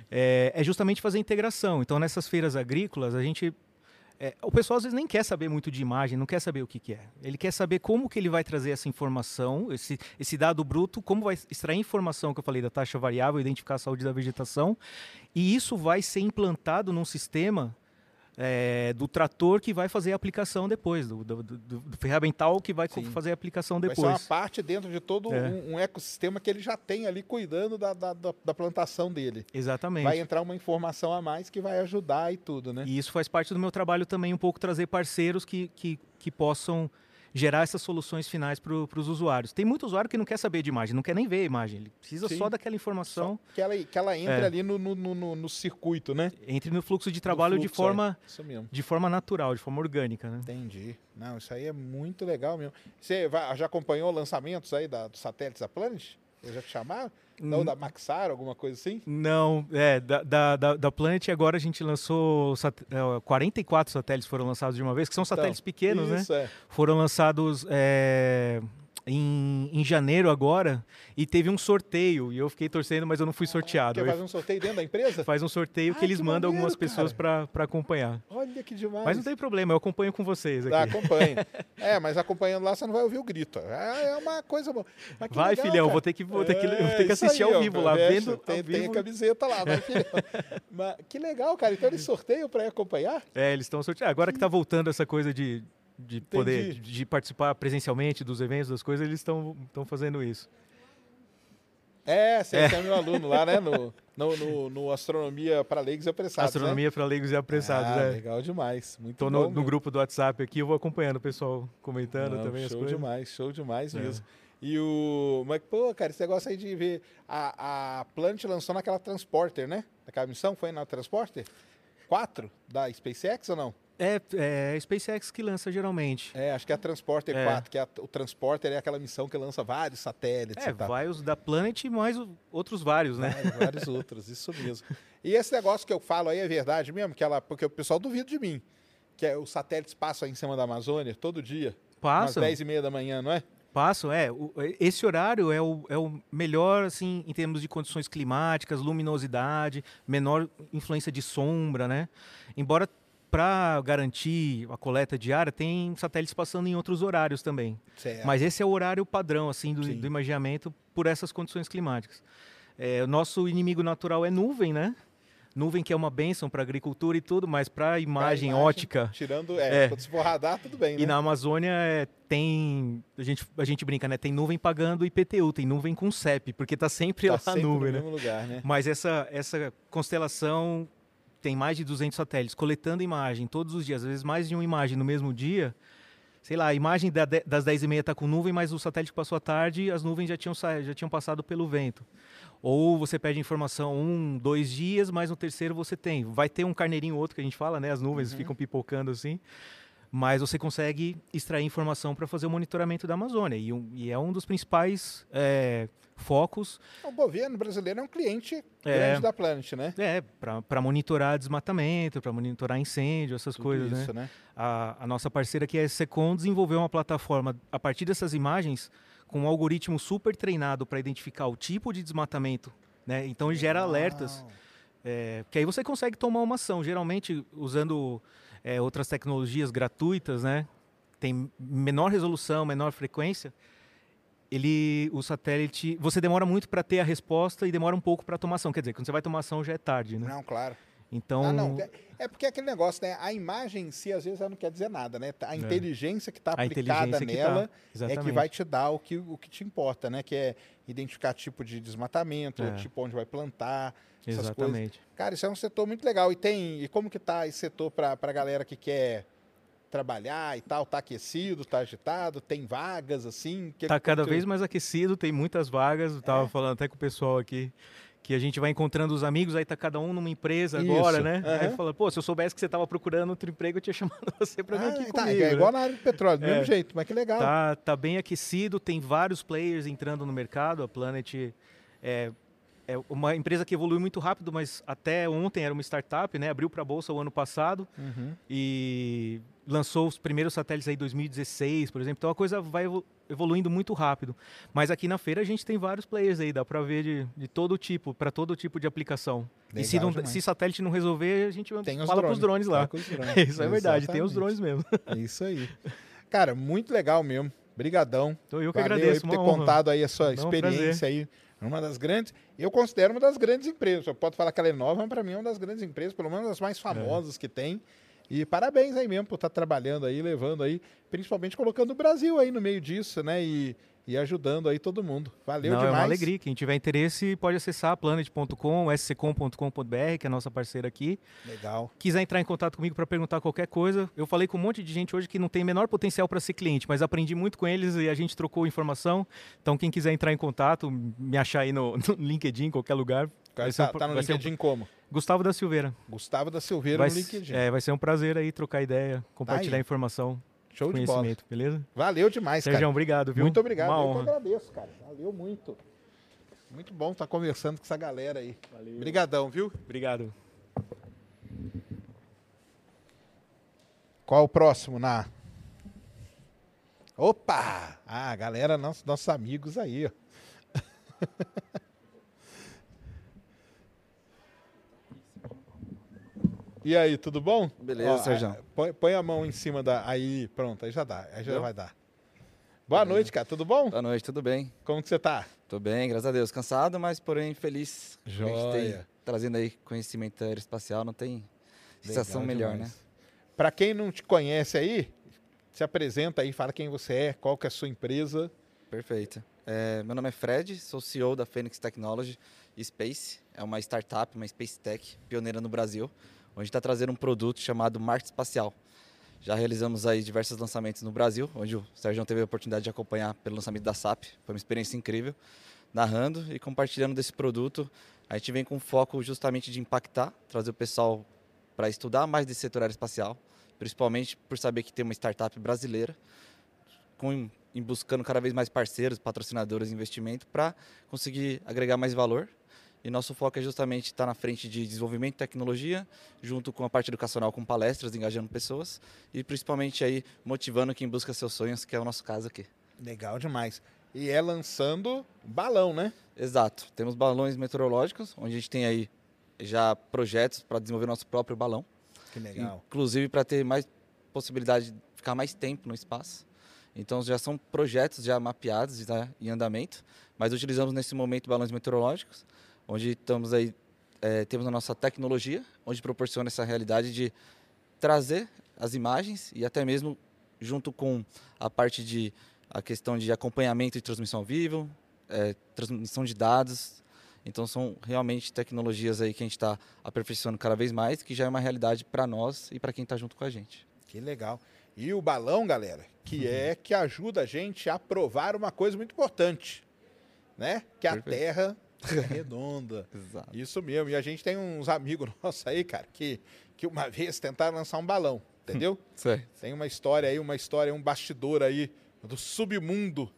É, é justamente fazer integração. Então, nessas feiras agrícolas, a gente. É, o pessoal às vezes nem quer saber muito de imagem, não quer saber o que, que é. Ele quer saber como que ele vai trazer essa informação, esse, esse dado bruto, como vai extrair informação que eu falei da taxa variável, identificar a saúde da vegetação, e isso vai ser implantado num sistema é, do trator que vai fazer a aplicação depois, do, do, do- do ferramental que vai Sim. fazer a aplicação Vai ser uma depois. parte dentro de todo É. um, um ecossistema que ele já tem ali cuidando da, da, da- da plantação dele. Exatamente. Vai entrar uma informação a mais que vai ajudar e tudo, né? E isso faz parte do meu trabalho também, um pouco trazer parceiros que, que, que possam gerar essas soluções finais para os usuários. Tem muito usuário que não quer saber de imagem, não quer nem ver a imagem, ele precisa Sim. só daquela informação, Só que ela, que ela entre É. ali no, no, no- no- no circuito, né? entre no fluxo de trabalho No de fluxo, forma é. De forma natural, de forma orgânica, né? Entendi. Não, isso aí é muito legal mesmo. Você já acompanhou lançamentos aí da, dos satélites da Planet? Já te chamaram? Não, Hum. da Maxar, alguma coisa assim? Não, é, da, da, da, da Planet agora a gente lançou sat- é, 44 satélites foram lançados de uma vez, que são satélites pequenos, né? É. Foram lançados é, em, em janeiro agora e teve um sorteio e eu fiquei torcendo, mas eu não fui sorteado. Quer Eu- fazer um sorteio dentro da empresa? Faz um sorteio Ah, que eles que mandam maneiro, algumas pessoas para acompanhar. Olha que demais. Mas não tem problema, eu acompanho com vocês Tá, aqui. acompanha. É, mas acompanhando lá você não vai ouvir o grito. É, é uma coisa boa. Vai, legal, filhão, cara. vou ter que, vou ter que, eu vou É, ter que assistir aí, ao ó, vivo lá, veste, vendo Tem, ao tem a vivo. camiseta lá, vai, filhão. Mas, que legal, cara. Então eles sorteiam para acompanhar? É, eles estão sorteando. Agora que tá voltando essa coisa de, de poder Entendi. de participar presencialmente dos eventos, das coisas, eles estão fazendo isso. É, você é. meu aluno lá, né? No, no, no, no Astronomia para Leigos e Apressados, né? Astronomia para leigos e apressados, ah, né? legal demais. Muito Tô bom. no, no grupo do WhatsApp aqui, eu vou acompanhando o pessoal comentando Não, também as show coisas. demais, show demais É. mesmo. E o. Mas, pô, cara, esse negócio aí de ver. A, a Planet lançou naquela Transporter, né? Naquela missão, foi na Transporter? 4 da SpaceX ou não? É, é a SpaceX que lança geralmente. É, acho que é a Transporter É. 4, que é o Transporter é aquela missão que lança vários satélites É, e tal. vai os da Planet e mais outros vários, né? Vários, vários outros, isso mesmo. E esse negócio que eu falo aí é verdade mesmo, que ela, porque o pessoal duvida de mim. Que é, os satélites passam aí em cima da Amazônia todo dia, Passam, 10 e meia da manhã, não é? passam, é. o- esse horário é o, é o melhor, assim, em termos de condições climáticas, luminosidade, menor influência de sombra, né? Embora para garantir a coleta diária, tem satélites passando em outros horários também. Certo. Mas esse é o horário padrão, assim, do, Sim. do imaginamento por essas condições climáticas. É, o nosso inimigo natural é nuvem, né? Nuvem que é uma bênção para agricultura e tudo, mas para imagem, imagem, ótica Tirando, é, É. se for radar, tudo bem, né? e na Amazônia é, tem a gente a gente brinca, né? Tem nuvem pagando IPTU, tem nuvem com CEP, porque tá sempre tá lá sempre a nuvem, no né? mesmo lugar, né? Mas essa essa constelação tem mais de 200 satélites coletando imagem todos os dias, às vezes mais de uma imagem no mesmo dia. sei lá, a imagem da das 10h30 está com nuvem, mas o satélite passou à tarde, as nuvens já tinham, já tinham passado pelo vento. Ou você pede informação um, dois dias, mas no terceiro você tem. Vai ter um carneirinho ou outro que a gente fala, né? As nuvens ficam pipocando assim. Mas você consegue extrair informação para fazer o monitoramento da Amazônia. E, um- e é um dos principais é, focos O governo brasileiro é um cliente É. grande da Planet, né? é, para monitorar desmatamento, para monitorar incêndio, essas Tudo coisas, né? isso, né? A, a nossa parceira que é a Secom desenvolveu uma plataforma a partir dessas imagens com um algoritmo super treinado para identificar o tipo de desmatamento, né? Então ele gera alertas, Uau. é, que aí você consegue tomar uma ação, geralmente usando é, outras tecnologias gratuitas, né? Tem menor resolução, menor frequência. Ele, o satélite, você demora muito para ter a resposta e demora um pouco para tomar ação. Quer dizer, quando você vai tomar ação já é tarde, né? Não, claro. Então, Ah, não. É- É porque aquele negócio, né? A imagem em si, às vezes, ela não quer dizer nada, né? A inteligência que está É. aplicada inteligência que nela tá, é que vai te dar o que, o que te importa, né? Que é identificar tipo de desmatamento, É. tipo onde vai plantar, essas coisas. Exatamente. Cara, isso é um setor muito legal. E tem. E como que tá esse setor para a galera que quer trabalhar e tal? Tá aquecido, tá agitado, tem vagas assim? Que, Tá cada que- vez mais aquecido, tem muitas vagas. Eu tava É? falando até com o pessoal aqui que a gente vai encontrando os amigos, aí tá cada um numa empresa agora, Isso, né? Aí aham. fala, pô, se eu soubesse que você tava procurando outro emprego, eu tinha chamado você para vir Ah, aqui tá, comigo. é né? igual na área de petróleo, do É. mesmo jeito, mas que legal. Tá, tá bem aquecido, tem vários players entrando no mercado. A Planet é, é uma empresa que evolui muito rápido, mas até ontem era uma startup, né? Abriu para a bolsa o ano passado Uhum. e lançou os primeiros satélites aí em 2016, por exemplo. Então a coisa vai evolu- evoluindo muito rápido. Mas aqui na feira a gente tem vários players aí, dá para ver de, de todo tipo, para todo tipo de aplicação. e se, Legal não, se satélite não resolver, a gente Tem fala para os drones lá. Drones. Isso é verdade, tem os drones mesmo. É isso aí. Cara, muito legal mesmo. Brigadão. Então eu que Valeu agradeço, aí por ter honra. contado aí a sua Não, um experiência aí. Uma das grandes, eu considero uma das grandes empresas. Eu posso falar que ela é nova, mas para mim é uma das grandes empresas, pelo menos das É. mais famosas que tem. E parabéns aí mesmo por estar trabalhando aí, levando aí, principalmente colocando o Brasil aí no meio disso, né? E, e ajudando aí todo mundo. Valeu Não, demais. é uma alegria. Quem tiver interesse pode acessar planet.com, scom.com.br, que é a nossa parceira aqui. Legal. Quiser entrar em contato comigo para perguntar qualquer coisa, eu falei com um monte de gente hoje que não tem menor potencial para ser cliente, mas aprendi muito com eles e a gente trocou informação. Então, quem quiser entrar em contato, me achar aí no, no LinkedIn, em qualquer lugar. Ser um tá, pra- tá no vai ser um- LinkedIn como? Gustavo da Silveira. Gustavo da Silveira Vai, no LinkedIn. é, vai ser um prazer aí trocar ideia, compartilhar aí. informação, Show de bola. beleza? Valeu demais, Sérgio, cara. obrigado, viu? Muito obrigado. Uma eu que honra. agradeço, cara. Valeu muito. Muito bom estar conversando com essa galera aí. Obrigadão, viu? Obrigado. Qual o próximo na? Opa! Ah, galera, nossos, nossos amigos aí, ó. E aí, tudo bom? Beleza, Ó, Sérgio. a- Põe, põe a mão em cima da. Aí, pronto, aí já dá. Aí já Deu? vai dar. Boa noite, cara. Tudo bom? Boa noite, tudo bem? Como que você tá? Tô bem, graças a Deus. Cansado, mas porém feliz. A gente Joia. trazendo aí conhecimento aeroespacial, não tem sensação Legal melhor, demais. né? Pra quem não te conhece aí, se apresenta aí, fala quem você é, qual que é a sua empresa. Perfeito. É, meu nome é Fred, sou CEO da Phoenix Technology Space. É uma startup, uma space tech pioneira no Brasil, onde está trazendo um produto chamado Marte Espacial. Já realizamos aí diversos lançamentos no Brasil, onde o Sérgio teve a oportunidade de acompanhar pelo lançamento da SAP. Foi uma experiência incrível, narrando e compartilhando desse produto. A gente vem com foco justamente de impactar, trazer o pessoal para estudar mais desse setor aeroespacial, principalmente por saber que tem uma startup brasileira com em buscando cada vez mais parceiros, patrocinadores, investimento para conseguir agregar mais valor. E nosso foco é justamente estar na frente de desenvolvimento de tecnologia, junto com a parte educacional, com palestras, engajando pessoas e principalmente aí motivando quem busca seus sonhos, que é o nosso caso aqui. Legal demais. E é lançando balão, né? Exato. Temos balões meteorológicos, onde a gente tem aí já projetos para desenvolver nosso próprio balão. Que Inclusive para ter mais possibilidade de ficar mais tempo no espaço. Então já são projetos já mapeados, já em andamento, mas utilizamos nesse momento balões meteorológicos, onde estamos aí eh, temos a nossa tecnologia, onde proporciona essa realidade de trazer as imagens e até mesmo junto com a parte de a questão de acompanhamento e transmissão ao vivo, eh, transmissão de dados. Então são realmente tecnologias aí que a gente está aperfeiçoando cada vez mais, que já é uma realidade para nós e para quem está junto com a gente. Que legal. E o balão, galera, que é que ajuda a gente a provar uma coisa muito importante, né? Que a Perfeito. Terra é redonda. Exato. Isso mesmo. E a gente tem uns amigos nossos aí, cara, que, que uma vez tentaram lançar um balão, entendeu? Certo. Tem uma história aí, uma história, um bastidor aí do submundo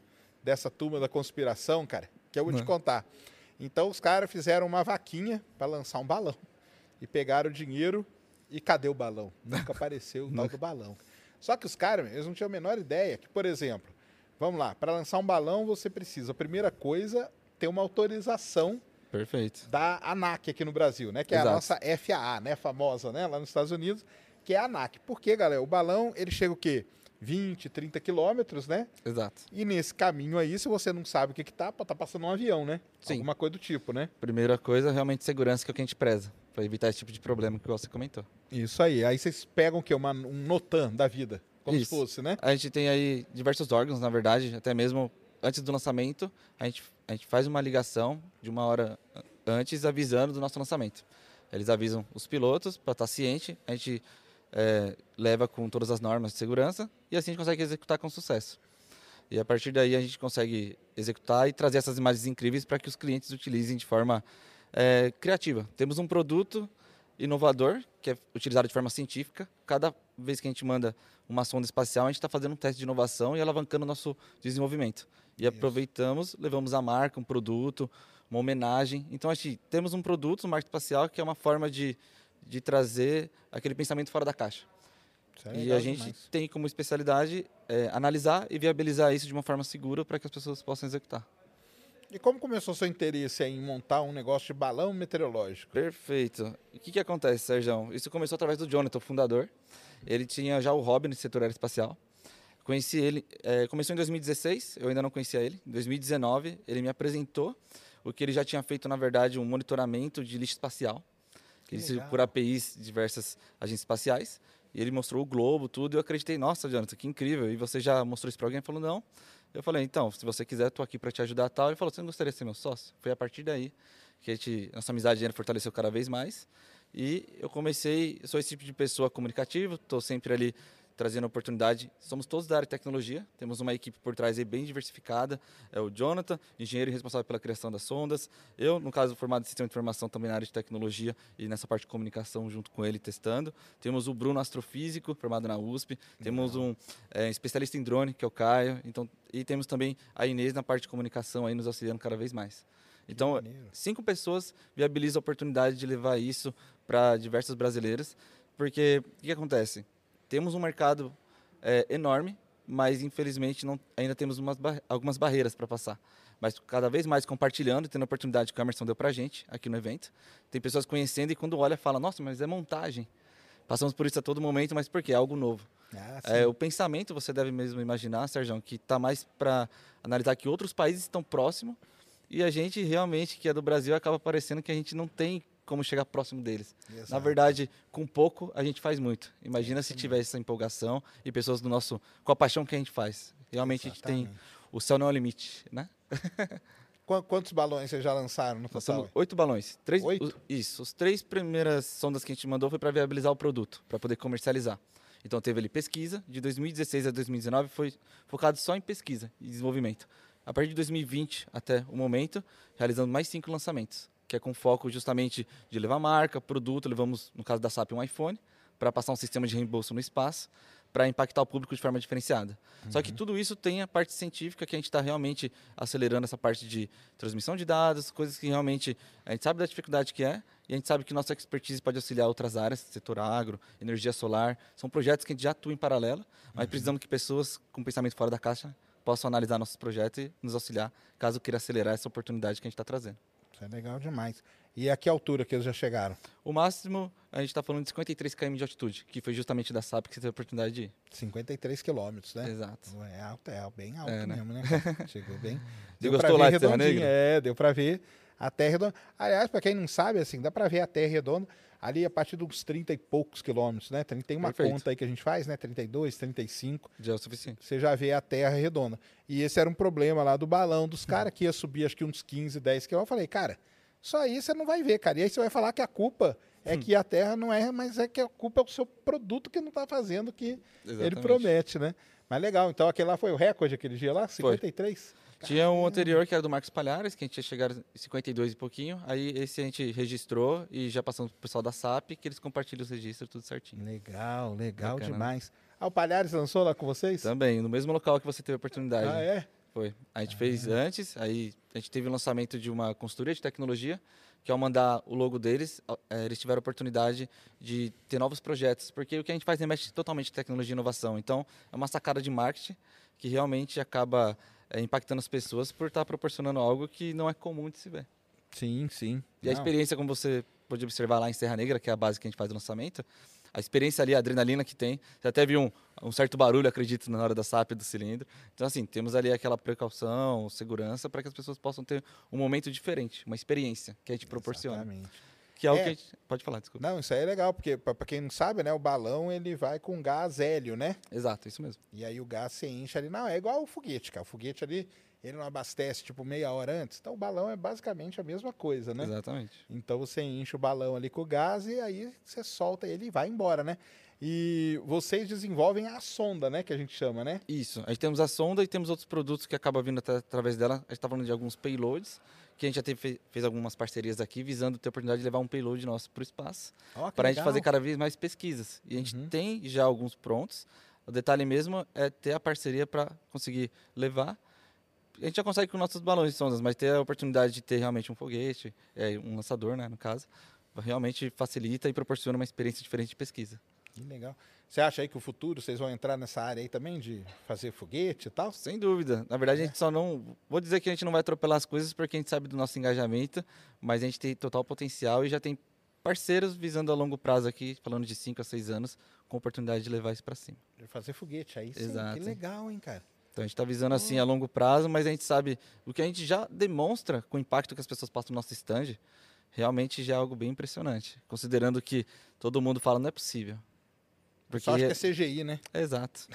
dessa turma da conspiração, cara, que eu vou te Né. contar. Então os caras fizeram uma vaquinha para lançar um balão e pegaram o dinheiro e cadê o balão? Nunca apareceu o tal do balão. Só que os caras, eles não tinham a menor ideia que, por exemplo, vamos lá, para lançar um balão você precisa, a primeira coisa, ter uma autorização Perfeito. da ANAC aqui no Brasil, né? Que é a nossa FAA, né? Famosa, né? Lá nos Estados Unidos, que é a ANAC. Por quê, galera? O balão, ele chega o quê? 20, 30 quilômetros, né? Exato. E nesse caminho aí, se você não sabe o que que tá, tá passando um avião, né? Sim. Alguma coisa do tipo, né? Primeira coisa, realmente segurança, que é o que a gente preza, para evitar esse tipo de problema que você comentou. Isso aí. Aí vocês pegam o quê? Uma, um notan da vida. Como Isso. se fosse, né? A gente tem aí diversos órgãos, na verdade, até mesmo antes do lançamento, a gente, a gente faz uma ligação de uma hora antes avisando do nosso lançamento. Eles avisam os pilotos para estar ciente, a gente é, leva com todas as normas de segurança e assim a gente consegue executar com sucesso. E a partir daí a gente consegue executar e trazer essas imagens incríveis para que os clientes utilizem de forma é, criativa. Temos um produto inovador que é utilizado de forma científica. Cada vez que a gente manda uma sonda espacial, a gente está fazendo um teste de inovação e alavancando o nosso desenvolvimento. E aproveitamos, levamos a marca, um produto, uma homenagem. Então, a gente temos um produto, um marca espacial, que é uma forma de, de trazer aquele pensamento fora da caixa. Isso é e a gente demais. tem como especialidade é, analisar e viabilizar isso de uma forma segura para que as pessoas possam executar. E como começou o seu interesse em montar um negócio de balão meteorológico? Perfeito. O que, que acontece, Sérgio? Isso começou através do Jonathan, o fundador. Ele tinha já o hobby no setor aeroespacial. Conheci ele, eh, começou em 2016, eu ainda não conhecia ele. Em 2019, ele me apresentou o que ele já tinha feito, na verdade, um monitoramento de lixo espacial. Que Ele por APIs de diversas agências espaciais. E ele mostrou o globo, tudo, e eu acreditei, nossa, Jonathan, que incrível. E você já mostrou isso para alguém? Ele falou, não. Eu falei, então, se você quiser, estou aqui para te ajudar tal. Ele falou, você não gostaria de ser meu sócio? Foi a partir daí que a gente, nossa amizade fortaleceu cada vez mais. E eu comecei, eu sou esse tipo de pessoa comunicativo, estou sempre ali trazendo oportunidade. Somos todos da área de tecnologia, temos uma equipe por trás aí bem diversificada. É o Jonathan, engenheiro responsável pela criação das sondas. Eu, no caso, formado em sistema de informação também na área de tecnologia e nessa parte de comunicação junto com ele testando. Temos o Bruno, astrofísico, formado na USP. Temos um é, especialista em drone, que é o Caio. Então, e temos também a Inês na parte de comunicação aí nos auxiliando cada vez mais. Então, cinco pessoas viabilizam a oportunidade de levar isso para diversos brasileiros, porque o que acontece? Temos um mercado é, enorme, mas infelizmente não, ainda temos umas algumas barreiras para passar. Mas cada vez mais compartilhando tendo a oportunidade que o Emerson deu para a gente aqui no evento. Tem pessoas conhecendo e quando olha fala, nossa, mas é montagem. Passamos por isso a todo momento, mas por quê? É algo novo. Ah, É, o pensamento, você deve mesmo imaginar, Sérgio, que está mais para analisar que outros países estão próximos e a gente realmente, que é do Brasil, acaba parecendo que a gente não tem como chegar próximo deles. Na Exato. verdade, com pouco, a gente faz muito. Imagina se tivesse essa empolgação e pessoas do nosso. com a paixão que a gente faz. Realmente a gente tem. Exatamente. O céu não é o limite, né? Qu- Quantos balões vocês já lançaram no total? oito balões. Três, Oito? os- isso. As três primeiras sondas que a gente mandou foi para viabilizar o produto, para poder comercializar. Então teve ali pesquisa, de 2016 a 2019 foi focado só em pesquisa e desenvolvimento. A partir de 2020 até o momento, realizando mais cinco lançamentos, que é com foco justamente de levar marca, produto, levamos, no caso da SAP, um iPhone, para passar um sistema de reembolso no espaço, para impactar o público de forma diferenciada. Só que tudo isso tem a parte científica que a gente está realmente acelerando essa parte de transmissão de dados, coisas que realmente a gente sabe da dificuldade que é e a gente sabe que nossa expertise pode auxiliar outras áreas, setor agro, energia solar. São projetos que a gente já atua em paralelo, mas precisamos que pessoas com pensamento fora da caixa possam analisar nossos projetos e nos auxiliar caso queira acelerar essa oportunidade que a gente está trazendo. Isso é legal demais. E a que altura que eles já chegaram? O máximo, a gente está falando de 53 km de altitude, que foi justamente da SAP que você teve a oportunidade de ir. 53 quilômetros, né? Exato. É alto, é bem alto É, né? mesmo, né? Chegou bem. Você pra gostou lá de Serra redondinho, Negra? É, deu pra ver a Terra redonda. Aliás, pra quem não sabe, assim, dá pra ver a Terra redonda ali a partir dos 30 e poucos quilômetros, né? Tem uma Perfeito. conta aí que a gente faz, né? 32, 35, Já é o suficiente. você já vê a Terra redonda. E esse era um problema lá do balão dos caras que ia subir acho que uns 15, 10 quilômetros. Eu falei, cara, isso aí você não vai ver, cara. E aí você vai falar que a culpa é que a Terra não é, mas é que a culpa é o seu produto que não está fazendo o que ele Exatamente. promete, né? Mas legal, então aquele lá foi o recorde aquele dia lá, 53? Tinha um anterior que era do Marcos Palhares, que a gente tinha chegado em 52 e pouquinho. Aí esse a gente registrou e já passamos pro pessoal da SAP, que eles compartilham os registros tudo certinho. Legal, legal Bacana. demais. Ah, o Palhares lançou lá com vocês? Também, no mesmo local que você teve a oportunidade. Ah, é? Foi. A gente fez antes, aí a gente teve o lançamento de uma consultoria de tecnologia, que ao mandar o logo deles, eh, eles tiveram a oportunidade de ter novos projetos, porque o que a gente faz é mexe totalmente tecnologia e inovação. Então, é uma sacada de marketing que realmente acaba eh, impactando as pessoas por estar proporcionando algo que não é comum de se ver. Sim, sim. E a Não. experiência, como você pode observar lá em Serra Negra, que é a base que a gente faz do lançamento, a experiência ali, a adrenalina que tem, você até viu um, um certo barulho, acredito, na hora da SAP do cilindro. Então, assim, temos ali aquela precaução, segurança, para que as pessoas possam ter um momento diferente, uma experiência que a gente proporciona. Exatamente. Que é o É. que a gente... Pode falar, desculpa. Não, isso aí é legal, porque para quem não sabe, né, o balão ele vai com gás hélio, né? Exato, isso mesmo. E aí o gás se enche ali. Não, é igual o foguete, cara. O foguete ali, ele não abastece tipo meia hora antes. Então o balão é basicamente a mesma coisa, né? Exatamente. Então você enche o balão ali com o gás e aí você solta ele e vai embora, né? E vocês desenvolvem a sonda, né? Que a gente chama, né? Isso. A gente temos a sonda e temos outros produtos que acabam vindo até através dela. A gente está falando de alguns payloads, que a gente já teve, fe- fez algumas parcerias aqui, visando ter a oportunidade de levar um payload nosso para o espaço. Que para a gente fazer cada vez mais pesquisas. E a gente Uhum. tem já alguns prontos. O detalhe mesmo é ter a parceria para conseguir levar. A gente já consegue com nossos balões de sondas, mas ter a oportunidade de ter realmente um foguete, é, um lançador, né, no caso, realmente facilita e proporciona uma experiência diferente de pesquisa. Que legal. Você acha aí que o futuro vocês vão entrar nessa área aí também de fazer foguete e tal? Sem dúvida. Na verdade, a gente só não. Vou dizer que a gente não vai atropelar as coisas porque a gente sabe do nosso engajamento, mas a gente tem total potencial e já tem parceiros visando a longo prazo aqui, falando de 5 a 6 anos, com oportunidade de levar isso para cima. Fazer foguete aí sim. Exato. Que legal, hein, cara? Então a gente está visando assim a longo prazo, mas a gente sabe o que a gente já demonstra com o impacto que as pessoas passam no nosso stand, realmente já é algo bem impressionante. Considerando que todo mundo fala não é possível. Porque Só acho que é CGI, né? é exato.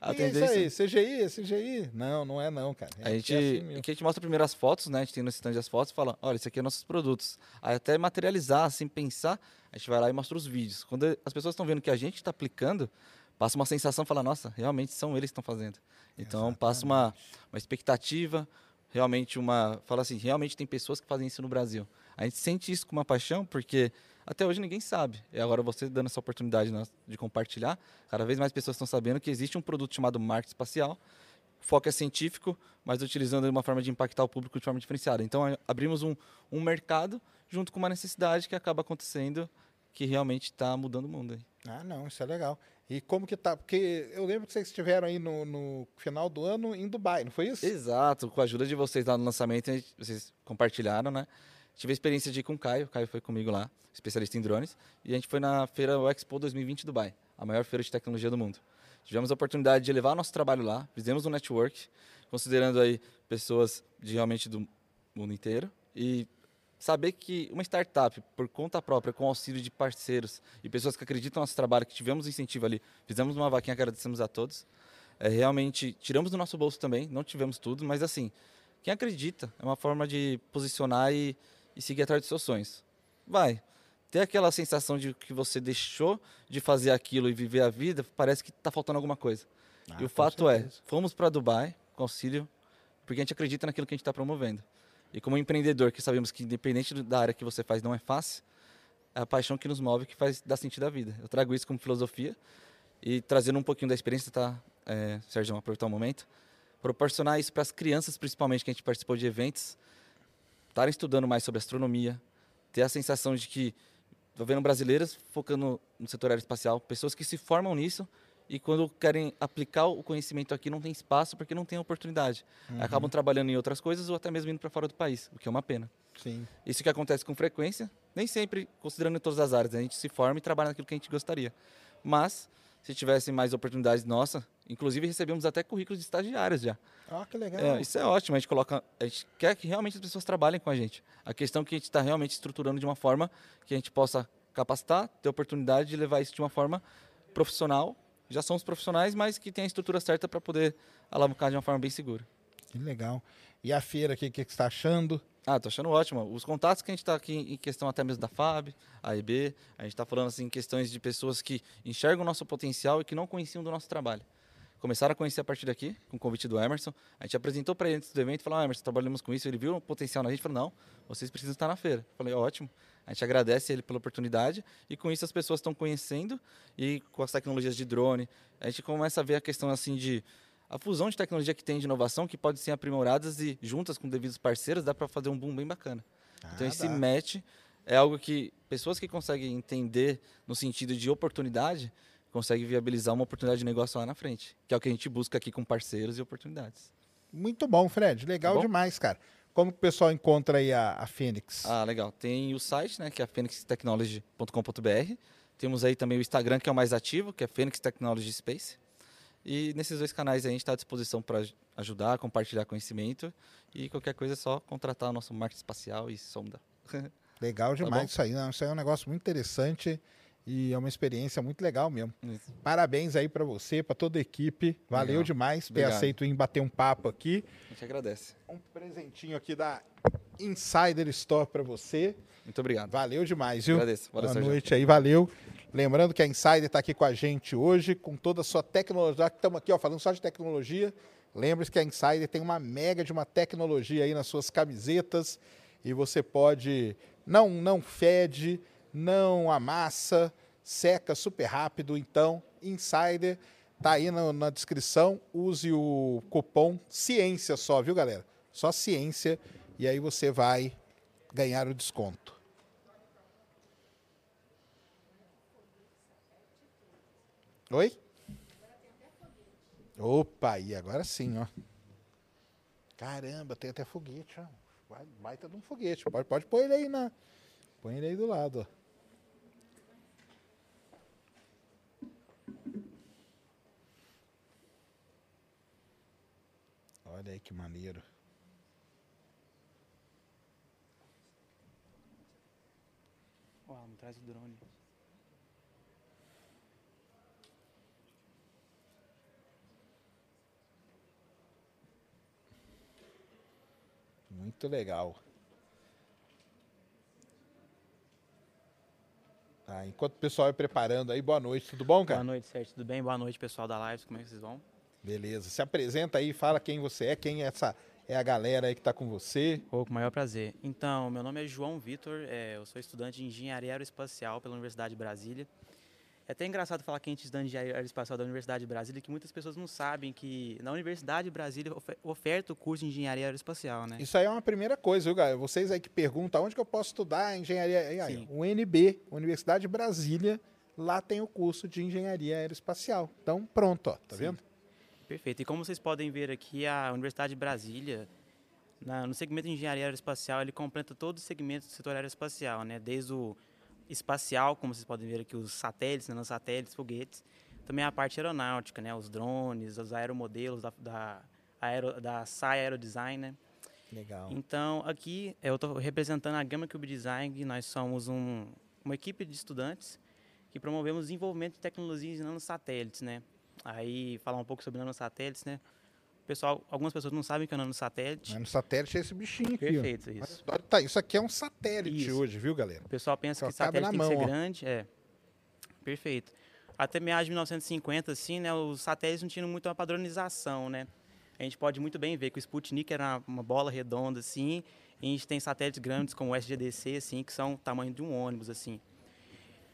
a é isso aí, CGI, é CGI. Não, não é não, cara. É, A gente, é assim mesmo. que a gente mostra primeiro as fotos, né? A gente tem no stand as fotos e fala, olha, isso aqui é nossos produtos. Aí até materializar, assim, pensar, a gente vai lá e mostra os vídeos. Quando as pessoas estão vendo que a gente está aplicando, passa uma sensação, fala, nossa, realmente são eles que estão fazendo. Então passa uma, uma expectativa, realmente uma, fala assim, realmente tem pessoas que fazem isso no Brasil. A gente sente isso com uma paixão porque até hoje ninguém sabe. E agora você dando essa oportunidade nós- de compartilhar, cada vez mais pessoas estão sabendo que existe um produto chamado marketing espacial. O foco é científico, mas utilizando uma forma de impactar o público de forma diferenciada. Então abrimos um, um mercado junto com uma necessidade que acaba acontecendo que realmente está mudando o mundo. Aí. Ah, não, isso é legal. E como que tá? Porque eu lembro que vocês estiveram aí no, no final do ano em Dubai, não foi isso? Exato, com a ajuda de vocês lá no lançamento, vocês compartilharam, né? Tive a experiência de ir com o Caio, o Caio foi comigo lá, especialista em drones, e a gente foi na feira Expo 2020 Dubai, a maior feira de tecnologia do mundo. Tivemos a oportunidade de levar nosso trabalho lá, fizemos um network, considerando aí pessoas de realmente do mundo inteiro, e saber que uma startup, por conta própria, com auxílio de parceiros e pessoas que acreditam no nosso trabalho, que tivemos incentivo ali, fizemos uma vaquinha, agradecemos a todos, é, realmente tiramos do nosso bolso também, não tivemos tudo, mas assim, quem acredita é uma forma de posicionar e, e seguir atrás dos seus sonhos. Vai. Ter aquela sensação de que você deixou de fazer aquilo e viver a vida, parece que está faltando alguma coisa. Ah, e o fato é, certeza. fomos para Dubai com auxílio, porque a gente acredita naquilo que a gente está promovendo. E como empreendedor, que sabemos que independente da área que você faz não é fácil, é a paixão que nos move que faz dar sentido à vida. Eu trago isso como filosofia e trazendo um pouquinho da experiência, tá, é, Sérgio, aproveitar o momento, proporcionar isso para as crianças, principalmente, que a gente participou de eventos, estarem estudando mais sobre astronomia, ter a sensação de que estou vendo brasileiras focando no setor aeroespacial, pessoas que se formam nisso e quando querem aplicar o conhecimento aqui não tem espaço porque não tem oportunidade. Uhum. Acabam trabalhando em outras coisas ou até mesmo indo para fora do país, o que é uma pena. Sim. Isso que acontece com frequência, nem sempre considerando em todas as áreas. A gente se forma e trabalha naquilo que a gente gostaria. Mas, se tivessem mais oportunidades, nossa, inclusive recebemos até currículos de estagiários já. Ah, que legal. É, isso é ótimo, a gente coloca, a gente quer que realmente as pessoas trabalhem com a gente. A questão é que a gente está realmente estruturando de uma forma que a gente possa capacitar, ter oportunidade de levar isso de uma forma profissional. Já somos profissionais, mas que tem a estrutura certa para poder alavancar de uma forma bem segura. Que legal. E a feira aqui, o que, que você está achando? Ah, tô achando ótimo. Os contatos que a gente está aqui em questão até mesmo da FAB, a EB, a gente está falando assim questões de pessoas que enxergam o nosso potencial e que não conheciam do nosso trabalho. Começaram a conhecer a partir daqui, com o convite do Emerson. A gente apresentou para ele antes do evento, falou, ah, Emerson, trabalhamos com isso. Ele viu o potencial na gente, falou, não, vocês precisam estar na feira. Eu falei, ótimo. A gente agradece ele pela oportunidade e com isso as pessoas estão conhecendo e com as tecnologias de drone, a gente começa a ver a questão assim de a fusão de tecnologia que tem de inovação que pode ser aprimoradas e juntas com devidos parceiros dá para fazer um boom bem bacana. Ah, então esse dá. match é algo que pessoas que conseguem entender no sentido de oportunidade conseguem viabilizar uma oportunidade de negócio lá na frente, que é o que a gente busca aqui com parceiros e oportunidades. Muito bom, Fred. Legal Tá bom? demais, cara. Como que o pessoal encontra aí a, a Fênix? Ah, legal. Tem o site, né, que é phoenixtechnology.com.br. Temos aí também o Instagram, que é o mais ativo, que é Phoenix Technology Space. E nesses dois canais aí a gente está à disposição para ajudar, compartilhar conhecimento. E qualquer coisa é só contratar o nosso marketing espacial e sonda. Legal Tá demais bom? isso aí. Não, isso aí é um negócio muito interessante e é uma experiência muito legal mesmo. Isso. Parabéns aí para você, para toda a equipe. Valeu Legal. demais ter Obrigado. aceito em bater um papo aqui. A gente agradece. Um presentinho aqui da Insider Store para você. Muito obrigado. Valeu demais, viu? Agradeço. Valeu, Boa noite aí, valeu. Lembrando que a Insider está aqui com a gente hoje, com toda a sua tecnologia. Já que Estamos aqui ó, falando só de tecnologia. Lembre-se que a Insider tem uma mega de uma tecnologia aí nas suas camisetas e você pode. Não, não fede, não amassa, seca super rápido. Então, Insider tá aí na, na descrição. Use o cupom Ciência só, viu, galera? Só Ciência e aí você vai ganhar o desconto. Oi? Opa, e agora sim, ó. Caramba, tem até foguete, ó. Baita de um foguete. Pode, pode pôr ele aí na. Põe ele aí do lado, ó. Olha aí que maneiro. Uau, me traz o drone. Muito legal. Tá, enquanto o pessoal vai preparando aí, boa noite, tudo bom, cara? Boa noite, Sérgio. Tudo bem? Boa noite, pessoal da live. Como é que vocês vão? Beleza. Se apresenta aí, fala quem você é, quem é essa é a galera aí que tá com você. Ô, com o maior prazer. Então, meu nome é João Vitor, é, eu sou estudante de Engenharia Aeroespacial pela Universidade de Brasília. É até engraçado falar que a gente estuda Engenharia Aeroespacial da Universidade de Brasília, que muitas pessoas não sabem que na Universidade de Brasília ofe- oferta o curso de Engenharia Aeroespacial, né? Isso aí é uma primeira coisa, viu, galera? Vocês aí que perguntam onde que eu posso estudar engenharia. Aí, Sim. o UNB, Universidade de Brasília, lá tem o curso de engenharia aeroespacial. Então, pronto, ó, tá Sim. vendo? Perfeito. E como vocês podem ver aqui, a Universidade de Brasília, na- no segmento de engenharia aeroespacial, ele completa todo o segmento do setor aeroespacial, né? Desde o espacial, como vocês podem ver aqui, os satélites, nanosatélites, foguetes. Também a parte aeronáutica, né? Os drones, os aeromodelos da, da, aero, da SAI Aerodesign, né? Legal. Então, aqui eu estou representando a Gama Cube Design. Nós somos um, uma equipe de estudantes que promovemos o desenvolvimento de tecnologias de nanosatélites, né? Aí, falar um pouco sobre nanosatélites, né? Pessoal, algumas pessoas não sabem que é nanosatélite. Mas no satélite é esse bichinho aqui, ó. Perfeito, isso. Olha, tá, isso aqui é um satélite Isso. hoje, viu, galera? O pessoal pensa Só que satélite tem que ser mão, ó. grande. É. Perfeito. Até meados de 1950, assim, né, os satélites não tinham muito uma padronização, né? A gente pode muito bem ver que o Sputnik era uma- uma bola redonda, assim, e a gente tem satélites grandes como o SGDC, assim, que são o tamanho de um ônibus, assim.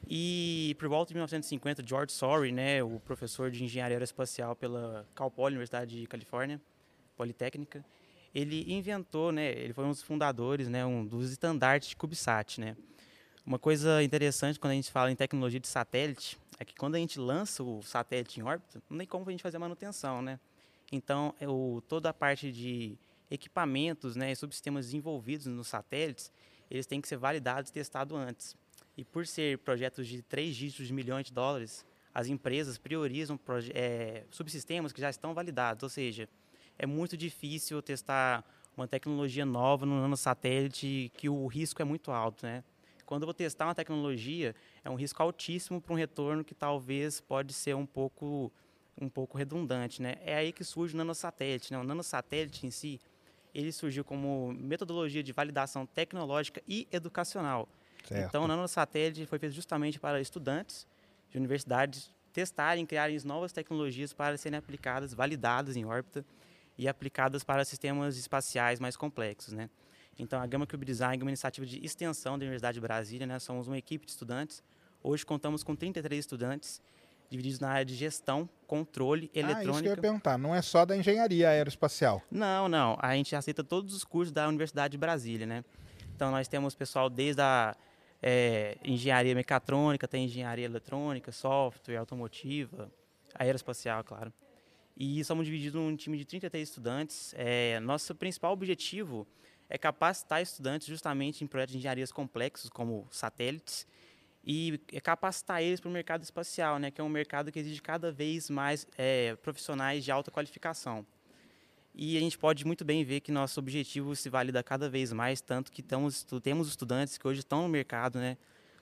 E por volta de 1950, George Sorry, né, o professor de engenharia aeroespacial pela Cal Poly, Universidade de Califórnia, Politécnica, ele inventou, né, ele foi um dos fundadores, né, um dos estandartes de CubeSat, né. Uma coisa interessante quando a gente fala em tecnologia de satélite é que quando a gente lança o satélite em órbita, não tem como a gente fazer a manutenção, né? Então, é o, toda a parte de equipamentos, né, e subsistemas desenvolvidos nos satélites, eles têm que ser validados e testados antes. E por ser projetos de três dígitos de milhões de dólares, as empresas priorizam eh, subsistemas que já estão validados, ou seja, é muito difícil testar uma tecnologia nova no nanosatélite que o risco é muito alto, né? Quando eu vou testar uma tecnologia, é um risco altíssimo para um retorno que talvez pode ser um pouco um pouco redundante, né? É aí que surge o nanosatélite, né? O nanosatélite em si, ele surgiu como metodologia de validação tecnológica e educacional. Certo. Então, o nanosatélite foi feito justamente para estudantes de universidades testarem, criarem novas tecnologias para serem aplicadas, validadas em órbita e aplicadas para sistemas espaciais mais complexos, né? Então, a Gama Cube Design é uma iniciativa de extensão da Universidade de Brasília, né? Somos uma equipe de estudantes. Hoje contamos com 33 estudantes, divididos na área de gestão, controle, Ah, isso que eu ia eletrônica. perguntar. Não é só da engenharia aeroespacial. Não, não. A gente aceita todos os cursos da Universidade de Brasília, né? Então nós temos pessoal desde a eh, engenharia mecatrônica, tem engenharia eletrônica, software, automotiva, aeroespacial, claro. E somos divididos num time de 33 estudantes. Eh, nosso principal objetivo é capacitar estudantes justamente em projetos de engenharias complexos, como satélites, e é capacitar eles para o mercado espacial, né, que é um mercado que exige cada vez mais eh, profissionais de alta qualificação. E a gente pode muito bem ver que nosso objetivo se valida cada vez mais, tanto que tamos, estu- temos estudantes que hoje estão no mercado, né?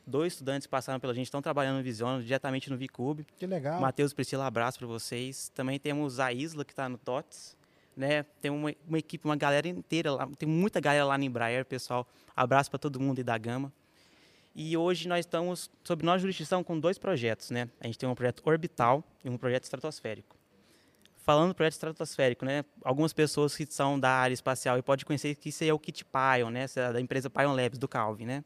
Dois estudantes passaram pela gente, estão trabalhando no Visiono, diretamente no Vicube. Que legal. Matheus Priscila, abraço para vocês. Também temos a Isla, que está no TOTS. Né? Tem uma, uma equipe, uma galera inteira lá, tem muita galera lá no Embraer, pessoal. Abraço para todo mundo aí da Gama. E hoje nós estamos, sob nossa jurisdição, com dois projetos. Né? A gente tem um projeto orbital e um projeto estratosférico. Falando do projeto estratosférico, né? algumas pessoas que são da área espacial e podem conhecer que isso é o Kit Pion, né? É da empresa Pion Labs, do Calvin. Né?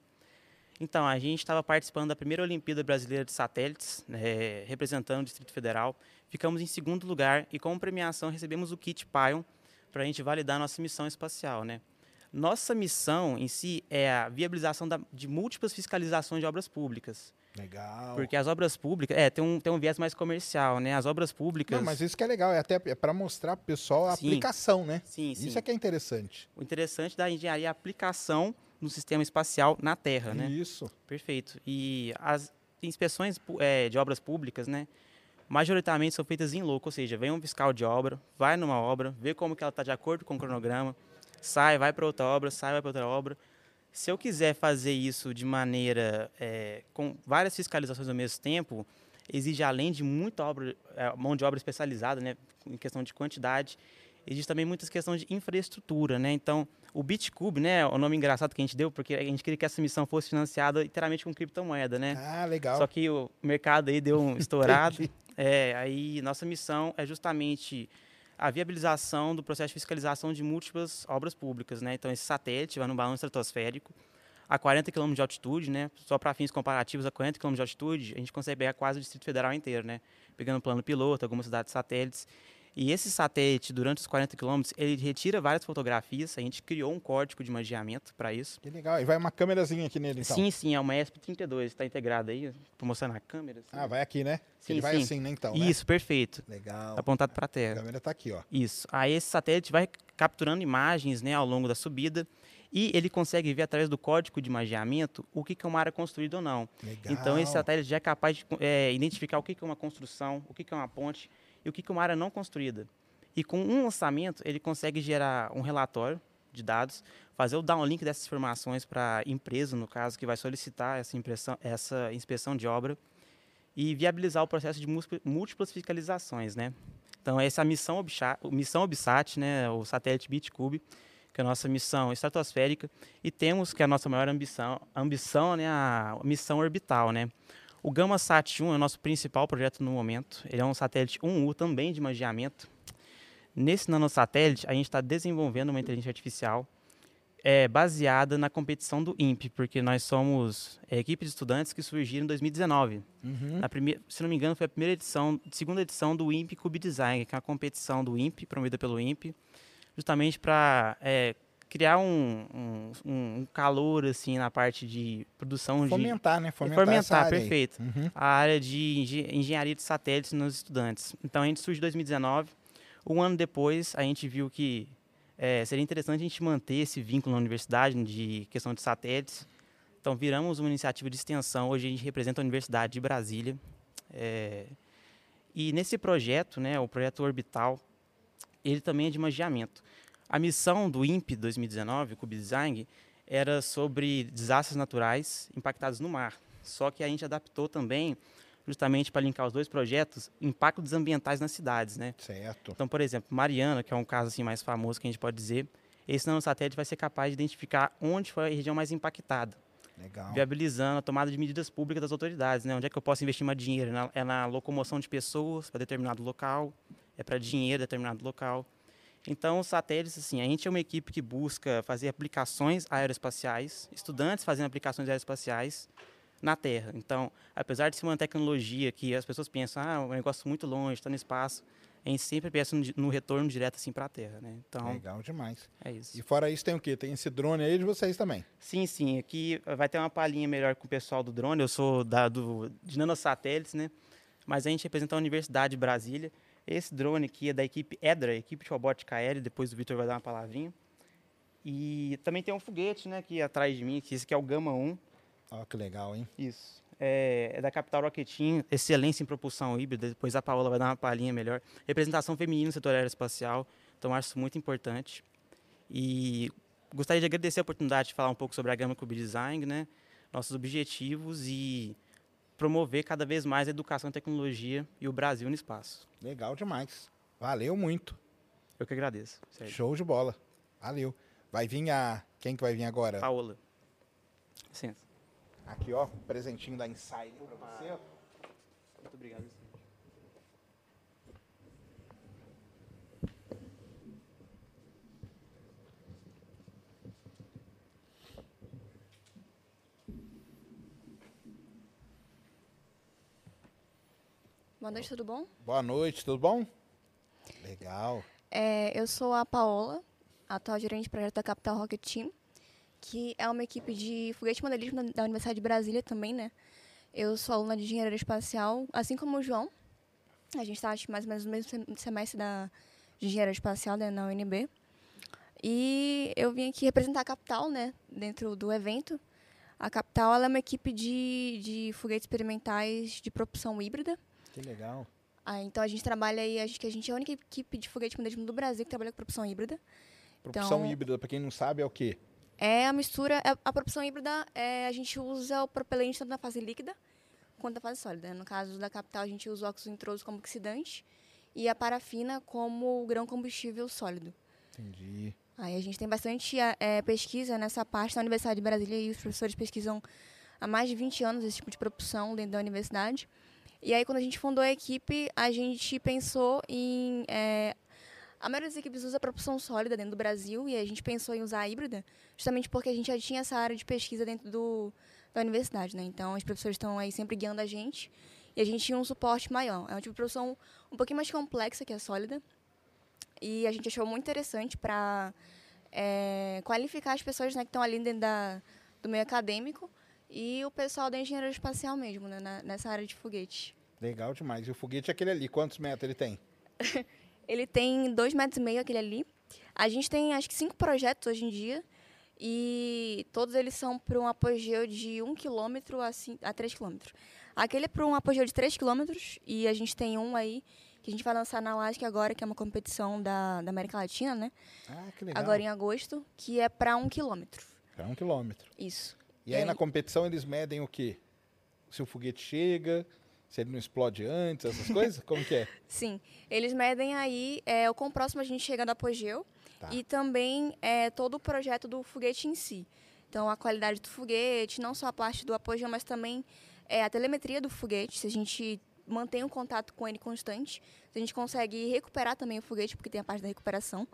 Então, a gente estava participando da primeira Olimpíada Brasileira de Satélites, né, representando o Distrito Federal. Ficamos em segundo lugar e, como premiação, recebemos o kit Pion para a gente validar nossa missão espacial. Né? Nossa missão em si é a viabilização da- de múltiplas fiscalizações de obras públicas. Legal. Porque as obras públicas, é, tem um, tem um viés mais comercial, né? As obras públicas. Não, mas isso que é legal, é até para mostrar pro pessoal a Sim. aplicação, né? Sim, sim. Isso é que é interessante. O interessante da engenharia é a aplicação no sistema espacial na Terra, né? Isso. Perfeito. E as inspeções eh, de obras públicas, né, majoritariamente são feitas em louco, ou seja, vem um fiscal de obra, vai numa obra, vê como que ela está de acordo com o cronograma, sai, vai para outra obra, sai, vai para outra obra. Se eu quiser fazer isso de maneira eh, com várias fiscalizações ao mesmo tempo, exige além de muita obra, eh, mão de obra especializada, né, em questão de quantidade, existe também muitas questões de infraestrutura, né? Então, o Bitcube, né, o nome engraçado que a gente deu, porque a gente queria que essa missão fosse financiada inteiramente com criptomoeda, né? Ah, legal. Só que o mercado aí deu um estourado. é, aí nossa missão é justamente a viabilização do processo de fiscalização de múltiplas obras públicas, né? Então esse satélite vai no balão estratosférico a 40 km de altitude, né? Só para fins comparativos, a 40 km de altitude, a gente consegue pegar quase o Distrito Federal inteiro, né? Pegando plano piloto, algumas cidades satélites. E esse satélite, durante os 40 quilômetros, ele retira várias fotografias. A gente criou um código de magiamento para isso. Que legal. E vai uma câmerazinha aqui nele, então. Sim, sim, é uma ESP32, está integrado aí. Estou mostrando na câmera. assim. Ah, vai aqui, né? Sim, Ele vai sim. assim, né, então, né? Isso, perfeito. Legal. Apontado para a A Terra. câmera tá aqui, ó. Isso. Aí esse satélite vai capturando imagens né, ao longo da subida e ele consegue ver através do código de magiamento o que é uma área construída ou não. Legal. Então esse satélite já é capaz de eh, identificar o que é uma construção, o que é uma ponte e o que uma área não construída. E com um lançamento ele consegue gerar um relatório de dados, fazer o downlink dessas informações para a empresa, no caso, que vai solicitar essa, impressão, essa inspeção de obra e viabilizar o processo de múltipla- múltiplas fiscalizações, né? Então essa é a missão, missão OBSAT, né, o satélite Bitcube, que é a nossa missão estratosférica, e temos que é a nossa maior ambição, ambição, né, a missão orbital, né? O GamaSat 1 é o nosso principal projeto no momento. Ele é um satélite 1U também de magiamento. Nesse nanosatélite, a gente está desenvolvendo uma inteligência artificial é, baseada na competição do INPE, porque nós somos é, equipe de estudantes que surgiram em 2019. Uhum. Na primeira, se não me engano, foi a primeira edição, segunda edição do INPE Cube Design, que é uma competição do INPE, promovida pelo INPE, justamente para criar um, um, um calor assim na parte de produção de Fomentar, né? Fomentar, fomentar, perfeito. Uhum. A área de engen- engenharia de satélites nos estudantes. Então a gente surge em 2019. Um ano depois, a gente viu que eh, seria interessante a gente manter esse vínculo na universidade de questão de satélites. Então viramos uma iniciativa de extensão. Hoje a gente representa a Universidade de Brasília. Eh, e nesse projeto, né, o projeto Orbital, ele também é de magiamento. A missão do INPE 2019, o Cube Design, era sobre desastres naturais impactados no mar. Só que a gente adaptou também, justamente para linkar os dois projetos, impactos ambientais nas cidades, né? Certo. Então, por exemplo, Mariana, que é um caso assim mais famoso que a gente pode dizer, Esse nanosatélite vai ser capaz de identificar onde foi a região mais impactada, Legal. viabilizando a tomada de medidas públicas das autoridades. Né? Onde é que eu posso investir mais dinheiro? É na locomoção de pessoas para determinado local, é para dinheiro determinado local. Então, os satélites, assim, a gente é uma equipe que busca fazer aplicações aeroespaciais, estudantes fazendo aplicações aeroespaciais na Terra. Então, apesar de ser uma tecnologia que as pessoas pensam, ah, é um negócio muito longe, está no espaço, a gente sempre pensa no, retorno direto assim para a Terra, né? Então, Legal demais. é isso. E fora isso, tem o quê? Tem esse drone aí de vocês também. Sim, sim. Aqui vai ter uma palhinha melhor com o pessoal do drone. Eu sou da, do, de nanosatélites, né? Mas a gente representa a Universidade de Brasília. Esse drone aqui é da equipe EDRA, equipe de robótica aérea. Depois o Vitor vai dar uma palavrinha. E também tem um foguete, né? Aqui atrás de mim, que esse aqui é o Gama 1. Ó, que legal, hein? Isso. É, é da Capital Rocketing, excelência em propulsão híbrida. Depois a Paola vai dar uma palhinha melhor. Representação feminina no setor aeroespacial. Então, acho isso muito importante. E gostaria de agradecer a oportunidade de falar um pouco sobre a Gama Cube Design, né? nossos objetivos e promover cada vez mais a educação e tecnologia e o Brasil no espaço. Legal demais. Valeu muito. Eu que agradeço. Sério. Show de bola. Valeu. Vai vir a. Quem que vai vir agora? Paola. Licença. Aqui, ó. Presentinho da Insider pra você. Muito obrigado. Boa noite, tudo bom? Boa noite, tudo bom? Legal. É, eu sou a Paola, atual gerente de projeto da Capital Rocket Team, que é uma equipe de foguete modelismo da- da Universidade de Brasília também, né? Eu sou aluna de engenharia espacial, assim como o João. A gente está mais ou menos no mesmo sem- semestre da, de engenharia espacial né, na UNB. E eu vim aqui representar a Capital, né, dentro do evento. A Capital é uma equipe de, de foguetes experimentais de propulsão híbrida. Que legal. Ah, então a gente trabalha aí, acho que a gente é a única equipe de foguete modelismo do Brasil que trabalha com propulsão híbrida. Propulsão Então- híbrida, pra quem não sabe, é o quê? É a mistura, é- a propulsão híbrida, é, a gente usa o propelente tanto na fase líquida quanto na fase sólida. No caso da capital, a gente usa o óxido nitroso como oxidante e a parafina como grão combustível sólido. Entendi. Aí a gente tem bastante é, pesquisa nessa parte na Universidade de Brasília e os professores pesquisam há mais de 20 anos esse tipo de propulsão dentro da universidade. E aí, quando a gente fundou a equipe, a gente pensou em. é, a maioria das equipes usa propulsão sólida dentro do Brasil e a gente pensou em usar a híbrida, justamente porque a gente já tinha essa área de pesquisa dentro do, da universidade, né? Então, os professores estão aí sempre guiando a gente e a gente tinha um suporte maior. É um tipo de propulsão um pouquinho mais complexa que a sólida e a gente achou muito interessante para qualificar as pessoas né, que estão ali dentro da, do meio acadêmico e o pessoal da engenharia espacial mesmo, né, na- nessa área de foguete. Legal demais. E o foguete é aquele ali, quantos metros ele tem? Ele tem dois metros e meio, aquele ali. A gente tem, acho que, cinco projetos hoje em dia. E todos eles são para um apogeu de 1 km a, cin- a 3 km. Aquele é para um apogeu de 3 km. E a gente tem um aí que a gente vai lançar na LASC agora, que é uma competição da, da América Latina, né? Ah, que legal. Agora em agosto, que é para 1 km. É um quilômetro. Isso. E aí E na aí- competição eles medem o quê? Se o foguete chega, se ele não explode antes, essas coisas? Como que é? Sim, eles medem aí é, o quão próximo a gente chega do apogeu Tá. e também é, todo o projeto do foguete em si. Então, a qualidade do foguete, não só a parte do apogeu, mas também é, a telemetria do foguete, se a gente mantém um contato com ele constante, se a gente consegue recuperar também o foguete, porque tem a parte da recuperação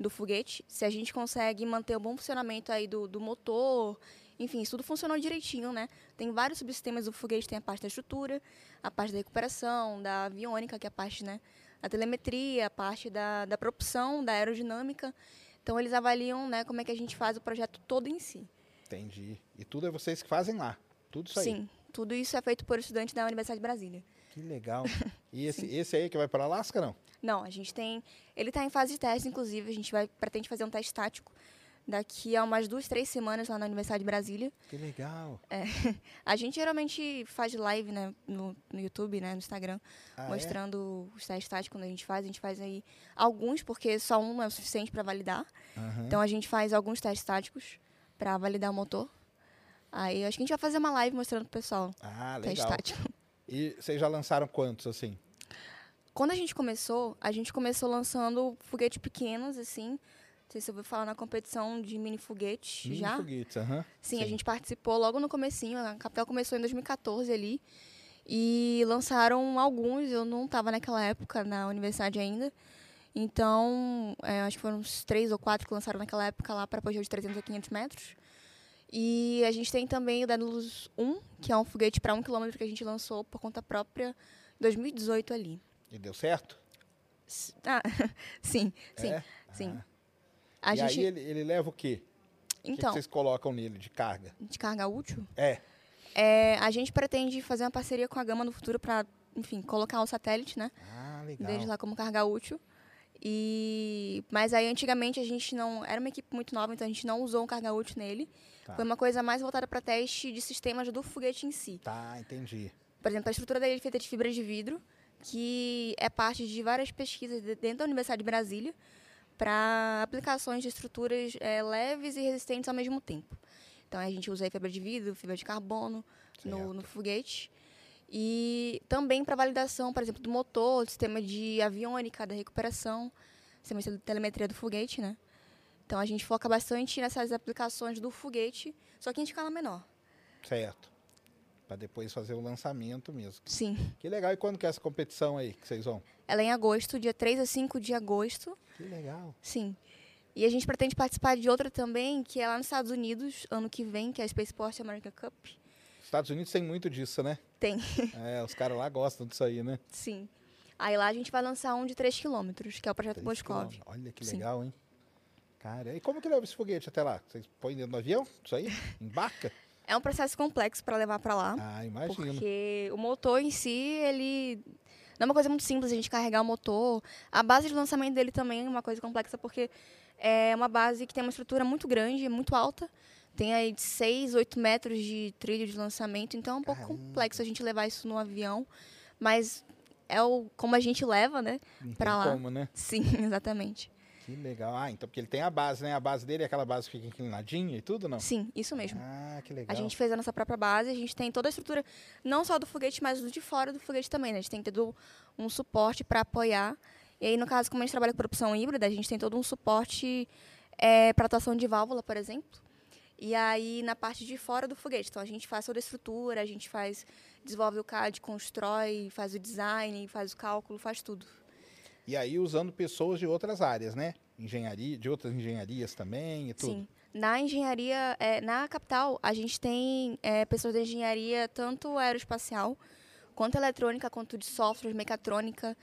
do foguete, se a gente consegue manter o bom funcionamento aí do, do motor, enfim, isso tudo funcionou direitinho, né? Tem vários subsistemas do foguete, tem a parte da estrutura, a parte da recuperação, da aviônica, que é a parte, né, da telemetria, a parte da, da propulsão, da aerodinâmica. Então, eles avaliam, né, como é que a gente faz o projeto todo em si. Entendi. E tudo é vocês que fazem lá. Tudo isso aí. Sim, tudo isso é feito por estudantes da Universidade de Brasília. Que legal. E esse, esse aí que vai para Alasca, não? Não, a gente tem. Ele está em fase de teste, inclusive. A gente vai pretende fazer um teste tático daqui a umas duas, três semanas lá na Universidade de Brasília. Que legal. A gente geralmente faz live né, no, no YouTube, né, no Instagram, Ah, é? mostrando os testes quando a gente faz. A gente faz aí alguns, porque só um é o suficiente para validar. Aham. Então a gente faz alguns testes táticos para validar o motor. Aí acho que a gente vai fazer uma live mostrando pro pessoal Ah, o teste legal. tático. E vocês já lançaram quantos, assim? Quando a gente começou, a gente começou lançando foguetes pequenos, assim. Sei se eu vou falar na competição de mini foguete Mini já. foguetes, aham. Sim, a gente participou logo no comecinho, a capital começou em 2014 ali. E lançaram alguns, eu não estava naquela época na universidade ainda. Então, é, acho que foram uns três ou quatro que lançaram naquela época lá para apogeu de 300 a 500 metros. E a gente tem também o Daedalus 1, que é um foguete para um quilômetro que a gente lançou por conta própria em 2018 ali. E deu certo? Ah, sim, sim, É? sim. Ah. A e gente, aí ele, ele leva o quê? o que então, vocês colocam nele de carga? de carga útil, É. é, a gente pretende fazer uma parceria com a Gama no futuro para, enfim, colocar o satélite, né? Ah, legal. deles lá como carga útil. E mas aí antigamente a gente não era uma equipe muito nova, então a gente não usou um carga útil nele. Tá. Foi uma coisa mais voltada para teste de sistemas do foguete em si. Tá, entendi. Por exemplo, a estrutura dele é feita de fibra de vidro, que é parte de várias pesquisas de- dentro da Universidade de Brasília para aplicações de estruturas eh, leves e resistentes ao mesmo tempo. Então a gente usa fibra de vidro, fibra de carbono no, no foguete. E também para validação, por exemplo, do motor, do sistema de aviônica, da recuperação, sistema de telemetria do foguete, né? Então a gente foca bastante nessas aplicações do foguete, só que em escala menor. Certo. Pra depois fazer o lançamento mesmo. Sim. Que legal. E quando que é essa competição aí que vocês vão? Ela é em agosto, dia 3 a 5 de agosto. Que legal. Sim. E a gente pretende participar de outra também, que é lá nos Estados Unidos, ano que vem, que é a Spaceport America Cup. Estados Unidos tem muito disso, né? Tem. É, os caras lá gostam disso aí, né? Sim. Aí lá a gente vai lançar um de 3 quilômetros, que é o projeto quilômetros. Olha que Sim. legal, hein? Cara, e como que leva esse foguete até lá? Vocês põem dentro do avião? Isso aí? Embarca? É um processo complexo para levar para lá. Ah, imagino. Porque o motor em si, ele. Não é uma coisa muito simples a gente carregar o motor. A base de lançamento dele também é uma coisa complexa, porque é uma base que tem uma estrutura muito grande, muito alta. Tem aí de 6, 8 metros de trilho de lançamento, então é um pouco Caramba. complexo a gente levar isso no avião. Mas é o como a gente leva, né? Tem lá. como, né? Sim, exatamente. Que legal. Ah, então porque ele tem a base, né? A base dele é aquela base que fica inclinadinha e tudo, não? Sim, isso mesmo. Ah, que legal. A gente fez a nossa própria base, a gente tem toda a estrutura, não só do foguete, mas do de fora do foguete também, né? A gente tem todo um suporte para apoiar. E aí, no caso, como a gente trabalha com produção híbrida, a gente tem todo um suporte para atuação de válvula, por exemplo. E aí, na parte de fora do foguete. Então, a gente faz toda a estrutura, a gente faz, desenvolve o CAD, constrói, faz o design, faz o cálculo, faz tudo. E aí usando pessoas de outras áreas, né? Engenharia, de outras engenharias também e tudo. Sim. Na engenharia, é, na capital, a gente tem é, pessoas da engenharia tanto aeroespacial, quanto eletrônica, quanto de software, mecatrônica.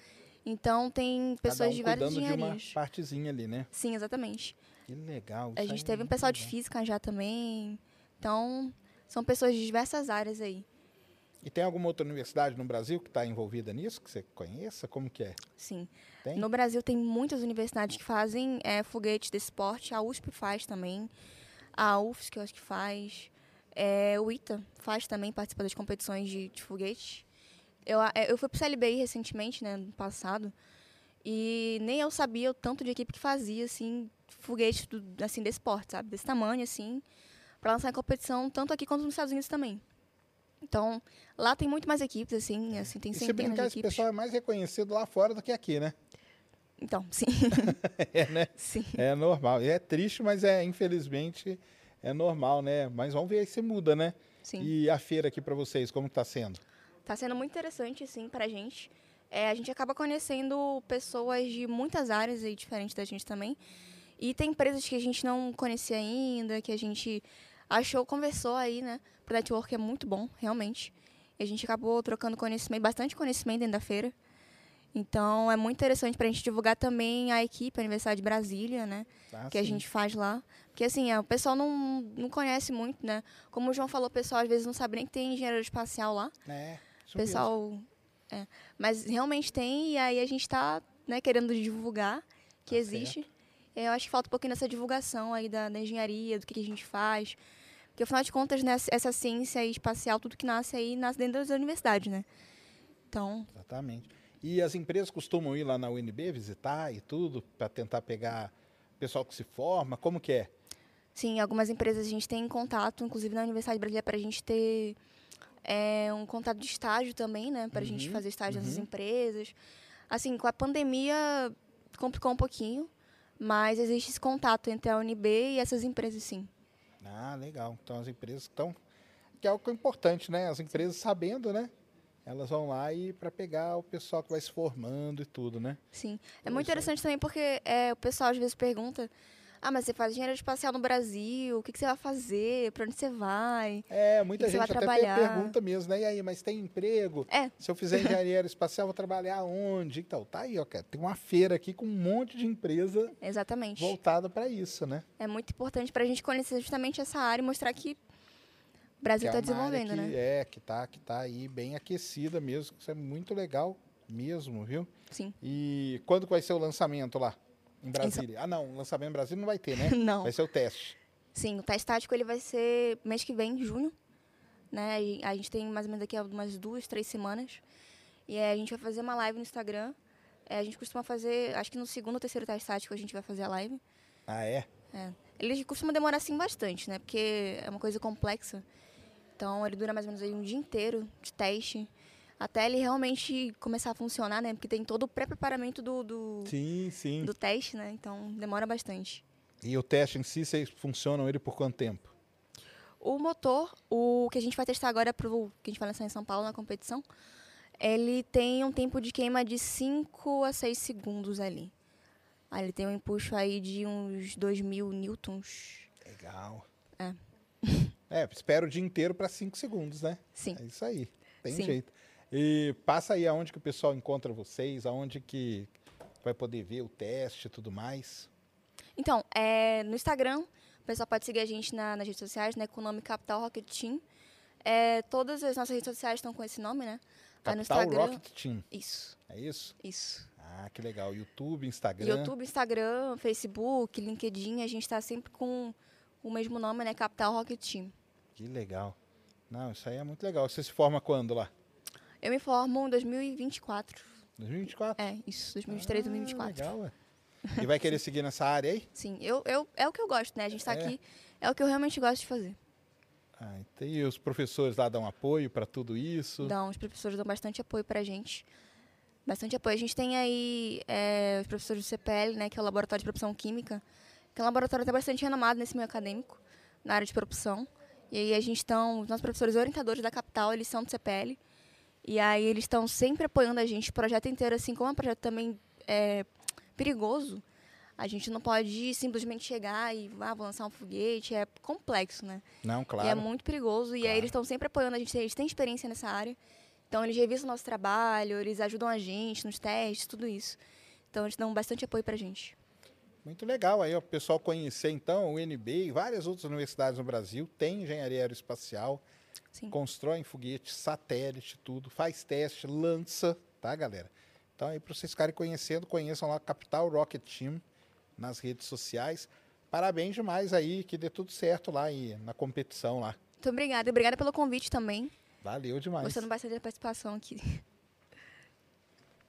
Então, tem pessoas um de várias cuidando de uma engenharias. partezinha ali, né? Sim, exatamente. Que legal. A gente aí teve é um pessoal muito de legal. física já também. Então, são pessoas de diversas áreas aí. E tem alguma outra universidade no Brasil que está envolvida nisso, que você conheça? Como que é? Sim. Tem? No Brasil tem muitas universidades que fazem é, foguetes desse porte. A USP faz também. A UFS, que eu acho que faz. É, o ITA faz também, participa das competições de, de foguete. Eu, é, eu fui pro CLBI recentemente, né, no passado. E nem eu sabia o tanto de equipe que fazia, assim, foguete do, assim, desse porte, sabe? Desse tamanho, assim, para lançar em competição, tanto aqui quanto nos Estados Unidos também. Então, lá tem muito mais equipes, assim, assim tem E se centenas de esse equipes. pessoal é mais reconhecido lá fora do que aqui, né? Então, sim. É, né? sim. É normal. E é triste, mas é, infelizmente, é normal, né? Mas vamos ver aí se muda, né? Sim. E a feira aqui para vocês, como tá sendo? Tá sendo muito interessante, assim, pra gente. É, a gente acaba conhecendo pessoas de muitas áreas aí, diferentes da gente também. E tem empresas que a gente não conhecia ainda, que a gente achou, conversou aí, né? O network é muito bom, realmente. E a gente acabou trocando conhecimento, bastante conhecimento dentro da feira. Então, é muito interessante pra gente divulgar também a equipe, a Universidade de Brasília, né? Tá, que a sim. gente faz lá. Porque, assim, é, o pessoal não, não conhece muito, né? Como o João falou, o pessoal às vezes não sabe nem que tem engenheiro espacial lá. É, O pessoal. é. Mas realmente tem, e aí a gente está né, querendo divulgar que Tá existe. E Eu acho que falta um pouquinho dessa divulgação aí da, da engenharia, do que, que a gente faz. Porque, afinal de contas, né, essa ciência espacial, tudo que nasce aí, nasce dentro das universidades, né? Então, Exatamente. E as empresas costumam ir lá na UNB visitar e tudo, para tentar pegar pessoal que se forma? Como que é? sim, algumas empresas a gente tem contato, inclusive na Universidade Brasileira, para a gente ter é, um contato de estágio também, né? Para a gente Uhum, fazer estágio nessas uhum. empresas. Assim, com a pandemia complicou um pouquinho, Mas existe esse contato entre a UNB e essas empresas, sim. Ah, legal. Então as empresas estão. Que é o que é importante, né? As empresas sabendo, né? Elas vão lá e para pegar o pessoal que vai se formando e tudo, né? Sim. É muito é. interessante também porque é, o pessoal às vezes pergunta: ah, mas você faz engenharia espacial no Brasil, o que, que você vai fazer? Para onde você vai? É, muita que gente vai até trabalhar? pergunta mesmo, né? E aí, mas tem emprego? É. Se eu fizer engenharia aeroespacial, vou trabalhar onde? Então, tá aí, ó, cara. Tem uma feira aqui com um monte de empresa Exatamente. voltada para isso, né? É muito importante para a gente conhecer justamente essa área e mostrar que o Brasil Que é está área desenvolvendo, que, né? É, que tá, que tá aí bem aquecida mesmo. Isso é muito legal mesmo, viu? Sim. E quando que vai ser o lançamento lá? Em Brasília? Ah, não, o lançamento em Brasília não vai ter, né? Não. Vai ser o teste. Sim, o teste tático ele vai ser mês que vem, em junho. Né? E a gente tem mais ou menos daqui a umas duas, três semanas. E aí a gente vai fazer uma live no Instagram. É, a gente costuma fazer, acho que no segundo ou terceiro teste tático a gente vai fazer a live. Ah, é? Ele costuma demorar assim bastante, né? Porque é uma coisa complexa. Então ele dura mais ou menos aí um dia inteiro de teste. Até ele realmente começar a funcionar, né? Porque tem todo o pré-preparamento do, do, Sim, sim. do teste, né? Então demora bastante. E o teste em si, vocês funcionam ele por quanto tempo? O motor, o que a gente vai testar agora pro que a gente vai lançar em São Paulo na competição, ele tem um tempo de queima de 5 a 6 segundos ali. Aí ele tem um empuxo aí de uns 2.000 newtons. Legal. É. É, espera o dia inteiro para 5 segundos, né? Sim. É isso aí. Tem Sim. jeito. E passa aí aonde que o pessoal encontra vocês, aonde que vai poder ver o teste e tudo mais. Então, é, no Instagram, o pessoal pode seguir a gente na- nas redes sociais, né? Com o nome Capital Rocket Team. É, todas as nossas redes sociais estão com esse nome, né? Aí no Capital Instagram. Rocket Team. Isso, É isso? isso. Ah, que legal. YouTube, Instagram. YouTube, Instagram, Facebook, LinkedIn, a gente está sempre com o mesmo nome, né? Capital Rocket Team. Que legal. Não, isso aí é muito legal. Você se forma quando lá? Eu me formo em 2024. 2024? É, isso, 2023, Ah, 2024. Legal, ué. E vai querer seguir nessa área aí? Sim, eu, eu, é o que eu gosto, né? A gente tá É? aqui, é o que eu realmente gosto de fazer. Ah, então, e os professores lá dão apoio para tudo isso? Dão, os professores dão bastante apoio pra gente. Bastante apoio. A gente tem aí é, os professores do CPL, né? Que é o Laboratório de Propulsão Química, que é um laboratório até bastante renomado nesse meio acadêmico, na área de propulsão. E aí a gente estão, os nossos professores orientadores da capital, eles são do CPL. E aí eles estão sempre apoiando a gente, o projeto inteiro, assim, como é um projeto também é, perigoso, a gente não pode simplesmente chegar e, ah, vou lançar um foguete, é complexo, né? Não, claro. E é muito perigoso. E aí Claro. eles estão sempre apoiando a gente, eles têm experiência nessa área. Então eles revisam o nosso trabalho, eles ajudam a gente nos testes, tudo isso. Então eles dão bastante apoio pra gente. Muito legal aí, o pessoal conhecer então o UNB e várias outras universidades no Brasil tem engenharia aeroespacial, Sim. constroem foguete, satélite, tudo, faz teste, lança, tá, galera? Então aí para vocês ficarem conhecendo, conheçam lá Capital Rocket Team nas redes sociais. Parabéns demais aí, que dê tudo certo lá e na competição lá. Muito obrigada. Obrigada pelo convite também. Valeu demais. Gostando bastante da participação aqui.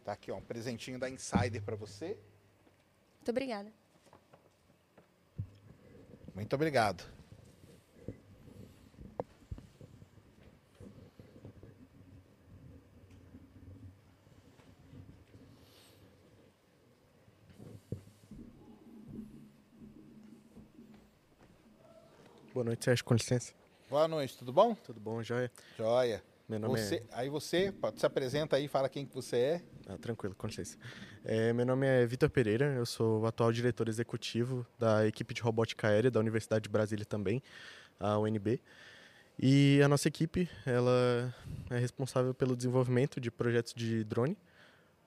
Tá aqui, ó, um presentinho da Insider para você. Muito obrigada. Muito obrigado. Boa noite, Sérgio, com licença. Boa noite, tudo bom? Tudo bom, Joia? Joia. Meu nome Você, aí você, se apresenta aí, fala quem que você é. é... Ah, tranquilo, com licença. É, meu nome é Vitor Pereira, eu sou o atual diretor executivo da equipe de robótica aérea da Universidade de Brasília também, a UNB. E a nossa equipe, ela é responsável pelo desenvolvimento de projetos de drone,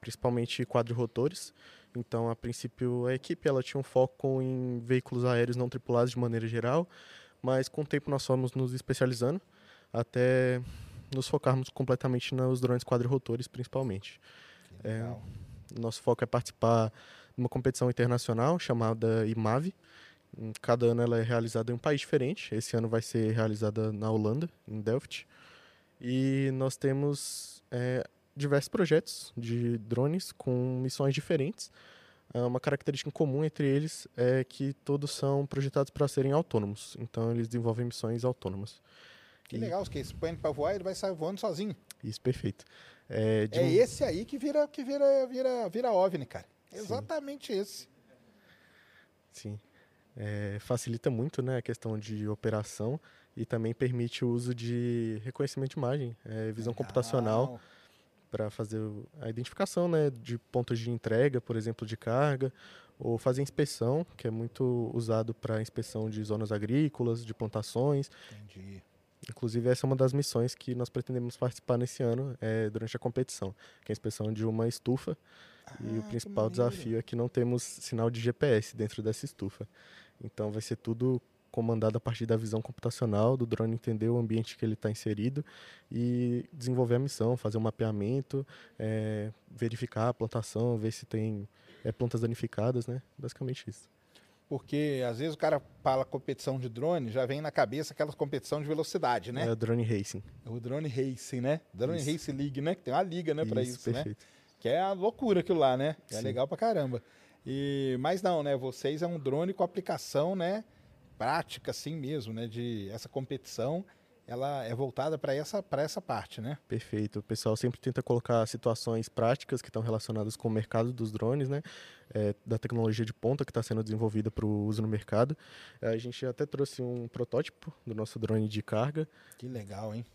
principalmente quadrirotores. Então, a princípio, a equipe ela tinha um foco em veículos aéreos não tripulados de maneira geral, mas com o tempo nós fomos nos especializando até nos focarmos completamente nos drones quadrirotores, principalmente. É, nosso foco é participar de uma competição internacional chamada IMAVE. Em Cada ano ela é realizada em um país diferente. Esse ano vai ser realizada na Holanda, em Delft. E nós temos é, diversos projetos de drones com missões diferentes. Ah, Uma característica em comum entre eles é que todos são projetados para serem autônomos. Então eles desenvolvem missões autônomas. Que E- legal, que você põe ele pra voar, ele vai sair voando sozinho. Isso, perfeito. É, É um- esse aí que vira, que vira, vira, vira OVNI, cara. Exatamente esse. Sim. É, facilita muito né, a questão de operação e também permite o uso de reconhecimento de imagem, é, visão computacional para fazer a identificação né, de pontos de entrega, por exemplo, de carga, ou fazer inspeção, que é muito usado para inspeção de zonas agrícolas, de plantações. Entendi. Inclusive, essa é uma das missões que nós pretendemos participar nesse ano, é, durante a competição, que é a inspeção de uma estufa. e o Ah, principal desafio é que não temos sinal de GPS dentro dessa estufa. Então, vai ser tudo comandado a partir da visão computacional do drone entender o ambiente que ele está inserido e desenvolver a missão, fazer um mapeamento, é, verificar a plantação, ver se tem é, plantas danificadas, né? Basicamente isso. Porque às vezes o cara fala competição de drone, já vem na cabeça aquela competição de velocidade, né? É o drone racing. O drone racing, né? Drone Isso. Race League, né? Que tem uma liga, né, pra isso, né? perfeito. Que é a loucura aquilo lá, né? É Sim. legal pra caramba. E, mas não, né? Vocês é um drone com aplicação, né? Prática, assim mesmo, né? De essa competição, ela é voltada para essa, pra essa parte, né? Perfeito. O pessoal sempre tenta colocar situações práticas que estão relacionadas com o mercado dos drones, né? É, da tecnologia de ponta que está sendo desenvolvida para o uso no mercado. É, A gente até trouxe um protótipo do nosso drone de carga, Que legal, hein?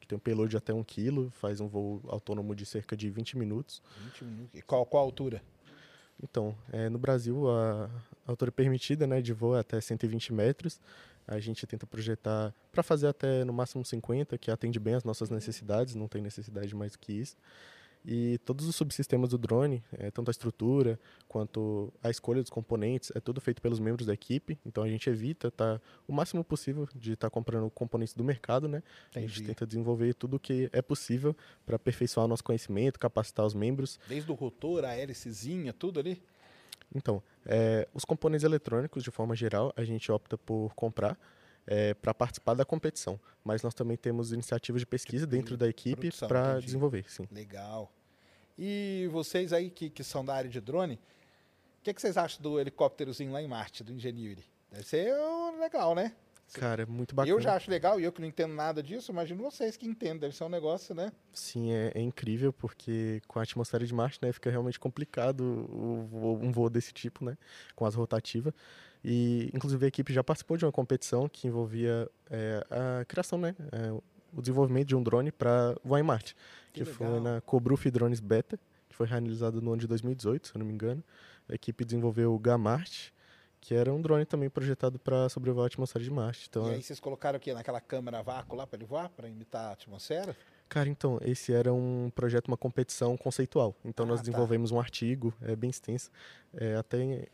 que tem um payload de até 1 kg, faz um voo autônomo de cerca de 20 minutos. 20 minutos. E qual, qual a altura? Então, é, no Brasil, a altura permitida né, de voo é até 120 metros. A gente tenta projetar para fazer até no máximo 50, que atende bem às nossas necessidades, não tem necessidade de mais do que isso. E todos os subsistemas do drone, é, tanto a estrutura quanto a escolha dos componentes, é tudo feito pelos membros da equipe. Então a gente evita tá, o máximo possível de estar comprando componentes do mercado, né? A gente tenta desenvolver tudo o que é possível para aperfeiçoar o nosso conhecimento, capacitar os membros Desde o rotor, a hélicezinha, tudo ali? Então, é, os componentes eletrônicos, de forma geral, a gente opta por comprar para participar da competição. Mas nós também temos iniciativas de pesquisa dentro da equipe para desenvolver, sim. Legal. E vocês aí que, que são da área de drone, o que, que vocês acham do helicópterozinho lá em Marte, do Engineering? Deve ser uh, legal, né? Cara, é muito bacana. Eu já acho legal, e eu que não entendo nada disso, imagino vocês que entendem, deve ser um negócio, né? Sim, é, é incrível porque com a atmosfera de Marte, né, fica realmente complicado o voo- um voo desse tipo, né, com as rotativas. E inclusive a equipe já participou de uma competição que envolvia é, a criação, né, é, o desenvolvimento de um drone para voar em Marte, Que que, foi na Cobruf Drones Beta, que foi realizado no ano de 2018, se eu não me engano. A equipe desenvolveu o Gamart, que era um drone também projetado para sobrevoar a atmosfera de Marte. Então, e é- aí vocês colocaram o quê? Naquela câmera vácuo lá para ele voar, para imitar a atmosfera? Cara, então, esse era um projeto, uma competição conceitual. Então, Ah, nós tá. desenvolvemos um artigo, é bem extenso. É, até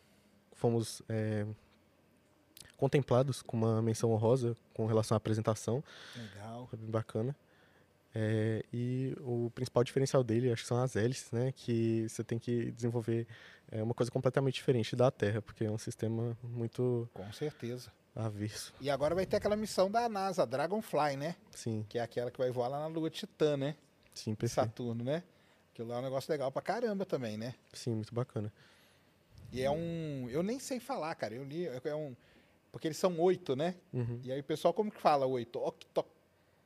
fomos é, contemplados com uma menção honrosa com relação à apresentação. Legal. Foi bem bacana. É, e o principal diferencial dele, acho que são as hélices, né? Que você tem que desenvolver é, uma coisa completamente diferente da Terra, porque é um sistema muito Com certeza. averso. E agora vai ter aquela missão da NASA, Dragonfly, né? Sim, Que é aquela que vai voar lá na Lua Titã, né? sim, perfeito. Saturno, né? Aquilo lá é um negócio legal pra caramba também, né? Sim, muito bacana. E é um. Eu nem sei falar, cara. Eu li. É um. Porque eles são oito, né? Uhum. E aí o pessoal, como que fala oito? Octo...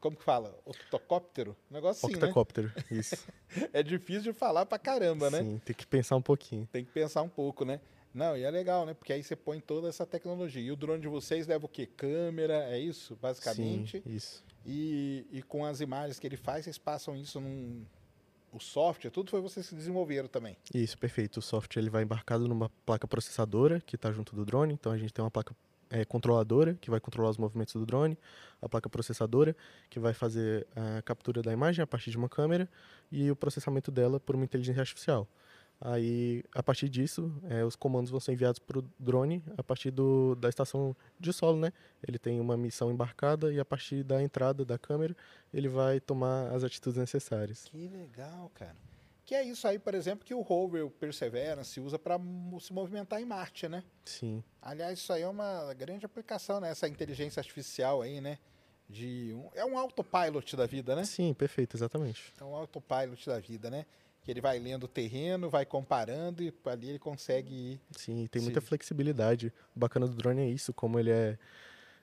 Como que fala? Octocóptero? Um negócio assim, Octocóptero, isso. né? É difícil de falar pra caramba, né? Sim, tem que pensar um pouquinho. Tem que pensar um pouco, né? Não, e é legal, né? Porque aí você põe toda essa tecnologia. E o drone de vocês leva o quê? Câmera, é isso, basicamente. Sim, isso. E, e com as imagens que ele faz, vocês passam isso num. O software, tudo foi vocês que desenvolveram também. Isso, perfeito. O software ele vai embarcado numa placa processadora que está junto do drone. Então a gente tem uma placa é, controladora que vai controlar os movimentos do drone, a placa processadora que vai fazer a captura da imagem a partir de uma câmera e o processamento dela por uma inteligência artificial. Aí, a partir disso, é, os comandos vão ser enviados para o drone a partir do, da estação de solo, né? Ele tem uma missão embarcada e a partir da entrada da câmera ele vai tomar as atitudes necessárias. Que legal, cara. Que é isso aí, por exemplo, que o rover Perseverance usa para se movimentar em Marte, né? Sim, Aliás, isso aí é uma grande aplicação, né? Essa inteligência artificial aí, né? De um, é um autopilot da vida, né? sim, perfeito, exatamente. É um autopilot da vida, né? Que ele vai lendo o terreno, vai comparando e ali ele consegue ir. Sim, tem muita flexibilidade. O bacana do drone é isso, como ele é,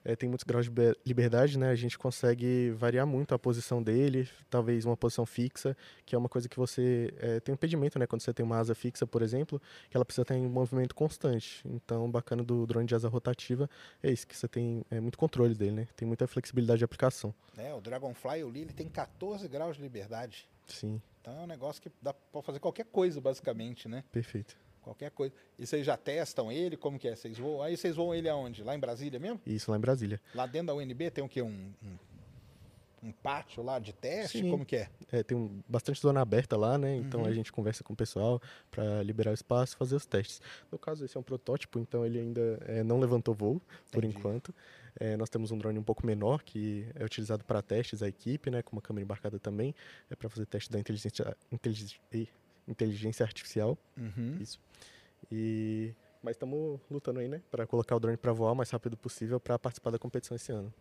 é, tem muitos graus de liber- liberdade, né? A gente consegue variar muito a posição dele, talvez uma posição fixa, que é uma coisa que você é, tem um impedimento, né? Quando você tem uma asa fixa, por exemplo, que ela precisa estar em movimento constante. Então, bacana do drone de asa rotativa é isso, que você tem é, muito controle dele, né? Tem muita flexibilidade de aplicação. É, o Dragonfly, eu li, ele tem 14 graus de liberdade. Sim, Então é um negócio que dá pra fazer qualquer coisa, basicamente, né? perfeito. Qualquer coisa. E vocês já testam ele? Como que é? Vocês voam? Aí vocês voam ele aonde? Lá em Brasília mesmo? Isso lá em Brasília. Lá dentro da UNB tem o quê? Um, um, um pátio lá de teste? Sim. Como que é? É, tem um- bastante zona aberta lá, né? Então Uhum. a gente conversa com o pessoal para liberar o espaço e fazer os testes. No caso, esse é um protótipo, então ele ainda é, não levantou voo, por Entendi. enquanto. É, nós temos um drone um pouco menor, que é utilizado para testes da equipe, né? Com uma câmera embarcada também. É para fazer teste da inteligência, inteligência, inteligência artificial. Uhum. Isso. E... Mas estamos lutando aí, né? Para colocar o drone para voar o mais rápido possível para participar da competição esse ano.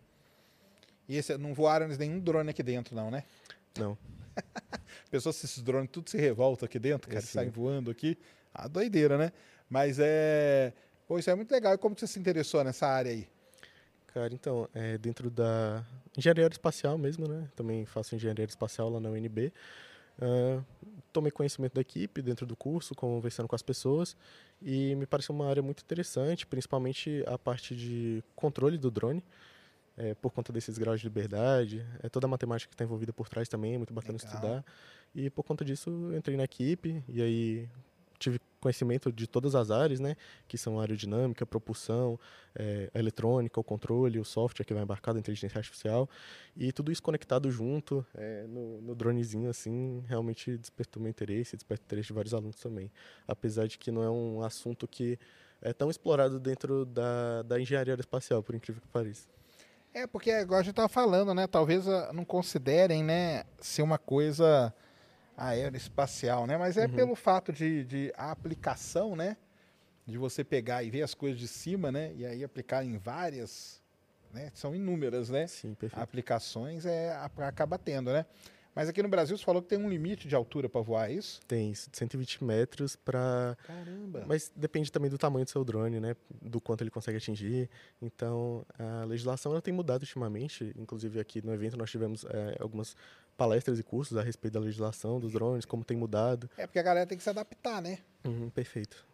E esse, não voaram nenhum drone aqui dentro, não, né? Não. Pessoas, se esses drones tudo se revolta aqui dentro, cara, É, saem voando aqui. A doideira, né? Mas é. Pô, isso é muito legal. E como você se interessou nessa área aí? Cara, então, é dentro da engenharia aeroespacial mesmo, né? Também faço engenharia aeroespacial lá na UNB. Ah, tomei conhecimento da equipe dentro do curso, conversando com as pessoas, e me pareceu uma área muito interessante, principalmente a parte de controle do drone, é, por conta desses graus de liberdade, é toda a matemática que está envolvida por trás também, é muito bacana Legal. estudar. E por conta disso, entrei na equipe, e aí tive conhecimento de todas as áreas, né? Que são aerodinâmica, propulsão, é, a eletrônica, o controle, o software que vai embarcado, a inteligência artificial. E tudo isso conectado junto é, no, no dronezinho, assim, realmente despertou meu interesse, despertou o interesse de vários alunos também. Apesar de que não é um assunto que é tão explorado dentro da, da engenharia aeroespacial, por incrível que pareça. É, porque agora a gente tava falando, né? Talvez ah, não considerem, né, ser uma coisa aeroespacial, né? Mas é Uhum. pelo fato de, de a aplicação, né? De você pegar e ver as coisas de cima, né? E aí aplicar em várias, né? São inúmeras, né? Sim, perfeito. Aplicações é acaba tendo, né? Mas aqui no Brasil você falou que tem um limite de altura para voar, é isso? Tem isso, de 120 metros para Caramba. Mas depende também do tamanho do seu drone, né? Do quanto ele consegue atingir. Então, a legislação ela tem mudado ultimamente. Inclusive, aqui no evento nós tivemos é, algumas palestras e cursos a respeito da legislação dos drones, como tem mudado. É porque a galera tem que se adaptar, né? Uhum, perfeito.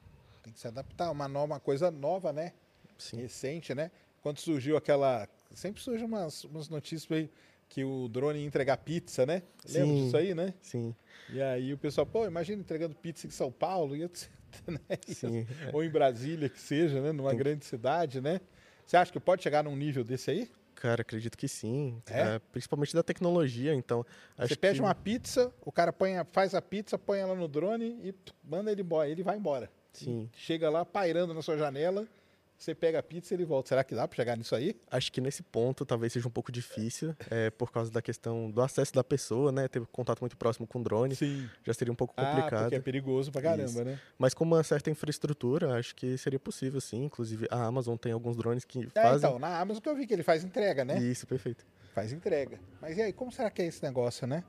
Tem que se adaptar, uma, nova, uma coisa nova, né? Sim. Recente, né? Quando surgiu aquela. Sempre surgem umas, umas notícias aí que o drone ia entregar pizza, né? Lembra Sim. disso aí, né? Sim, E aí o pessoal, pô, imagina entregando pizza em São Paulo, ia, né? sim. ou em Brasília, que seja, né? Numa Tem- grande cidade, né? Você acha que pode chegar num nível desse aí? Cara, acredito que sim. É? É, principalmente da tecnologia, então. Você pede que... uma pizza, o cara põe, a- faz a pizza, põe ela no drone e manda ele embora. Ele vai embora. Sim. Chega lá pairando na sua janela, você pega a pizza e ele volta. Será que dá pra chegar nisso aí? Acho que nesse ponto talvez seja um pouco difícil, é, por causa da questão do acesso da pessoa, né? Ter contato muito próximo com o drone Sim. já seria um pouco Ah, complicado. porque é perigoso pra caramba, Isso. né? Mas com uma certa infraestrutura, acho que seria possível, sim. Inclusive, a Amazon tem alguns drones que É, fazem. então, na Amazon que eu vi que ele faz entrega, né? Isso, perfeito. Faz entrega. Mas e aí, como será que é esse negócio, né?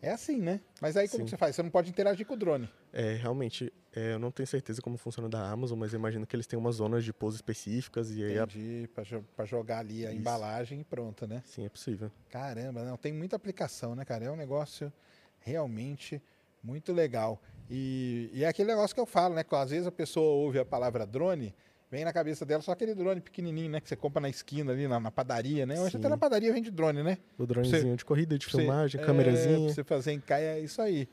É assim, né? Mas aí como você faz? Você não pode interagir com o drone. É, realmente, é, eu não tenho certeza como funciona da Amazon, mas imagino que eles têm umas zonas de pouso específicas e aí, a- Entendi, jo- pra jogar ali a Isso. embalagem e pronto, né? sim, é possível. Caramba, não, tem muita aplicação, né, cara? É um negócio realmente muito legal. E, e é aquele negócio que eu falo, né? Que às vezes a pessoa ouve a palavra drone, vem na cabeça dela só aquele drone pequenininho, né? Que você compra na esquina ali, na, na padaria, né? Hoje Sim. até na padaria vende drone, né? O dronezinho de corrida, de você- filmagem, é, câmerazinha. pra você fazer em caia, é isso aí.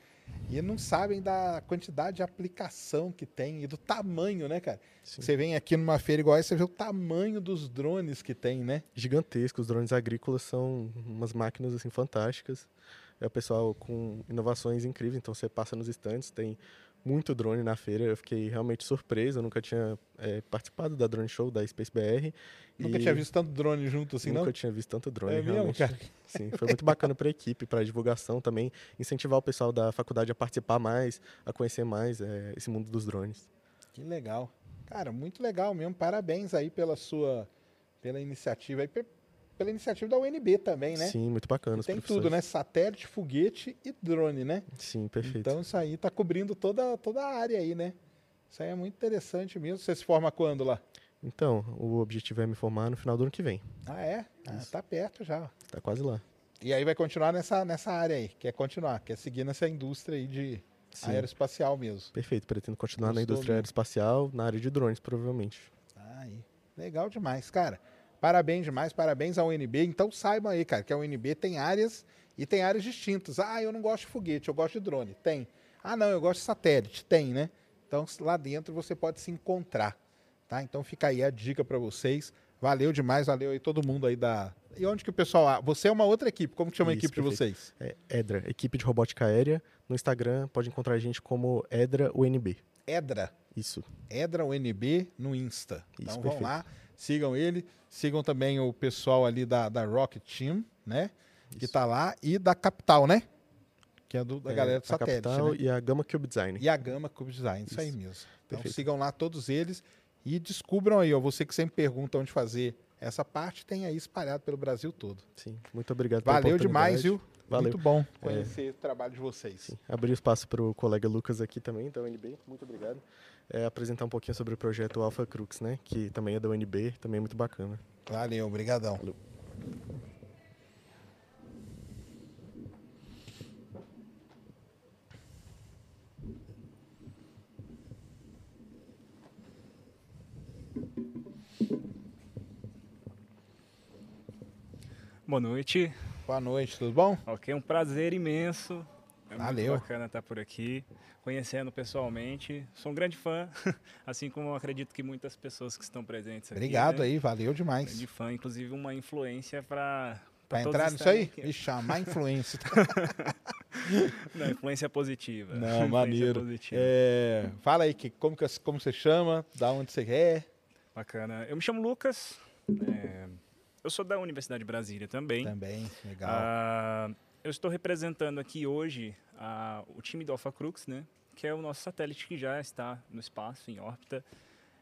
E não sabem da quantidade de aplicação que tem e do tamanho, né, cara? Sim. Você vem aqui numa feira igual essa, você vê o tamanho dos drones que tem, né? Gigantescos, os drones agrícolas são umas máquinas assim fantásticas. É o pessoal com inovações incríveis, então você passa nos estantes, tem muito drone na feira. Eu fiquei realmente surpreso, eu nunca tinha é, participado da Drone Show da Space BR. Nunca e tinha visto tanto drone junto assim, nunca não? tinha visto tanto drone, É mesmo, realmente. cara? Sim, foi muito bacana para a equipe, para a divulgação também, incentivar o pessoal da faculdade a participar mais, a conhecer mais é, esse mundo dos drones. Que legal. Cara, muito legal mesmo. Parabéns aí pela sua pela iniciativa pe- pela iniciativa da UNB também, né? Sim, muito bacana. Tem tudo, né? Satélite, foguete e drone, né? Sim, perfeito. Então isso aí tá cobrindo toda, toda a área aí, né? Isso aí é muito interessante mesmo. Você se forma quando lá? Então, o objetivo é me formar no final do ano que vem. Ah, é? Ah, tá perto já. Tá quase lá. E aí vai continuar nessa, nessa área aí, quer continuar, quer seguir nessa indústria aí de Sim. aeroespacial mesmo. Perfeito, pretendo continuar na Gostou indústria mesmo. aeroespacial, na área de drones, provavelmente. Aí, legal demais, cara. Parabéns demais, parabéns ao UNB. Então saibam aí, cara, que a UNB tem áreas e tem áreas distintas. Ah, eu não gosto de foguete, eu gosto de drone. Tem. Ah, não, eu gosto de satélite. Tem, né? Então lá dentro você pode se encontrar, tá? Então fica aí a dica para vocês. Valeu demais, valeu aí todo mundo aí da. E onde que o pessoal. Ah, você é uma outra equipe. Como que chama a Isso, equipe de perfeito. vocês? É EDRA, Equipe de Robótica Aérea. No Instagram pode encontrar a gente como EDRA UNB. Edra. Isso. Edra UNB no Insta. Isso, então vão perfeito. lá, sigam ele, sigam também o pessoal ali da, da Rocket Team, né? Que Isso. tá lá, e da Capital, né? Que é do, da É, galera do a satélite. Capital né? e a Gama Cube Design. E a Gama Cube Design, isso, aí Isso. mesmo. Então Perfeito. sigam lá todos eles e descubram aí, ó. Você que sempre pergunta onde fazer essa parte, tem aí espalhado pelo Brasil todo. Sim, muito obrigado pela Valeu demais, viu? Valeu. Muito bom É. conhecer o trabalho de vocês. Sim. Abrir espaço para o colega Lucas aqui também, da UNB. Muito obrigado. É, apresentar um pouquinho sobre o projeto Alpha Crux, né? Que também é da UNB, também é muito bacana. Valeu, obrigadão. Valeu. Boa noite. Boa noite, tudo bom? Ok, um prazer imenso. É Valeu. muito bacana estar por aqui, conhecendo pessoalmente. Sou um grande fã, assim como acredito que muitas pessoas que estão presentes aqui. Obrigado né? aí, valeu demais. Grande fã, inclusive uma influência para Pra entrar nisso aí? Ixi, má influência. Não, influência positiva. Não, Influência maneiro. positiva. É, fala aí, que, como, que, como você chama, da onde você é. Bacana. Eu me chamo Lucas. é, eu sou da Universidade de Brasília também. Também, legal. Ah, eu estou representando aqui hoje ah, o time do Alpha Crux, né? Que é o nosso satélite que já está no espaço, em órbita.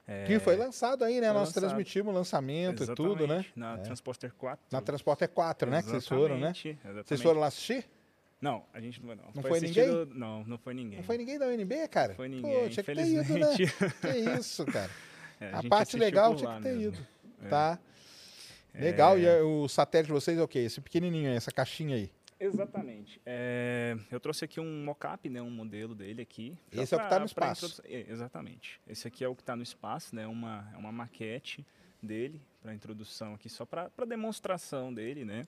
É, que foi lançado aí, né? foi Nós lançado. transmitimos o lançamento e tudo, né? Exatamente, Na É. Transporter 4. Na Transporter 4, né? Que vocês foram, né? Exatamente, Vocês exatamente. foram lá assistir? Não, a gente não foi não. Não foi assistido- Não, não foi ninguém. Não foi ninguém da UNB, cara? Foi ninguém, Pô, tinha que ter ido, né? Que isso, cara. É, a gente parte legal tinha que ter mesmo. ido. É. Tá? Legal. É. E é, o satélite de vocês é o quê? Esse pequenininho aí, essa caixinha aí. Exatamente. É, eu trouxe aqui um mockup, né, um modelo dele aqui. Esse é o que pra- tá no pra espaço. é, exatamente. Esse aqui é o que está no espaço, né, uma, é uma maquete dele para introdução aqui, só para demonstração dele, né.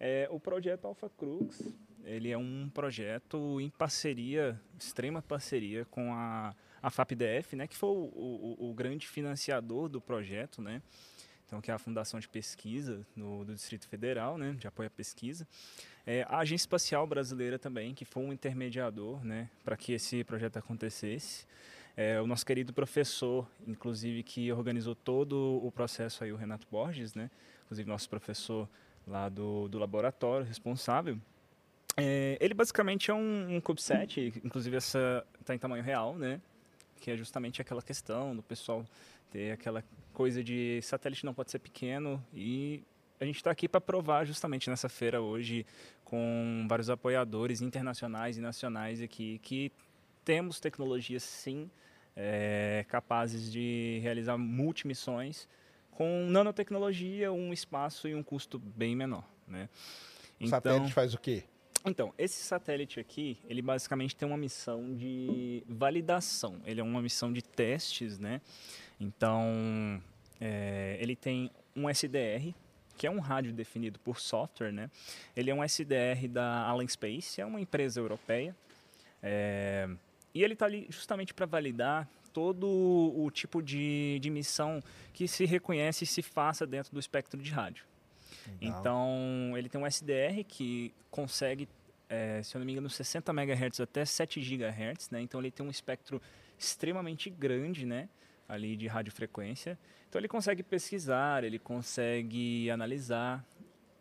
É, o projeto Alpha Crux, ele é um projeto em parceria, extrema parceria com a, a FAPDF, né, que foi o, o, o grande financiador do projeto, né. Então, que é a Fundação de Pesquisa no, do Distrito Federal, né, de apoio à pesquisa. É, a Agência Espacial Brasileira também, que foi um intermediador né, para que esse projeto acontecesse. É, o nosso querido professor, inclusive, que organizou todo o processo aí, o Renato Borges, né, inclusive nosso professor lá do, do laboratório responsável. É, ele basicamente é um, um CubeSat, inclusive essa está em tamanho real, né, que é justamente aquela questão do pessoal ter aquela coisa de satélite não pode ser pequeno e a gente está aqui para provar justamente nessa feira hoje com vários apoiadores internacionais e nacionais aqui que temos tecnologias sim é, capazes de realizar multimissões com nanotecnologia, um espaço e um custo bem menor, né? O satélite faz o quê? Então, esse satélite aqui, ele basicamente tem uma missão de validação. Ele é uma missão de testes, né? Então, é, ele tem um SDR, que é um rádio definido por software, né? Ele é um SDR da Allen Space, é uma empresa europeia. É, e ele está ali justamente para validar todo o tipo de, de missão que se reconhece e se faça dentro do espectro de rádio. Legal. Então, ele tem um SDR que consegue, eh, se eu não me engano, 60 MHz até 7 GHz, né? Então, ele tem um espectro extremamente grande, né? Ali de radiofrequência. Então, ele consegue pesquisar, ele consegue analisar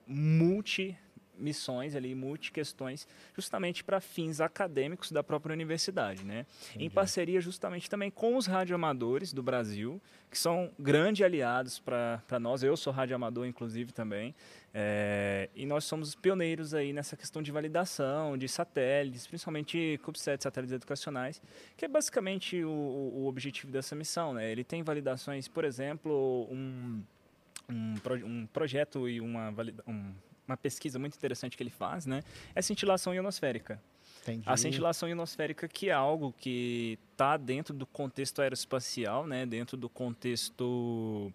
multi missões ali, multi-questões, justamente para fins acadêmicos da própria universidade, né? Em parceria justamente também com os radioamadores do Brasil, que são grandes aliados para nós. Eu sou radioamador, inclusive, também. É, e nós somos pioneiros aí nessa questão de validação de satélites, principalmente CubeSat, satélites educacionais, que é basicamente o, o objetivo dessa missão. Né? Ele tem validações, por exemplo, um, um, um projeto e uma, um, uma pesquisa muito interessante que ele faz, né? É cintilação ionosférica. Entendi. A cintilação ionosférica que é algo que está dentro do contexto aeroespacial, né? Dentro do contexto,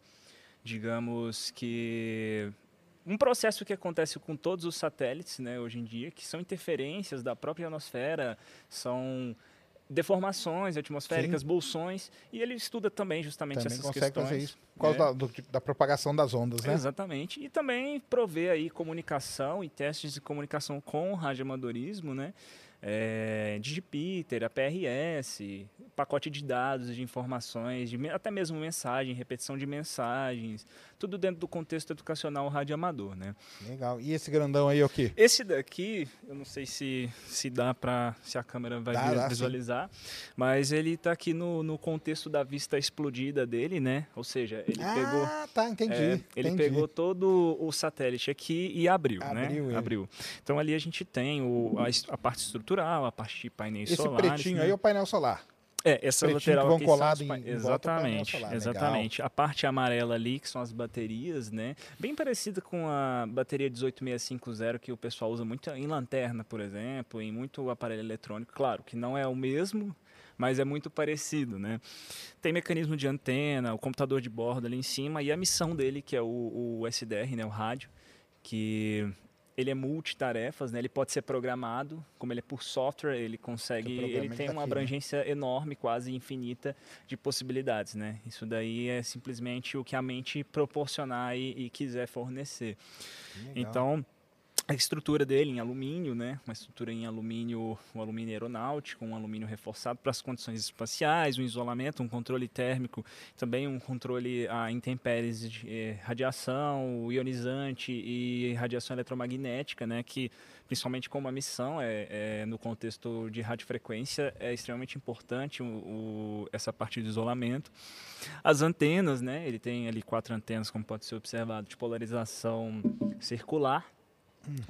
digamos que um processo que acontece com todos os satélites, né? Hoje em dia, que são interferências da própria ionosfera, são deformações atmosféricas, Sim. bolsões, e ele estuda também justamente Também essas consegue questões. fazer isso por causa né? da, do- da propagação das ondas, né? Exatamente. E também prover aí comunicação e testes de comunicação com o radioamadorismo, né? É, a PRS, pacote de dados, de informações, de até mesmo mensagem, repetição de mensagens, tudo dentro do contexto educacional radioamador, né? Legal. E esse grandão aí é o quê? Esse daqui, eu não sei se, se dá para se a câmera vai Dá, vi- dá, visualizar, mas ele está aqui no, no contexto da vista explodida dele, né? Ou seja, ele pegou Ah, tá, entendi. é, ele entendi. pegou todo o satélite aqui e abriu, Abriu né? ele. Abriu. Então ali a gente tem o, a, a parte estrutural, a parte de painéis Esse solares. pretinho né? aí é o painel solar. É, essa pretinho lateral que vão aqui colado pa- em- Exatamente, solar, legal. exatamente. A parte amarela ali, que são as baterias, né? Bem parecida com a bateria 18650 que o pessoal usa muito em lanterna, por exemplo, em muito aparelho eletrônico. Claro que não é o mesmo, mas é muito parecido, né? Tem mecanismo de antena, o computador de bordo ali em cima e a missão dele, que é o, o SDR, né? O rádio, que ele é multitarefas, né? Ele pode ser programado, como ele é por software, ele consegue, programa, ele tem tá uma aqui, né? abrangência enorme, quase infinita de possibilidades, né? Isso daí é simplesmente o que a mente proporcionar e, e quiser fornecer. Legal. Então, a estrutura dele em alumínio, né? Uma estrutura em alumínio, um alumínio aeronáutico, um alumínio reforçado para as condições espaciais, um isolamento, um controle térmico, também um controle a intempéries de eh, radiação ionizante e radiação eletromagnética, né? Que principalmente como a missão é, é no contexto de radiofrequência é extremamente importante o, o- essa parte de isolamento. As antenas, né? Ele tem ali quatro antenas, como pode ser observado, de polarização circular.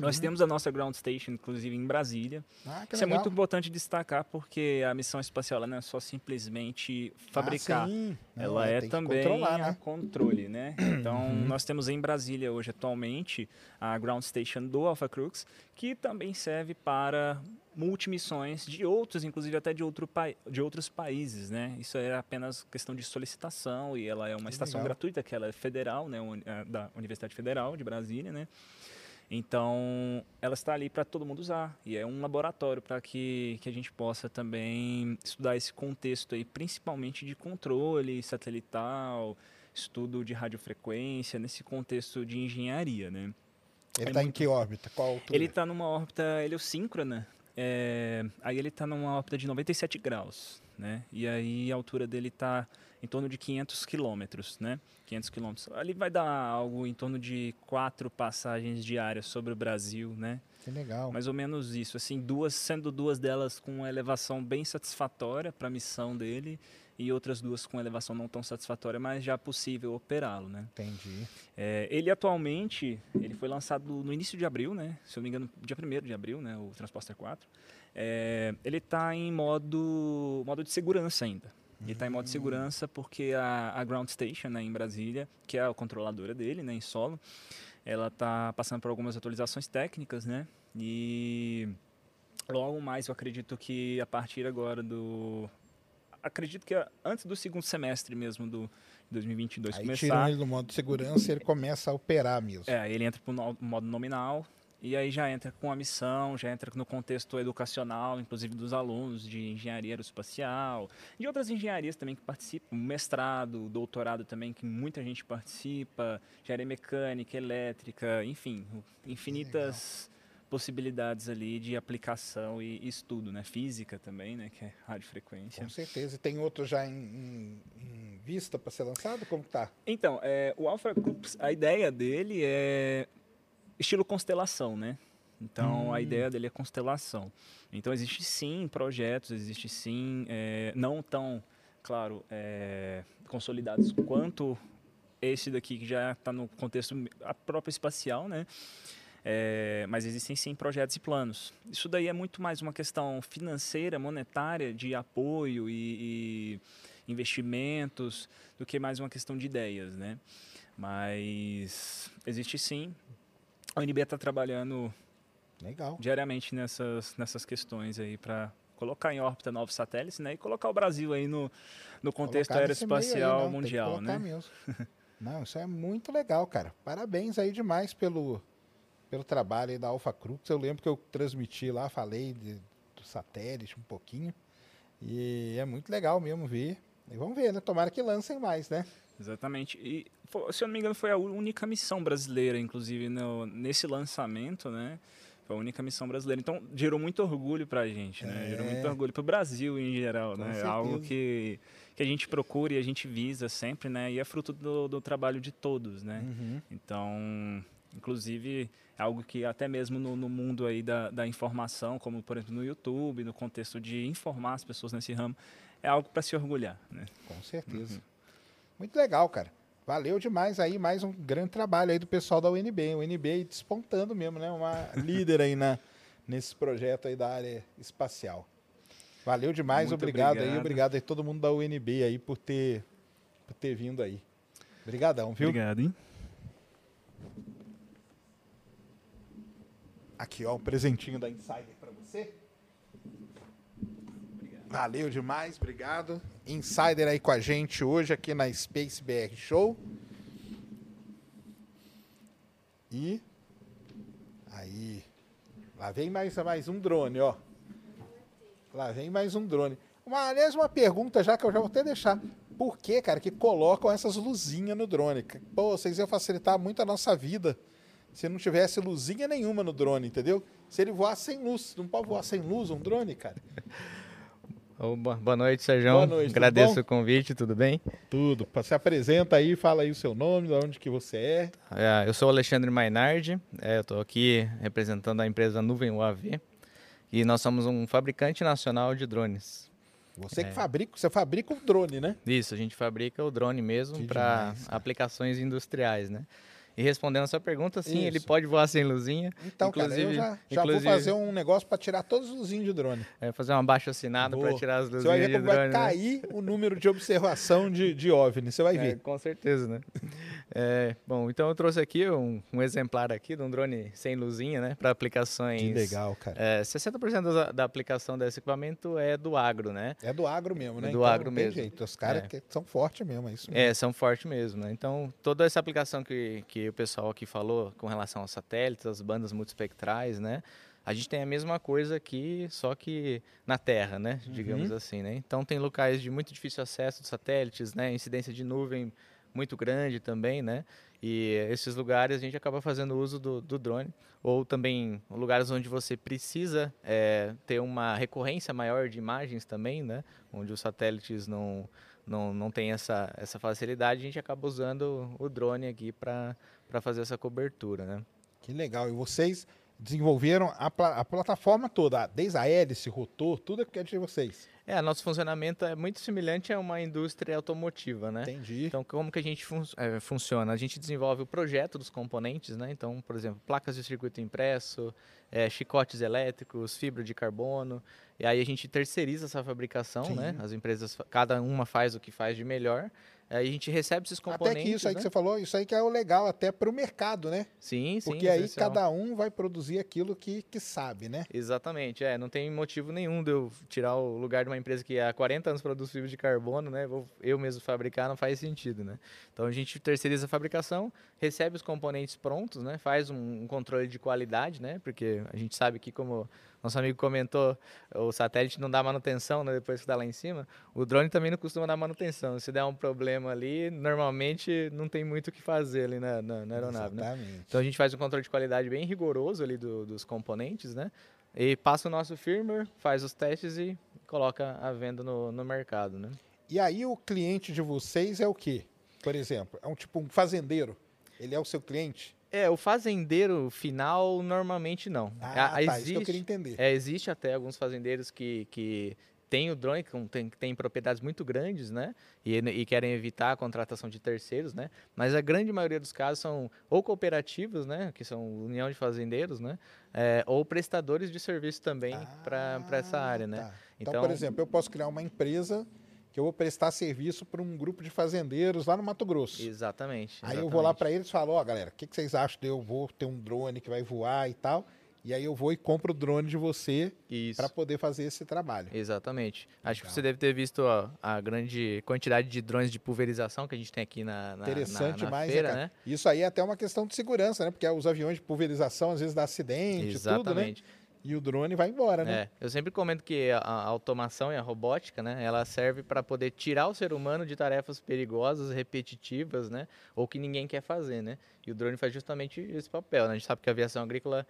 Nós temos a nossa ground station, inclusive em Brasília. Ah, Isso é legal. muito importante destacar porque a missão espacial não é só simplesmente fabricar, Ah, ela é que também controlar, a né? controle, né? Então nós temos em Brasília hoje atualmente a ground station do Alpha Crux, que também serve para multimissões de outros, inclusive até de, outro de outros países, né? Isso é apenas questão de solicitação e ela é uma Que estação legal. gratuita, que ela é federal, né? eh, Da Universidade Federal de Brasília, né? Então, ela está ali para todo mundo usar. E é um laboratório para que, que a gente possa também estudar esse contexto aí, principalmente de controle satelital, estudo de radiofrequência, nesse contexto de engenharia, né? Ele É tá em muito- que órbita? Qual altura? Ele está numa órbita heliosíncrona. é, aí ele está numa órbita de 97 graus, né? E aí a altura dele está em torno de 500 quilômetros, né? 500 quilômetros. Ali vai dar algo em torno de quatro passagens diárias sobre o Brasil, né? Que legal. Mais ou menos isso, assim, duas sendo duas delas com uma elevação bem satisfatória para a missão dele e outras duas com elevação não tão satisfatória, mas já possível operá-lo, né? Entendi. É, ele atualmente, ele foi lançado no início de abril, né? Se eu não me engano, dia 1 de abril, né? O Transporter 4. É, ele está em modo, modo de segurança ainda. Ele está em modo de segurança porque a, a Ground Station, né, em Brasília, que é a controladora dele, né, em solo, ela está passando por algumas atualizações técnicas, né? E logo mais eu acredito que a partir agora do acredito que antes do segundo semestre mesmo do 2022 Aí começar tiram ele do modo de segurança e ele começa a operar mesmo. é, ele entra para o modo nominal e aí já entra com a missão, já entra no contexto educacional, inclusive dos alunos de engenharia aeroespacial, de outras engenharias também que participam, mestrado, doutorado também, que muita gente participa, engenharia mecânica, elétrica, enfim, infinitas possibilidades ali de aplicação e estudo, né? Física também, né? Que é radiofrequência. Com certeza. E tem outro já em, em- em vista para ser lançado? Como que tá? Então, é, o Alpha Groups, a ideia dele é estilo constelação, né? Então, a Hum. ideia dele é constelação. Então, existe sim projetos, existe sim, é, não tão, claro, é, consolidados quanto esse daqui, que já está no contexto a própria espacial, né? É, mas existem sim projetos e planos. Isso daí é muito mais uma questão financeira, monetária, de apoio e, e investimentos, do que mais uma questão de ideias, né? Mas existe sim. A UNB está trabalhando Legal. diariamente nessas, nessas questões aí para colocar em órbita novos satélites, né? E colocar o Brasil aí no, no contexto Colocar aí, aeroespacial não, que mundial, né? mesmo. Não, isso é muito legal, cara. Parabéns aí demais pelo, pelo trabalho aí da Alpha Crux. Eu lembro que eu transmiti lá, falei de- do satélite um pouquinho. E é muito legal mesmo ver. E vamos ver, né? Tomara que lancem mais, né? Exatamente. E, se eu não me engano, foi a única missão brasileira, inclusive, no, nesse lançamento, né? Foi a única missão brasileira. Então, gerou muito orgulho pra gente, né? Gerou muito É. orgulho pro Brasil em geral, Com né? Algo certeza. que, que a gente procura e a gente visa sempre, né? E é fruto do, do trabalho de todos, né? Uhum. Então, inclusive, é algo que até mesmo no, no mundo aí da, da informação, como por exemplo no YouTube, no contexto de informar as pessoas nesse ramo, é algo para se orgulhar, né? Com certeza. Muito legal, cara. Valeu demais aí, mais um grande trabalho aí do pessoal da UNB. O UNB aí despontando mesmo, né? Uma líder aí na, nesse projeto aí da área espacial. Valeu demais, Muito obrigado, aí, obrigado. obrigado aí todo mundo da UNB aí por ter, por ter vindo aí. Obrigadão, viu? Obrigado, hein? Aqui, ó, um presentinho da Insider pra você. Valeu demais, obrigado. Insider aí com a gente hoje aqui na Space BR Show. E aí, lá vem mais, mais um drone, ó. Lá vem mais um drone. Uma, aliás, uma pergunta já que eu já vou até deixar. Por que, cara, que colocam essas luzinhas no drone? Pô, vocês iam facilitar muito a nossa vida se não tivesse luzinha nenhuma no drone, entendeu? Se ele voar sem luz. Não pode voar sem luz um drone, cara? Ô, boa noite, Sérgio. Boa noite, Agradeço bom? o convite, tudo bem? Tudo. Se apresenta aí, fala aí o seu nome, de onde que você é. É, eu sou Alexandre Mainardi, é, eu estou aqui representando a empresa Nuvem UAV e nós somos um fabricante nacional de drones. Você que É. fabrica, você fabrica o drone, né? Isso, a gente fabrica o drone mesmo para aplicações industriais, né? E respondendo a sua pergunta, sim, ele Isso. pode voar sem luzinha. Então, cara, eu inclusive, já, já vou inclusive, fazer um negócio para tirar todos os luzinhos de drone. é, fazer uma baixa assinada para Vou. tirar as Você luzinhas vai ver de como drone. vai né? cair o número de observação de, de OVNI, você vai É, ver. com certeza, né? É, bom, então eu trouxe aqui um, um exemplar aqui de um drone sem luzinha, né? Para aplicações. Que legal, cara. É, 60% da, da aplicação desse equipamento é do agro, né? É do agro mesmo, né? Do Então, agro mesmo. jeito. Os caras É. são fortes mesmo, é isso mesmo. É, são fortes mesmo, né? Então, toda essa aplicação que, que o pessoal aqui falou com relação aos satélites, as bandas multispectrais, né? A gente tem a mesma coisa aqui, só que na Terra, né? Digamos Uhum. assim, né? Então, tem locais de muito difícil acesso dos satélites, né? Incidência de nuvem muito grande também, né? E esses lugares a gente acaba fazendo uso do, do drone. Ou também lugares onde você precisa é, ter uma recorrência maior de imagens também, né? Onde os satélites não, não, não tem essa, essa facilidade, a gente acaba usando o drone aqui para fazer essa cobertura, né? Que legal. E vocês desenvolveram a, pla- a plataforma toda, desde a hélice, rotor, tudo é que é de vocês. É, nosso funcionamento é muito semelhante a uma indústria automotiva, né? Entendi. Então, como que a gente fun eh, funciona? A gente desenvolve o projeto dos componentes, né? Então, por exemplo, placas de circuito impresso, eh, chicotes elétricos, fibra de carbono. E aí a gente terceiriza essa fabricação, né? Sim. As empresas, cada uma faz o que faz de melhor. Aí a gente recebe esses componentes. Até que isso aí né? que você falou, isso aí que é o legal até para o mercado, né? Sim, sim. Porque aí essencial. cada um vai produzir aquilo que, que sabe, né? Exatamente, é, não tem motivo nenhum de eu tirar o lugar de uma empresa que há 40 anos produz fibra de carbono, né? Vou eu mesmo fabricar, não faz sentido, né? Então a gente terceiriza a fabricação, recebe os componentes prontos, né? Faz um, um controle de qualidade, né? Porque a gente sabe que como nosso amigo comentou, o satélite não dá manutenção, né? Depois que está lá em cima, o drone também não costuma dar manutenção. Se der um problema ali, normalmente não tem muito o que fazer ali na, na, na aeronave, né? Exatamente. Então a gente faz um controle de qualidade bem rigoroso ali do- dos componentes, né? E passa o nosso firmware, faz os testes e coloca a venda no, no mercado, né? E aí o cliente de vocês é o quê? Por exemplo, é um tipo um fazendeiro. Ele é o seu cliente? É, o fazendeiro final normalmente não. Ah, A- tá, isso que eu queria entender. É, existe até alguns fazendeiros que, que têm o drone, que tem, têm propriedades muito grandes, né? E, e querem evitar a contratação de terceiros, né? Mas a grande maioria dos casos são ou cooperativos, né? Que são união de fazendeiros, né? É, ou prestadores de serviço também para essa área, né? Tá. Então, por exemplo, eu posso criar uma empresa que eu vou prestar serviço para um grupo de fazendeiros lá no Mato Grosso. Exatamente. Aí eu vou lá para eles e falo, ó, galera, o que, que vocês acham de eu vou ter um drone que vai voar e tal? E aí eu vou e compro o drone de você para poder fazer esse trabalho. Exatamente. Acho que você deve ter visto ó, a grande quantidade de drones de pulverização que a gente tem aqui na, na, Interessante na, na demais, feira, né, né? Isso aí é até uma questão de segurança, né? Porque os aviões de pulverização às vezes dá acidente, tudo, né? Exatamente. E o drone vai embora, né? É, eu sempre comento que a, a automação e a robótica, né, ela serve para poder tirar o ser humano de tarefas perigosas, repetitivas, né, ou que ninguém quer fazer, né? E o drone faz justamente esse papel. Né? A gente sabe que a aviação agrícola,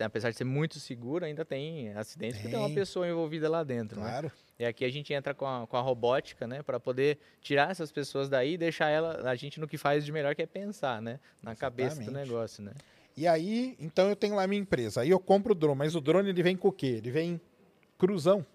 apesar de ser muito segura, ainda tem acidentes porque tem uma pessoa envolvida lá dentro, Claro. né? E aqui a gente entra com a, com a robótica, né, para poder tirar essas pessoas daí e deixar ela, a gente no que faz de melhor que é pensar, né, na cabeça do Exatamente. negócio, né? E aí, então eu tenho lá minha empresa. Aí eu compro o drone, mas o drone ele vem com o quê? Ele vem cruzão.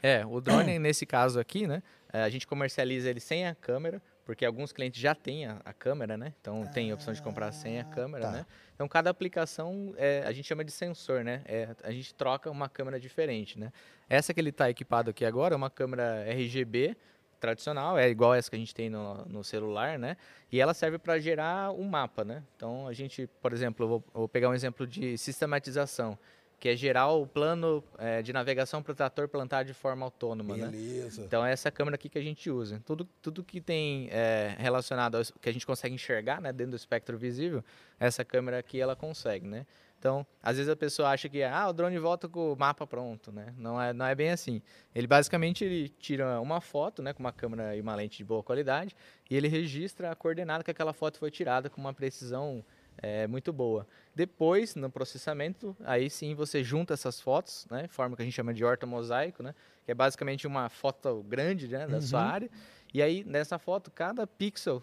É, o drone nesse caso aqui, né? eh, A gente comercializa ele sem a câmera, porque alguns clientes já têm a, a câmera, né? Então tem a opção de comprar sem a câmera, tá. né? Então cada aplicação é, a gente chama de sensor, né? É, a gente troca uma câmera diferente, né? Essa que ele está equipado aqui agora é uma câmera RGB tradicional, é igual essa que a gente tem no, no celular, né? E ela serve para gerar um mapa, né? Então a gente, por exemplo, eu vou, eu vou pegar um exemplo de sistematização, que é gerar o plano eh, de navegação para o trator plantar de forma autônoma, né? Beleza. Então é essa câmera aqui que a gente usa. Tudo, tudo que tem eh, relacionado ao que a gente consegue enxergar, né, dentro do espectro visível, essa câmera aqui ela consegue, né? Então, às vezes a pessoa acha que ah, o drone volta com o mapa pronto, né? Não é, não é bem assim. Ele basicamente ele tira uma foto, né, com uma câmera e uma lente de boa qualidade, e ele registra a coordenada que aquela foto foi tirada com uma precisão é, muito boa. Depois, no processamento, aí sim você junta essas fotos, né, forma que a gente chama de ortomosaico, né, que é basicamente uma foto grande né, da sua Uhum. área. E aí, nessa foto, cada pixel,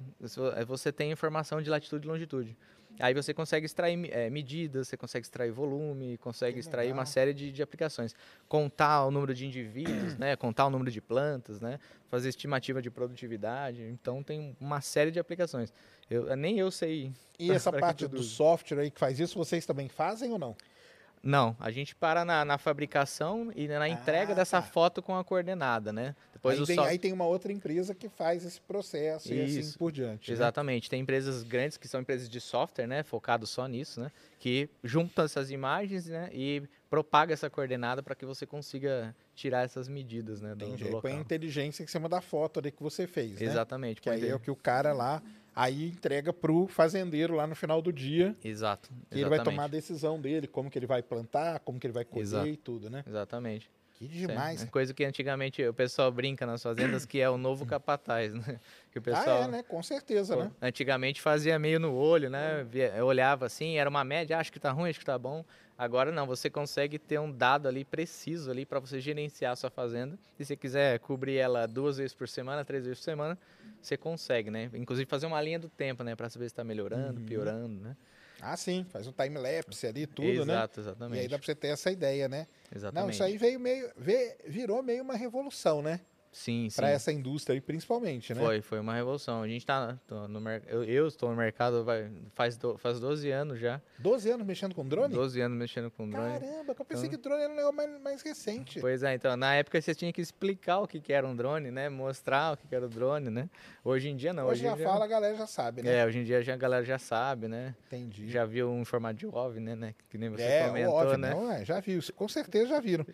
você tem informação de latitude e longitude. Aí você consegue extrair eh, medidas, você consegue extrair volume, consegue extrair uma série de, de aplicações. Contar o número de indivíduos, né? contar o número de plantas, né? fazer estimativa de produtividade. Então tem uma série de aplicações. Eu, nem eu sei. E essa pra que parte do software aí que faz isso, vocês também fazem ou não? Não, a gente para na, na fabricação e na entrega dessa foto com a coordenada, né? Depois aí, tem, soft- aí tem uma outra empresa que faz esse processo e assim Isso. por diante. né? Exatamente. Tem empresas grandes que são empresas de software, né? Focado só nisso, né? Que juntam essas imagens, né? E propaga essa coordenada para que você consiga tirar essas medidas, né? Do, Entendi. do Aí Põe a local. inteligência em cima da foto ali que você fez, né? Exatamente, Que aí é o que o cara lá aí entrega pro fazendeiro lá no final do dia. Exato. Que ele vai tomar a decisão dele, como que ele vai plantar, como que ele vai colher Exato. e tudo, né? Exatamente. Que demais. É coisa que antigamente o pessoal brinca nas fazendas que é o novo capataz, né? Que o pessoal Ah, é, né? Com certeza, Pô, né? Antigamente fazia meio no olho, né? Eu olhava assim, era uma média, "Ah, acho que tá ruim, acho que tá bom. Agora não, você consegue ter um dado ali preciso ali para você gerenciar a sua fazenda. E se você quiser cobrir ela duas vezes por semana, três vezes por semana, você consegue, né? Inclusive fazer uma linha do tempo, né? Para saber se está melhorando, Uhum. piorando, né? Ah, sim, faz um time-lapse ali, tudo, né? Exato, exatamente. E aí dá pra você ter essa ideia, né? Não, Exatamente. isso aí veio meio, virou meio uma revolução, né? Sim, sim. Pra essa indústria aí, principalmente, né? Foi, foi uma revolução. A gente tá no mercado. Eu, estou no mercado vai, faz, do, faz 12 anos já. 12 anos mexendo com drone? 12 anos mexendo com drone. Caramba, que eu pensei Então- que drone era um negócio mais, mais recente. Pois é, então, na época você tinha que explicar o que, que era um drone, né? Mostrar o que, que era o drone, né? Hoje em dia não. Hoje já em dia- fala, a galera já sabe, né? É, hoje em dia já, a galera já sabe, né? Entendi. Já viu um formato de OVNI, né? Que nem você é, comentou, óbvio, né? não, é, já viu, com certeza já viram.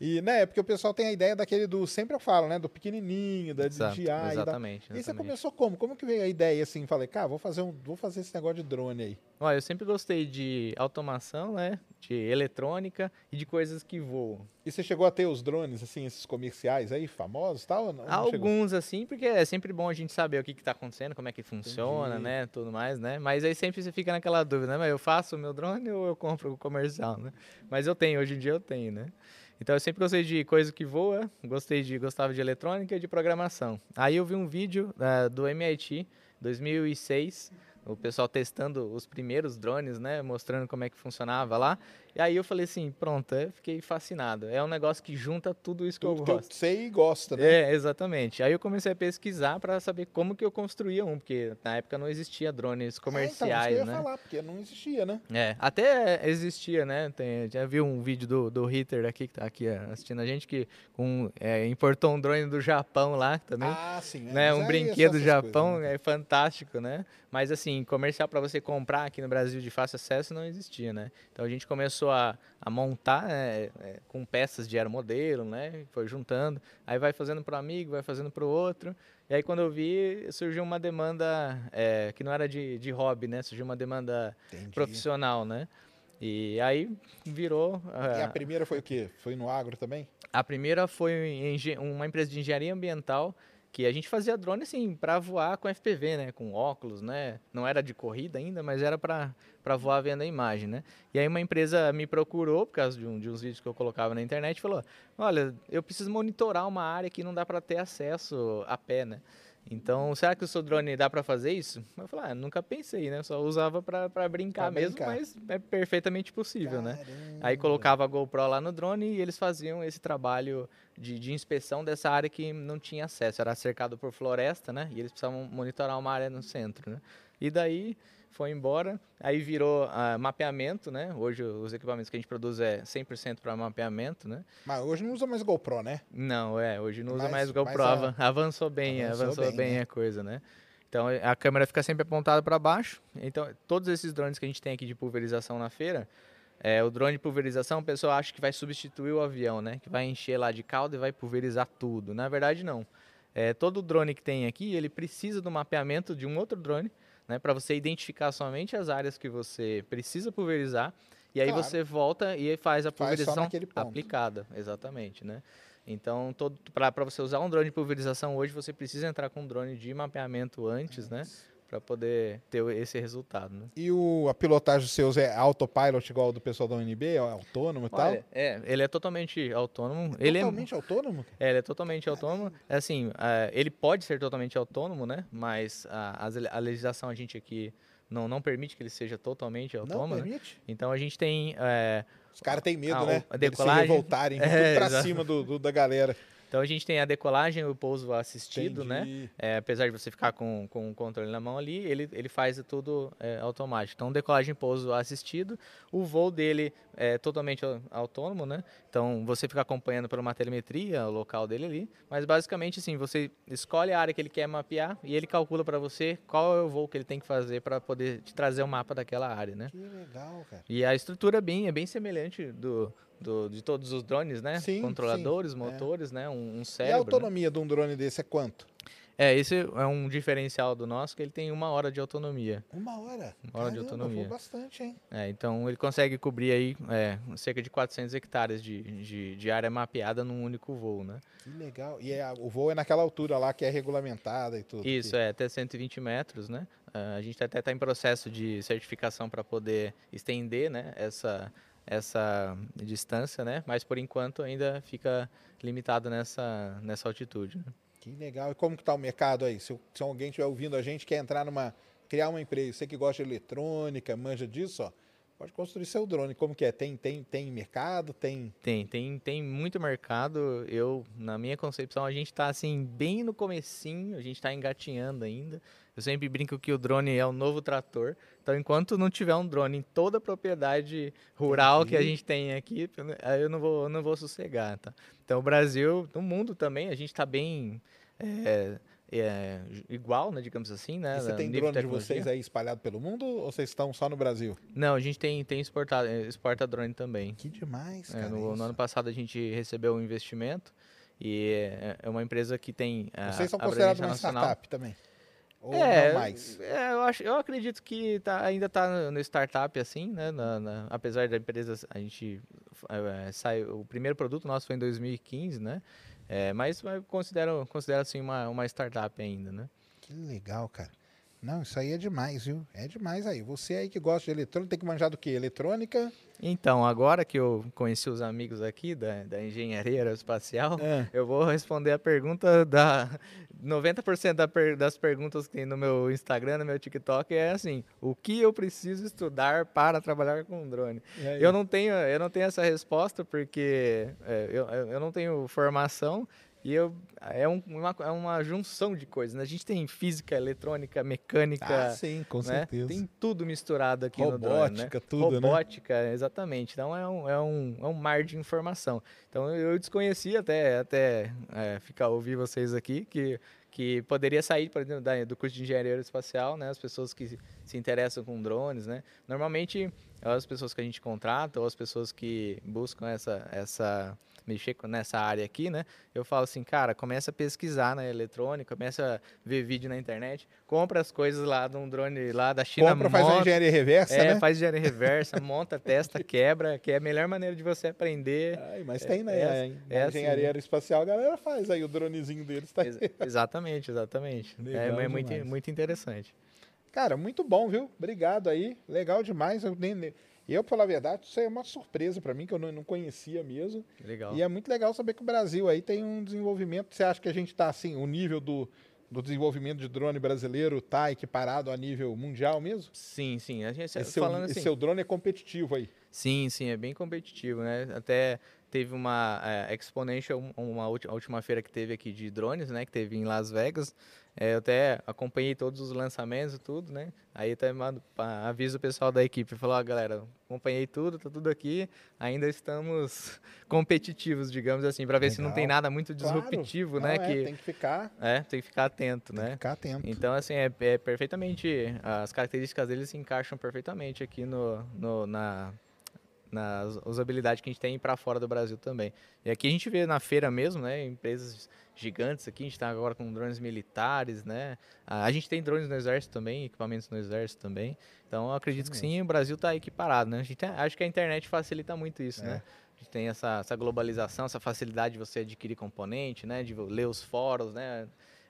E, né, é porque o pessoal tem a ideia daquele do, sempre eu falo, né, do pequenininho, da Exato, DJI. da- exatamente, E você começou como? Como que veio a ideia, assim, falei, cara, vou fazer, um, vou fazer esse negócio de drone aí. Olha, eu sempre gostei de automação, né? De eletrônica e de coisas que voam. E você chegou a ter os drones, assim, esses comerciais aí, famosos e tal? não- não chegou? Alguns, assim, porque é sempre bom a gente saber o que, que tá acontecendo, como é que funciona, Entendi. né? Tudo mais, né? Mas aí sempre você fica naquela dúvida, né? Mas eu faço o meu drone ou eu compro o comercial, né? Mas eu tenho, hoje em dia eu tenho, né? Então eu sempre gostei de coisa que voa, gostei de, gostava de eletrônica e de programação. Aí eu vi um vídeo eh, do MIT, 2006, o pessoal testando os primeiros drones, né? Mostrando como é que funcionava lá. E aí eu falei assim, pronto, eu fiquei fascinado. É um negócio que junta tudo isso que Tudo eu que eu gosto. sei e gosta, né? É, exatamente. Aí eu comecei a pesquisar para saber como que eu construía um, porque na época não existia drones É, então, comerciais, eu ia né? falar, porque não existia, né? É, até existia, né? Tem, já viu um vídeo do, do Hitter aqui, que tá aqui assistindo a gente, que um, é, importou um drone do Japão lá também. Ah, sim. é, né? mas Um é brinquedo do Japão coisas, né? é fantástico, né? Mas assim, comercial para você comprar aqui no Brasil de fácil acesso não existia, né? Então a gente começou a, a montar né, é, com peças de aeromodelo, né? Foi juntando, aí vai fazendo para um amigo, vai fazendo para o outro. E aí quando eu vi, surgiu uma demanda é, que não era de, de hobby, né? Surgiu uma demanda Entendi. profissional, né? E aí virou. E a ah, primeira foi o quê? Foi no agro também? a primeira foi uma empresa de engenharia ambiental que a gente fazia drone assim para voar com FPV, né, com óculos, né? Não era de corrida ainda, mas era para para voar vendo a imagem, né? E aí uma empresa me procurou por causa de, um, de uns vídeos que eu colocava na internet e falou: "Olha, eu preciso monitorar uma área que não dá para ter acesso a pé, né? Então, será que o seu drone dá para fazer isso? Eu falei, ah, nunca pensei, né? Só usava para brincar Pra mesmo, brincar. mas é perfeitamente possível, né? Aí Caramba. colocava a GoPro lá no drone e eles faziam esse trabalho de, de inspeção dessa área que não tinha acesso. Era cercado por floresta, né? E eles precisavam monitorar uma área no centro, né? E daí foi embora, aí virou ah, mapeamento, né? Hoje os equipamentos que a gente produz é 100% para mapeamento, né? Mas hoje não usa mais GoPro, né? Não, é, hoje não usa mais GoPro, mas a- avan- avançou bem, avançou avançou, bem, bem, né? a coisa, né? Então a câmera fica sempre apontada para baixo. Então todos esses drones que a gente tem aqui de pulverização na feira, é, o drone de pulverização, o pessoal acha que vai substituir o avião, né? Que vai encher lá de caldo e vai pulverizar tudo. Na verdade não. É, todo drone que tem aqui, ele precisa do mapeamento de um outro drone, né? Para você identificar somente as áreas que você precisa pulverizar. E aí Claro. você volta e faz a Faz pulverização ponto. aplicada, exatamente, né? Então, para você usar um drone de pulverização hoje, você precisa entrar com um drone de mapeamento antes, né? Para poder ter esse resultado, né? E o, a pilotagem dos seus é autopilot igual do pessoal da UNB? É autônomo e tal? É, ele é totalmente autônomo. ele Totalmente autônomo? É, ele é totalmente autônomo. É Assim, é, ele pode ser totalmente autônomo, né? Mas a, a legislação a gente aqui não, não permite que ele seja totalmente autônomo. né? permite? Então a gente tem. é, Os caras têm medo, a- né? A Deles se decolagem. revoltarem, pra exato. cima do, do- da galera. Então a gente tem a decolagem e o pouso assistido, né? Entendi. É, apesar de você ficar com, com o controle na mão ali, ele, ele faz tudo é, automático. Então, decolagem e pouso assistido. O voo dele é totalmente au- autônomo, né? Então, você fica acompanhando por uma telemetria o local dele ali. Mas, basicamente, assim, você escolhe a área que ele quer mapear e ele calcula para você qual é o voo que ele tem que fazer para poder te trazer o mapa daquela área, né? Que legal, cara. E a estrutura é bem, é bem semelhante do, do- de todos os drones, né? Sim, Controladores, sim, é. motores, né? Um, um E a cérebro. né? autonomia de um drone desse é quanto? É, esse é um diferencial do nosso, que ele tem uma hora de autonomia. Uma hora? Uma hora de Caramba, autonomia. Foi bastante, hein? É, então ele consegue cobrir aí é, cerca de 400 hectares de, de, de área mapeada num único voo, né? Que legal. E é- o voo é naquela altura lá que é regulamentada e tudo. Isso, que- é, até 120 metros, né? Ah, a gente até está em processo de certificação para poder estender, né, essa, essa distância, né? Mas por enquanto ainda fica limitado nessa, nessa altitude. né? Que legal. E como que tá o mercado aí? Se, se alguém estiver ouvindo a gente, quer entrar numa... Criar uma empresa, você que gosta de eletrônica, manja disso, ó. Pode construir seu drone. Como que é? Tem, tem, tem mercado? Tem... Tem, tem, tem muito mercado. Eu, na minha concepção, a gente está assim bem no comecinho, a gente está engatinhando ainda. Eu sempre brinco que o drone é o novo trator. Então, enquanto não tiver um drone em toda a propriedade rural que a Entendi. gente tem aqui, eu não- aí eu não vou, eu não vou sossegar, tá? Então, o Brasil, no mundo também, a gente está bem é, é, igual, né, digamos assim, né? E você no tem drone de vocês aí espalhado pelo mundo ou vocês estão só no Brasil? Não, a gente tem, tem exportado, exporta drone também. Que demais, É, cara. no, no isso. ano passado a gente recebeu um investimento e é, é uma empresa que tem. a Vocês são abrangência considerados uma startup também? Ou é, não mais? é, eu, acho, eu acredito que tá, ainda está no startup assim, né? na- na- apesar da empresa, a gente é, saiu, o primeiro produto nosso foi em 2015, né? É, mas considero, considero assim uma, uma startup ainda, né? Que legal, cara. Não, isso aí é demais, viu? É demais aí. Você aí que gosta de eletrônica, tem que manjar do quê? Eletrônica? Então, agora que eu conheci os amigos aqui da, da engenharia aeroespacial, É. eu vou responder a pergunta da 90% da per- das perguntas que tem no meu Instagram, no meu TikTok é assim: o que eu preciso estudar para trabalhar com drone? Eu não tenho, eu não tenho essa resposta porque é, eu eu não tenho formação e eu, é, um- uma, é uma junção de coisas. Né? A gente tem física, eletrônica, mecânica. Ah, sim, com né? certeza. Tem tudo misturado aqui no drone. Né? Robótica, tudo, né? Robótica, exatamente. Então é um, é, um, é um mar de informação. Então eu desconheci até, até é, ficar ouvir vocês aqui que, que poderia sair por exemplo, da- do curso de engenharia aeroespacial, né? As pessoas que se, se interessam com drones, né? Normalmente as pessoas que a gente contrata ou as pessoas que buscam essa essa mexer nessa área aqui, né? Eu falo assim, cara, começa a pesquisar na eletrônica, começa a ver vídeo na internet, compra as coisas lá de um drone lá da China, Compra, faz monta- engenharia reversa, é, né? faz engenharia reversa, monta, testa, quebra, que é a melhor maneira de você aprender. Ai, mas É- tem, né? é É, assim- é assim, engenharia né? aeroespacial, a galera faz aí o dronezinho deles. Tá. Ex- exatamente, exatamente. É, Legal é muito, demais. muito interessante. Cara, muito bom, viu? Obrigado aí. Legal demais. Eu nem, eu, pra falar a verdade, isso é uma surpresa pra mim, que eu não, não conhecia mesmo. Legal. E é muito legal saber que o Brasil aí tem um desenvolvimento. Você acha que a gente tá assim, o nível do, do desenvolvimento de drone brasileiro tá equiparado a nível mundial mesmo? Sim, sim. A gente Esse seu, falando assim. seu drone é competitivo aí. Sim, sim, é bem competitivo, né? Até teve uma é, Exponential, um- uma última feira que teve aqui de drones, né? Que teve em Las Vegas. É, eu até acompanhei todos os lançamentos e tudo, né? Aí até mando, aviso o pessoal da equipe, falou, ó, galera, acompanhei tudo, tá tudo aqui, ainda estamos competitivos, digamos assim, para ver se não tem Legal. nada muito Claro. disruptivo, Não, né? é, que tem que ficar. É, tem que ficar atento, né? Ficar atento. Então, assim, é, é perfeitamente. As características deles se encaixam perfeitamente aqui no, no- na, na us- usabilidade que a gente tem para fora do Brasil também. E aqui a gente vê na feira mesmo, né? Empresas gigantes aqui, a gente está agora com drones militares, né? A, gente tem drones no exército também, equipamentos no exército também. Então, eu acredito que sim, o Brasil está equiparado, né? A gente tem- acho que a internet facilita muito isso, É. né? A gente tem essa, essa globalização, essa facilidade de você adquirir componente, né? De ler os fóruns, né?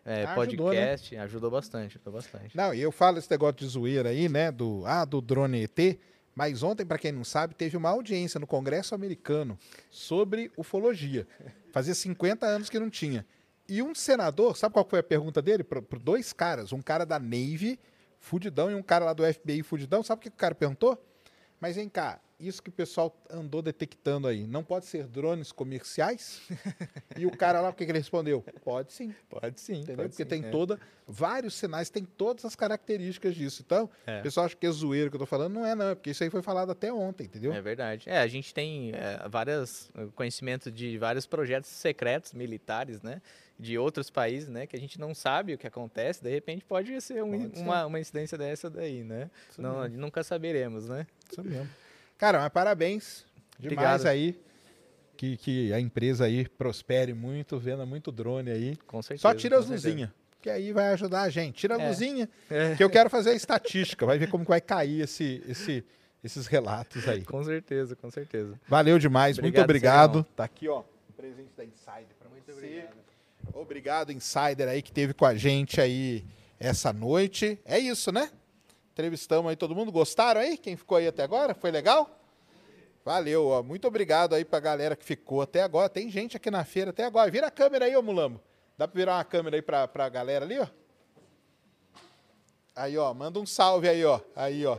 É, Ah, ajudou, né? podcast, ajudou bastante, ajudou bastante. Não, e eu falo esse negócio de zoeira aí, né? Do, ah, do drone ET. Mas ontem, para quem não sabe, teve uma audiência no Congresso americano sobre ufologia. Fazia 50 anos que não tinha. E um senador, sabe qual foi a pergunta dele? Para dois caras, um cara da Navy, fudidão, e um cara lá do FBI, fudidão. Sabe o que o cara perguntou? Mas vem cá, isso que o pessoal andou detectando aí, não pode ser drones comerciais? e o cara lá, o que, que ele respondeu? Pode sim. Pode sim. Entendeu? pode Porque sim, tem é. toda, vários sinais, tem todas as características disso. Então, É. o pessoal acha que é zoeiro que eu tô falando, não é não, é porque isso aí foi falado até ontem, entendeu? É verdade. É, a gente tem é, várias eh, conhecimento de vários projetos secretos militares, né? De outros países, né? Que a gente não sabe o que acontece. De repente pode ser, um- Pode ser. Uma, uma incidência dessa daí, né? Isso não, nunca saberemos, né? Isso mesmo. Cara, mas parabéns. Demais Obrigado. aí. Que, que a empresa aí prospere muito, venda muito drone aí. Com certeza. Só tira as luzinhas. Que aí vai ajudar a gente. Tira a É. luzinha, É. que eu quero fazer a estatística. Vai ver como que vai cair esse, esse, esses relatos aí. Com certeza, com certeza. Valeu demais, muito Obrigado, obrigado. Serão. Tá aqui, ó, o presente da Insider muito você. Obrigado. obrigado, Insider aí que teve com a gente aí essa noite. É isso, né? Entrevistamos aí todo mundo. Gostaram aí? Quem ficou aí até agora? Foi legal? Valeu, ó. Muito obrigado aí pra galera que ficou até agora. Tem gente aqui na feira até agora. Vira a câmera aí, ô Mulambo. Dá pra virar uma câmera aí pra, pra galera ali, ó? Aí, ó. Manda um salve aí, ó. Aí, ó.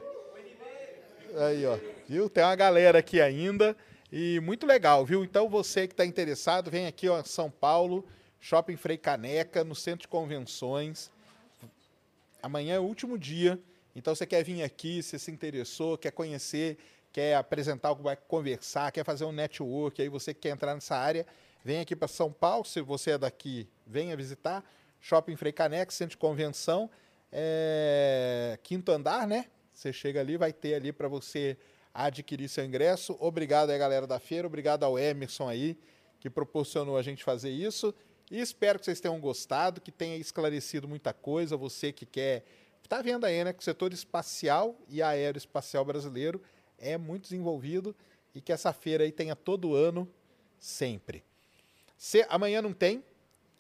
Aí, ó. Viu? Tem uma galera aqui ainda. E muito legal, viu? Então você que está interessado, vem aqui, ó, São Paulo, Shopping Frei Caneca, no Centro de Convenções. Amanhã é o último dia. Então você quer vir aqui, você se interessou, quer conhecer, quer apresentar vai conversar, quer fazer um network, aí você que quer entrar nessa área, vem aqui para São Paulo. Se você é daqui, venha visitar. Shopping Frei Caneca, Centro de Convenção. É, Quinto andar, né? Você chega ali, vai ter ali para você adquirir seu ingresso. Obrigado aí, galera da feira. Obrigado ao Emerson aí, que proporcionou a gente fazer isso. E espero que vocês tenham gostado, que tenha esclarecido muita coisa. Você que quer. Está vendo aí, né? Que o setor espacial e aeroespacial brasileiro é muito desenvolvido e que essa feira aí tenha todo ano, sempre. Se, amanhã não tem.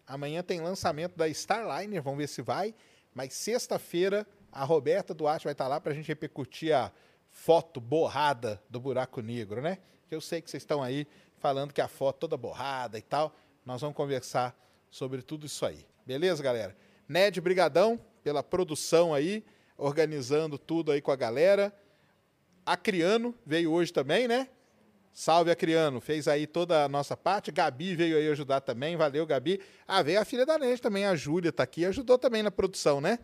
Amanhã tem lançamento da Starliner, vamos ver se vai. Mas sexta-feira A Roberta Duarte vai estar lá para a gente repercutir a foto borrada do buraco negro, né? Eu sei que vocês estão aí falando que a foto toda borrada e tal. Nós vamos conversar sobre tudo isso aí. Beleza, galera? Ned, brigadão pela produção aí, organizando tudo aí com a galera. Acriano veio hoje também, né? Salve, Acriano. Fez aí toda a nossa parte. Gabi veio aí ajudar também. Valeu, Gabi. Ah, veio a filha da Ned também, a Júlia tá aqui. Ajudou também na produção, né?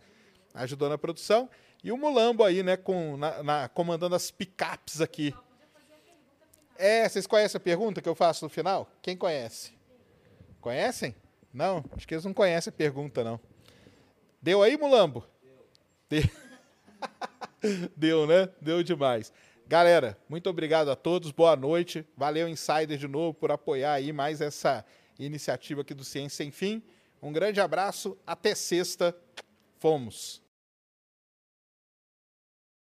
Ajudou na produção. E o Mulambo aí, né? Com, na, na- comandando as picapes aqui. É, vocês conhecem a pergunta que eu faço no final? Quem conhece? Conhecem? Não? Acho que eles não conhecem a pergunta, não. Deu aí, Mulambo? Deu. Deu, né? Deu demais. Galera, muito obrigado a todos, boa noite. Valeu, Insider, de novo, por apoiar aí mais essa iniciativa aqui do Ciência Sem Fim. Um grande abraço, até sexta. Fomos.